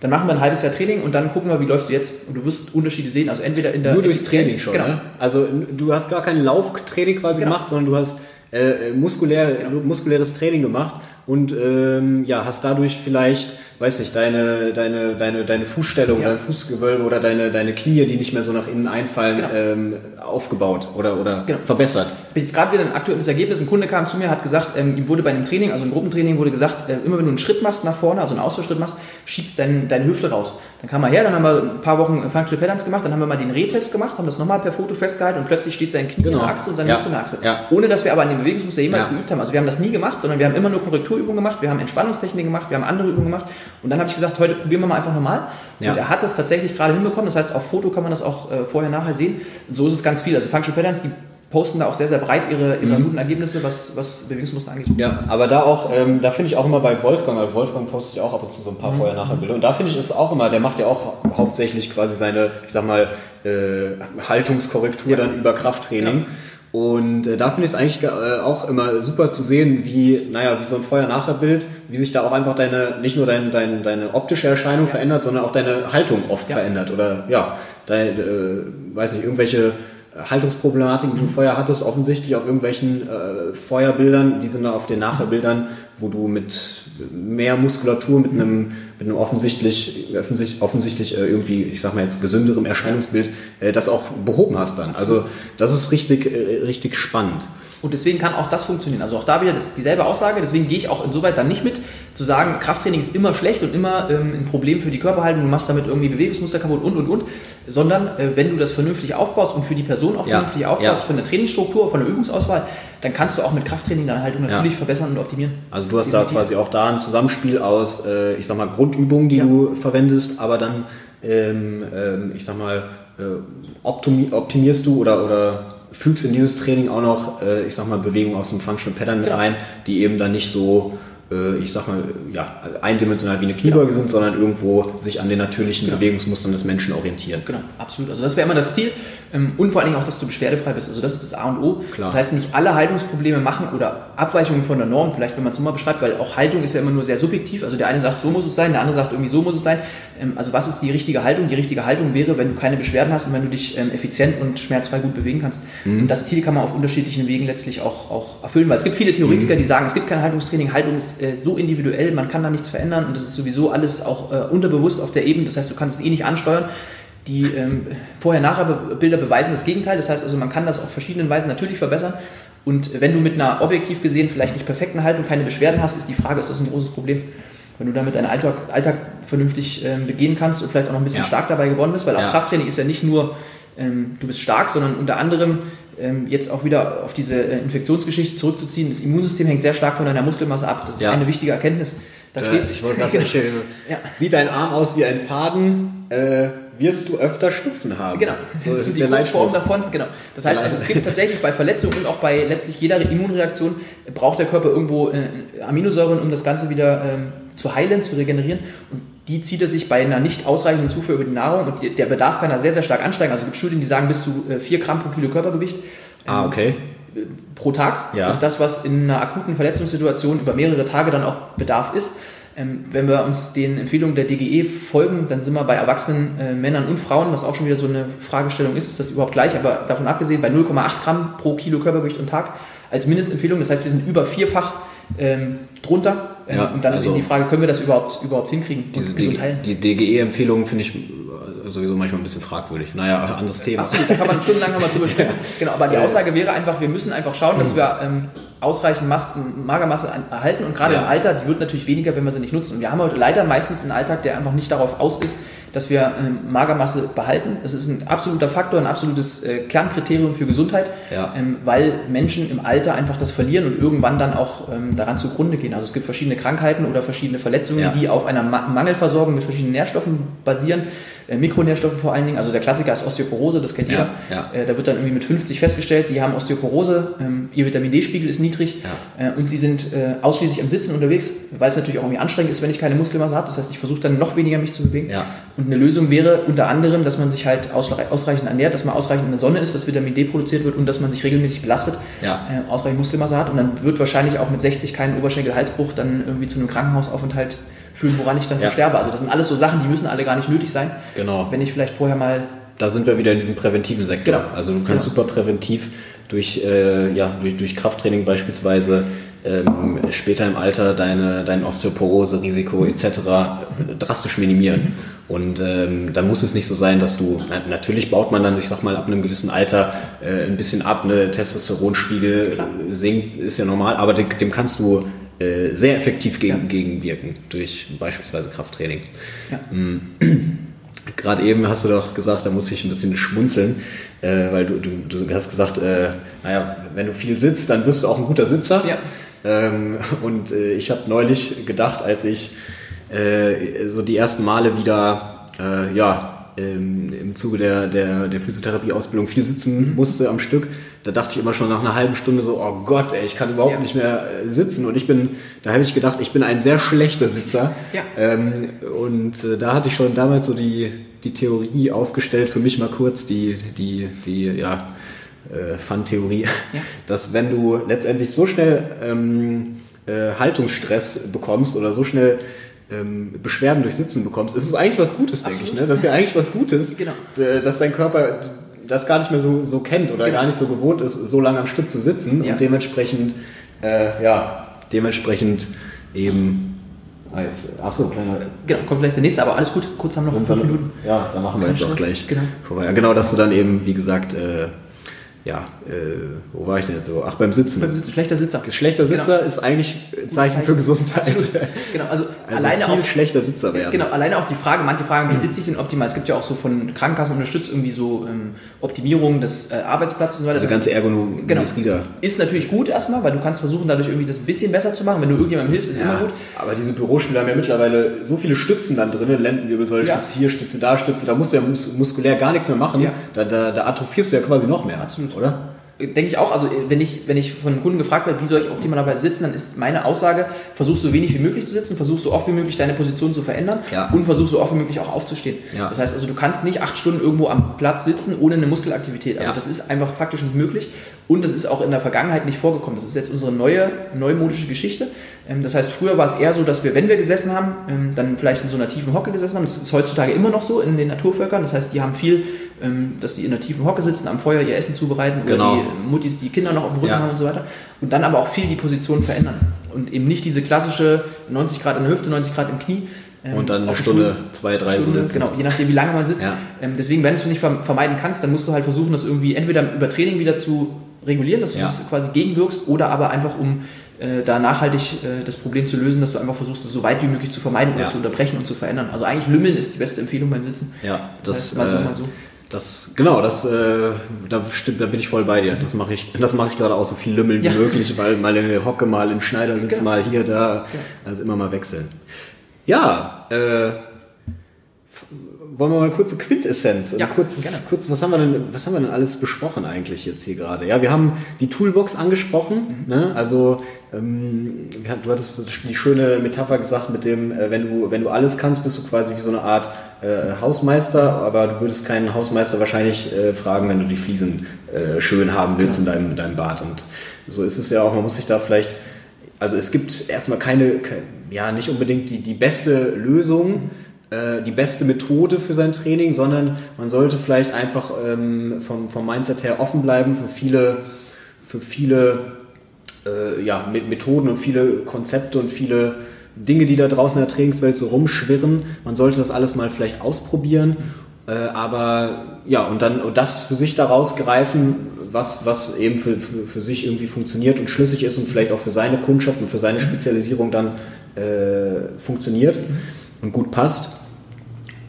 Dann machen wir ein halbes Jahr Training und dann gucken wir, wie läufst du jetzt. Und du wirst Unterschiede sehen. Also entweder in der Nur durchs Training schon. Genau. Ne? Also du hast gar kein Lauftraining quasi genau. gemacht, sondern du hast äh, muskulär, genau. muskuläres Training gemacht und ähm, ja, hast dadurch vielleicht weiß nicht, deine, deine, deine, deine Fußstellung, ja. dein Fußgewölbe oder deine, deine Knie, die nicht mehr so nach innen einfallen, genau. ähm, aufgebaut oder, oder genau. verbessert. Ich jetzt gerade wieder ein aktuelles Ergebnis. Ein Kunde kam zu mir, hat gesagt, ähm, ihm wurde bei einem Training, also im Gruppentraining, wurde gesagt, äh, immer wenn du einen Schritt machst nach vorne, also einen Ausfallschritt machst, schiebst dein, deine Hüfte raus. Dann kam er her, dann haben wir ein paar Wochen Functional Patterns gemacht, dann haben wir mal den Rehtest gemacht, haben das nochmal per Foto festgehalten und plötzlich steht sein Knie genau. in der Achse und seine ja. Hüfte in der Achse. Ja. Ohne dass wir aber an dem Bewegungsmuster jemals ja. geübt haben. Also wir haben das nie gemacht, sondern wir haben immer nur Korrekturübungen gemacht, wir haben Entspannungstechniken gemacht, wir haben andere Übungen gemacht und dann habe ich gesagt, heute probieren wir mal einfach nochmal. Ja. Und er hat das tatsächlich gerade hinbekommen, das heißt auf Foto kann man das auch äh, vorher nachher sehen. Und so ist es ganz viel. Also Functional Patterns, die posten da auch sehr, sehr breit ihre, ihre mhm. guten Ergebnisse, was, was Bewegungsmuster angeht. Ja, aber da auch, ähm, da finde ich auch immer bei Wolfgang, weil Wolfgang postet ja auch ab und zu so ein paar mhm. Vorher-Nachher-Bilder. Und da finde ich es auch immer, der macht ja auch hauptsächlich quasi seine, ich sag mal, äh, Haltungskorrektur ja. dann über Krafttraining. Ja. Und äh, da finde ich es eigentlich äh, auch immer super zu sehen, wie, naja, wie so ein Vorher-Nachher-Bild, wie sich da auch einfach deine, nicht nur dein, dein, deine optische Erscheinung ja. verändert, sondern auch deine Haltung oft ja. verändert. Oder ja, deine, äh, weiß nicht, irgendwelche Haltungsproblematiken, die du vorher hattest, offensichtlich auf irgendwelchen äh, Vorherbildern, die sind dann auf den Nachherbildern, wo du mit mehr Muskulatur, mit einem, mit einem offensichtlich, offensichtlich, offensichtlich äh, irgendwie, ich sag mal jetzt gesünderem Erscheinungsbild, äh, das auch behoben hast dann. Also das ist richtig, äh, richtig spannend. Und deswegen kann auch das funktionieren. Also auch da wieder das, dieselbe Aussage, deswegen gehe ich auch insoweit dann nicht mit, zu sagen, Krafttraining ist immer schlecht und immer ähm, ein Problem für die Körperhaltung, du machst damit irgendwie Bewegungsmuster kaputt und und und, sondern äh, wenn du das vernünftig aufbaust und für die Person auch ja. vernünftig aufbaust, ja. von der Trainingsstruktur, von der Übungsauswahl, dann kannst du auch mit Krafttraining deine Haltung natürlich ja. verbessern und optimieren. Also du hast Definitiv. da quasi auch da ein Zusammenspiel aus, äh, ich sag mal, Grundübungen, die du verwendest, aber dann, ähm, ähm, ich sag mal, äh, optimierst du oder, oder fügst in dieses Training auch noch, äh, ich sag mal, Bewegungen aus dem Functional Pattern mit genau. ein, die eben dann nicht so ich sag mal, ja, eindimensional wie eine Kniebeuge genau. sind, sondern irgendwo sich an den natürlichen genau. Bewegungsmustern des Menschen orientieren. Genau, absolut. Also das wäre immer das Ziel ähm, und vor allen Dingen auch, dass du beschwerdefrei bist. Also das ist das A und O. Klar. Das heißt, nicht alle Haltungsprobleme machen oder Abweichungen von der Norm, vielleicht wenn man es so mal beschreibt, weil auch Haltung ist ja immer nur sehr subjektiv. Also der eine sagt, so muss es sein, der andere sagt, irgendwie so muss es sein. Ähm, also was ist die richtige Haltung? Die richtige Haltung wäre, wenn du keine Beschwerden hast und wenn du dich ähm, effizient und schmerzfrei gut bewegen kannst. Mhm. Und das Ziel kann man auf unterschiedlichen Wegen letztlich auch, auch erfüllen, weil es gibt viele Theoretiker, mhm. die sagen, es gibt kein Haltungstraining, Haltung ist äh, so individuell, man kann da nichts verändern und das ist sowieso alles auch äh, unterbewusst auf der Ebene, das heißt, du kannst es eh nicht ansteuern. Die ähm, Vorher-Nachher-Bilder beweisen das Gegenteil, das heißt also, man kann das auf verschiedenen Weisen natürlich verbessern und wenn du mit einer objektiv gesehen vielleicht nicht perfekten Haltung keine Beschwerden hast, ist die Frage, ist das ein großes Problem? Wenn du damit deinen Alltag, Alltag vernünftig ähm, begehen kannst und vielleicht auch noch ein bisschen ja. stark dabei geworden bist, weil auch ja. Krafttraining ist ja nicht nur ähm, du bist stark, sondern unter anderem ähm, jetzt auch wieder auf diese äh, Infektionsgeschichte zurückzuziehen. Das Immunsystem hängt sehr stark von deiner Muskelmasse ab. Das ist ja. eine wichtige Erkenntnis. Da äh, steht's. Ich wollte gerade genau. ja. Sieht dein Arm aus wie ein Faden? Äh, wirst du öfter Schnupfen haben. Genau, das ist so die Kurzform davon. Genau. Das heißt, also, es gibt tatsächlich bei Verletzungen und auch bei letztlich jeder Immunreaktion braucht der Körper irgendwo äh, Aminosäuren, um das Ganze wieder ähm, zu heilen, zu regenerieren. Und die zieht er sich bei einer nicht ausreichenden Zufuhr über die Nahrung und der Bedarf kann da sehr, sehr stark ansteigen. Also es gibt Studien, die sagen bis zu 4 äh, Gramm pro Kilo Körpergewicht. Ah, ähm, okay. Pro Tag ja. ist das, was in einer akuten Verletzungssituation über mehrere Tage dann auch Bedarf ist. Ähm, wenn wir uns den Empfehlungen der DGE folgen, dann sind wir bei erwachsenen äh, Männern und Frauen, was auch schon wieder so eine Fragestellung ist, ist das überhaupt gleich, aber davon abgesehen bei 0,8 Gramm pro Kilo Körpergewicht und Tag als Mindestempfehlung. Das heißt, wir sind über vierfach ähm, drunter. Ähm, ja, und dann also ist eben die Frage, können wir das überhaupt, überhaupt hinkriegen diese und gesund heilen? Die DGE-Empfehlungen finde ich sowieso manchmal ein bisschen fragwürdig. Naja, anderes Thema. Absolut, da kann man stundenlang nochmal drüber sprechen. Genau, aber die Aussage wäre einfach, wir müssen einfach schauen, dass wir ähm, ausreichend Masken, Magermasse erhalten und gerade ja. im Alter, die wird natürlich weniger, wenn wir sie nicht nutzen. Und wir haben heute leider meistens einen Alltag, der einfach nicht darauf aus ist, dass wir ähm, Magermasse behalten. Das ist ein absoluter Faktor, ein absolutes äh, Kernkriterium für Gesundheit, ja. ähm, weil Menschen im Alter einfach das verlieren und irgendwann dann auch ähm, daran zugrunde gehen. Also es gibt verschiedene Krankheiten oder verschiedene Verletzungen, ja. die auf einer Ma Mangelversorgung mit verschiedenen Nährstoffen basieren Mikronährstoffe vor allen Dingen. Also der Klassiker ist Osteoporose, das kennt jeder. Ja, ja. Äh, da wird dann irgendwie mit 50 festgestellt, sie haben Osteoporose, ähm, ihr Vitamin D-Spiegel ist niedrig ja. äh, und sie sind äh, ausschließlich am Sitzen unterwegs, weil es natürlich auch irgendwie anstrengend ist, wenn ich keine Muskelmasse habe. Das heißt, ich versuche dann noch weniger mich zu bewegen. Ja. Und eine Lösung wäre unter anderem, dass man sich halt ausreichend ernährt, dass man ausreichend in der Sonne ist, dass Vitamin D produziert wird und dass man sich regelmäßig belastet, ja. äh, ausreichend Muskelmasse hat und dann wird wahrscheinlich auch mit 60 kein Oberschenkel-Halsbruch dann irgendwie zu einem Krankenhausaufenthalt fühlen, woran ich dann ja. versterbe. Also das sind alles so Sachen, die müssen alle gar nicht nötig sein. Genau. Wenn ich vielleicht vorher mal. Da sind wir wieder in diesem präventiven Sektor. Genau. Also du kannst genau. super präventiv durch, äh, ja, durch, durch Krafttraining beispielsweise ähm, später im Alter deine, dein Osteoporose-Risiko etc. drastisch minimieren. Und ähm, da muss es nicht so sein, dass du, na, natürlich baut man dann, ich sag mal, ab einem gewissen Alter äh, ein bisschen ab, ne, Testosteronspiegel Klar. sinkt, ist ja normal, aber dem, dem kannst du äh, sehr effektiv gegen, ja. gegenwirken durch beispielsweise Krafttraining. Ja. Mm. Gerade eben hast du doch gesagt, da muss ich ein bisschen schmunzeln, äh, weil du, du, du hast gesagt, äh, naja, wenn du viel sitzt, dann wirst du auch ein guter Sitzer. Ja. Ähm, und äh, ich habe neulich gedacht, als ich äh, so die ersten Male wieder ja, ähm, im Zuge der, der, der Physiotherapie-Ausbildung viel sitzen mhm. musste am Stück, da dachte ich immer schon nach einer halben Stunde so, oh Gott, ey, ich kann überhaupt ja. nicht mehr äh, sitzen. Und ich bin, da habe ich gedacht, ich bin ein sehr schlechter Sitzer. Ja. Ähm, und äh, da hatte ich schon damals so die, die Theorie aufgestellt, für mich mal kurz die, die, die, ja, äh, Fun-Theorie, ja. dass wenn du letztendlich so schnell ähm, äh, Haltungsstress bekommst oder so schnell ähm, Beschwerden durch Sitzen bekommst, ist es eigentlich was Gutes, denke ich. Ne? Das ist ja eigentlich was Gutes, genau. dass dein Körper das gar nicht mehr so, so kennt oder genau. gar nicht so gewohnt ist, so lange am Stück zu sitzen ja. und dementsprechend, äh, ja, dementsprechend eben jetzt, achso, kleiner. Genau, kommt vielleicht der nächste, aber alles gut. Kurz haben wir noch fünf Minuten. Ja, dann machen wir jetzt auch gleich genau. vorbei. Ja, genau, dass du dann eben, wie gesagt, äh, ja, äh, wo war ich denn jetzt so? Ach, beim Sitzen. Beim Sitzen, schlechter Sitzer. Schlechter Sitzer genau. ist eigentlich Zeichen, Zeichen, für Gesundheit. Absolut. Genau, also, also alleine Ziel auch, schlechter Sitzer werden. Genau, alleine auch die Frage, manche fragen, wie sitze ich denn optimal? Es gibt ja auch so von Krankenkassen unterstützt irgendwie so ähm, Optimierung des äh, Arbeitsplatzes und so weiter. Also ganze Ergonomie genau. Ist natürlich gut erstmal, weil du kannst versuchen, dadurch irgendwie das ein bisschen besser zu machen. Wenn du irgendjemandem hilfst, ist ja, immer gut. Aber diese Bürostühle haben ja mittlerweile so viele Stützen dann drin, Lendenwirbelsäule, ja. Stütze hier, Stütze da, Stütze, da musst du ja mus muskulär gar nichts mehr machen. Ja. Da, da, da atrophierst du ja quasi noch mehr. Absolut. Oder? denke ich auch, also wenn ich, wenn ich von einem Kunden gefragt werde, wie soll ich optimalerweise sitzen, dann ist meine Aussage, versuch so wenig wie möglich zu sitzen, versuch so oft wie möglich deine Position zu verändern ja. und versuch so oft wie möglich auch aufzustehen. Ja. Das heißt also, du kannst nicht acht Stunden irgendwo am Platz sitzen ohne eine Muskelaktivität. Also ja. das ist einfach faktisch nicht möglich und das ist auch in der Vergangenheit nicht vorgekommen. Das ist jetzt unsere neue, neumodische Geschichte. Ähm, das heißt, früher war es eher so, dass wir, wenn wir gesessen haben, ähm, dann vielleicht in so einer tiefen Hocke gesessen haben. Das ist heutzutage immer noch so in den Naturvölkern. Das heißt, die haben viel dass die in der tiefen Hocke sitzen, am Feuer ihr Essen zubereiten genau. oder die Muttis die Kinder noch auf dem Rücken ja. haben und so weiter. Und dann aber auch viel die Position verändern. Und eben nicht diese klassische 90 Grad in der Hüfte, 90 Grad im Knie. Ähm, und dann eine Stunde, Stuhl, zwei, drei Stunden. Sitzen. Genau, je nachdem, wie lange man sitzt. Ja. Ähm, deswegen, wenn du es nicht vermeiden kannst, dann musst du halt versuchen, das irgendwie entweder über Training wieder zu regulieren, dass du ja. das quasi gegenwirkst, oder aber einfach um äh, da nachhaltig äh, das Problem zu lösen, dass du einfach versuchst, das so weit wie möglich zu vermeiden oder ja. zu unterbrechen und zu verändern. Also eigentlich Lümmeln ist die beste Empfehlung beim Sitzen. Ja, das, das heißt, mal so, äh, mal so. Das, genau, das, äh, da stimmt, da bin ich voll bei dir. Das mache ich, das mache ich gerade auch so viel Lümmeln wie ja. möglich, weil mal in der Hocke, mal im Schneidersitz, genau. mal hier, da, also immer mal wechseln. Ja, äh, wollen wir mal eine kurze Quintessenz ja, kurz, kurz, was haben wir denn, was haben wir denn alles besprochen eigentlich jetzt hier gerade? Ja, wir haben die Toolbox angesprochen, mhm. ne? Also ähm, du hattest die schöne Metapher gesagt mit dem, äh, wenn du wenn du alles kannst, bist du quasi wie so eine Art äh, Hausmeister, aber du würdest keinen Hausmeister wahrscheinlich äh, fragen, wenn du die Fliesen äh, schön haben willst in deinem, deinem Bad. Und so ist es ja auch, man muss sich da vielleicht, also es gibt erstmal keine, keine ja, nicht unbedingt die, die beste Lösung, äh, die beste Methode für sein Training, sondern man sollte vielleicht einfach ähm, vom, vom Mindset her offen bleiben für viele, für viele äh, ja, Methoden und viele Konzepte und viele Dinge, die da draußen in der Trainingswelt so rumschwirren. Man sollte das alles mal vielleicht ausprobieren, äh, aber ja, und dann und das für sich daraus greifen, was, was eben für, für, für sich irgendwie funktioniert und schlüssig ist und vielleicht auch für seine Kundschaft und für seine Spezialisierung dann äh, funktioniert und gut passt.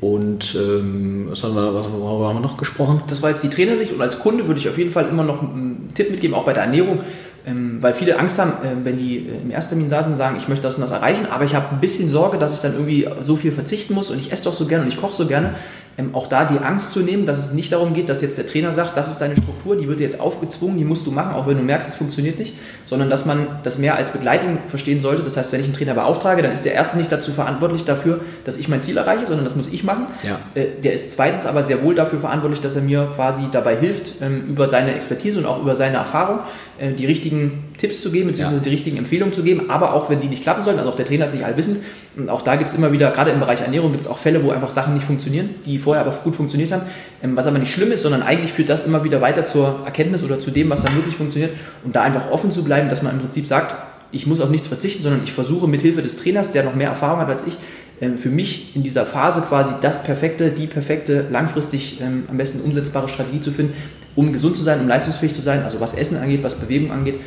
Und ähm, was haben wir, was, worüber haben wir noch gesprochen? Das war jetzt die Trainersicht und als Kunde würde ich auf jeden Fall immer noch einen Tipp mitgeben, auch bei der Ernährung. Ähm, weil viele Angst haben, äh, wenn die äh, im Ersttermin da sind sagen, ich möchte das und das erreichen, aber ich habe ein bisschen Sorge, dass ich dann irgendwie so viel verzichten muss und ich esse doch so gerne und ich koche so gerne. Ähm, auch da die Angst zu nehmen, dass es nicht darum geht, dass jetzt der Trainer sagt, das ist deine Struktur, die wird dir jetzt aufgezwungen, die musst du machen, auch wenn du merkst, es funktioniert nicht, sondern dass man das mehr als Begleitung verstehen sollte. Das heißt, wenn ich einen Trainer beauftrage, dann ist der erste nicht dazu verantwortlich dafür, dass ich mein Ziel erreiche, sondern das muss ich machen. Ja. Äh, der ist zweitens aber sehr wohl dafür verantwortlich, dass er mir quasi dabei hilft, ähm, über seine Expertise und auch über seine Erfahrung die richtigen Tipps zu geben, beziehungsweise ja. die richtigen Empfehlungen zu geben, aber auch wenn die nicht klappen sollten, also auch der Trainer ist nicht allwissend, und auch da gibt es immer wieder, gerade im Bereich Ernährung gibt es auch Fälle, wo einfach Sachen nicht funktionieren, die vorher aber gut funktioniert haben, ähm, was aber nicht schlimm ist, sondern eigentlich führt das immer wieder weiter zur Erkenntnis oder zu dem, was dann wirklich funktioniert. Und da einfach offen zu bleiben, dass man im Prinzip sagt, ich muss auf nichts verzichten, sondern ich versuche mit Hilfe des Trainers, der noch mehr Erfahrung hat als ich, ähm, für mich in dieser Phase quasi das perfekte, die perfekte, langfristig ähm, am besten umsetzbare Strategie zu finden, um gesund zu sein, um leistungsfähig zu sein, also was Essen angeht, was Bewegung angeht,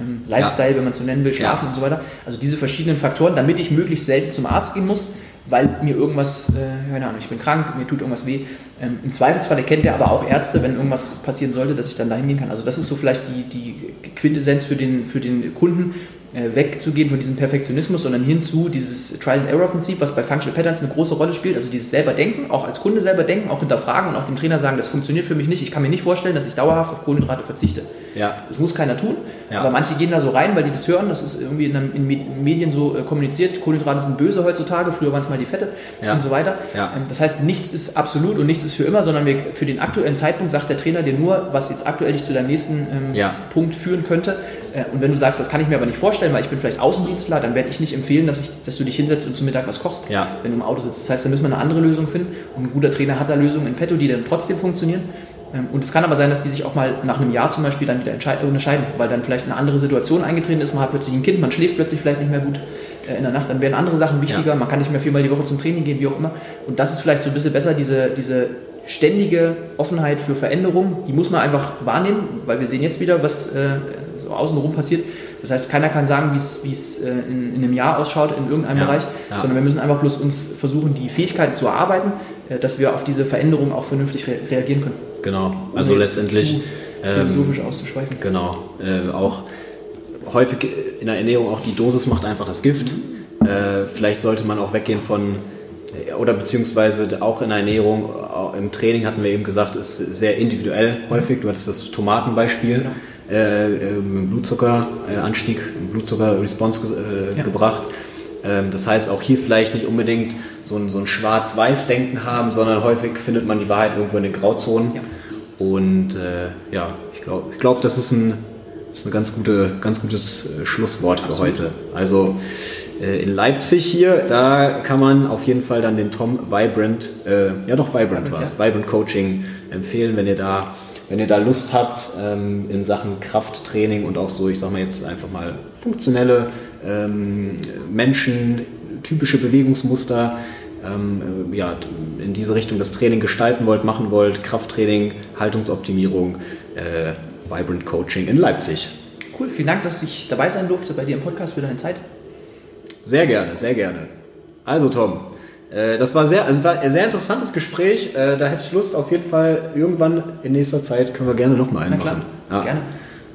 ähm, Lifestyle, ja. wenn man es so nennen will, Schlafen ja. und so weiter. Also diese verschiedenen Faktoren, damit ich möglichst selten zum Arzt gehen muss, weil mir irgendwas, äh, keine Ahnung, ich bin krank, mir tut irgendwas weh. Ähm, Im Zweifelsfall erkennt er aber auch Ärzte, wenn irgendwas passieren sollte, dass ich dann dahin gehen kann. Also das ist so vielleicht die, die Quintessenz für den, für den Kunden, wegzugehen von diesem Perfektionismus, sondern hin zu dieses Trial-and-Error-Prinzip, was bei Functional Patterns eine große Rolle spielt, also dieses selber denken, auch als Kunde selber denken, auch hinterfragen und auch dem Trainer sagen, das funktioniert für mich nicht, ich kann mir nicht vorstellen, dass ich dauerhaft auf Kohlenhydrate verzichte. Ja. Das muss keiner tun, ja. aber manche gehen da so rein, weil die das hören, das ist irgendwie in, in Medien so äh, kommuniziert, Kohlenhydrate sind böse heutzutage, früher waren es mal die Fette ja. und so weiter. Ja. Ähm, das heißt, nichts ist absolut und nichts ist für immer, sondern für den aktuellen Zeitpunkt sagt der Trainer dir nur, was jetzt aktuell dich zu deinem nächsten ähm, Punkt führen könnte. Äh, und wenn du sagst, das kann ich mir aber nicht vorstellen, weil ich bin vielleicht außen Außendienstler, dann werde ich nicht empfehlen, dass, ich, dass du dich hinsetzt und zum Mittag was kochst, ja. wenn du im Auto sitzt. Das heißt, da müssen wir eine andere Lösung finden. Und ein guter Trainer hat da Lösungen in petto, die dann trotzdem funktionieren. Ähm, und es kann aber sein, dass die sich auch mal nach einem Jahr zum Beispiel dann wieder unterscheiden, weil dann vielleicht eine andere Situation eingetreten ist. Man hat plötzlich ein Kind, man schläft plötzlich vielleicht nicht mehr gut äh, in der Nacht, dann werden andere Sachen wichtiger, ja. man kann nicht mehr viermal die Woche zum Training gehen, wie auch immer. Und das ist vielleicht so ein bisschen besser, diese, diese ständige Offenheit für Veränderung, die muss man einfach wahrnehmen, weil wir sehen jetzt wieder, was äh, so außenrum passiert. Das heißt, keiner kann sagen, wie es äh, in, in, einem Jahr ausschaut in irgendeinem ja, Bereich, ja. sondern wir müssen einfach bloß uns versuchen, die Fähigkeiten zu erarbeiten, äh, dass wir auf diese Veränderung auch vernünftig re reagieren können. Genau, also letztendlich philosophisch ähm, auszuschweifen. Genau, äh, auch häufig in der Ernährung auch die Dosis macht einfach das Gift. Mhm. Äh, vielleicht sollte man auch weggehen von oder beziehungsweise auch in der Ernährung, im Training hatten wir eben gesagt, ist sehr individuell häufig. Du hattest das Tomatenbeispiel. Genau äh, ähm, Blutzuckeranstieg, äh, Blutzucker-Response äh, ja. gebracht. Ähm, das heißt, auch hier vielleicht nicht unbedingt so ein, so ein Schwarz-Weiß-Denken haben, sondern häufig findet man die Wahrheit irgendwo in den Grauzonen. Ja. Und äh, ja, ich glaube, ich glaub, das ist ein, das ist ein ganz, gute, ganz gutes äh, Schlusswort für Absolut. heute. Also äh, in Leipzig hier, da kann man auf jeden Fall dann den Tom Vibrant, äh, ja doch Vibrant war es, ja. Vibrant Coaching empfehlen, wenn ihr da wenn ihr da Lust habt ähm, in Sachen Krafttraining und auch so, ich sag mal jetzt einfach mal funktionelle ähm, Menschen, typische Bewegungsmuster, ähm, äh, ja, in diese Richtung das Training gestalten wollt, machen wollt, Krafttraining, Haltungsoptimierung, äh, Vibrant Coaching in Leipzig. Cool, vielen Dank, dass ich dabei sein durfte bei dir im Podcast für deine Zeit. Sehr gerne, sehr gerne. Also Tom, das war, sehr, also ein sehr interessantes Gespräch. Äh, da hätte ich Lust, auf jeden Fall irgendwann in nächster Zeit können wir gerne nochmal einen Na klar, Ja. gerne.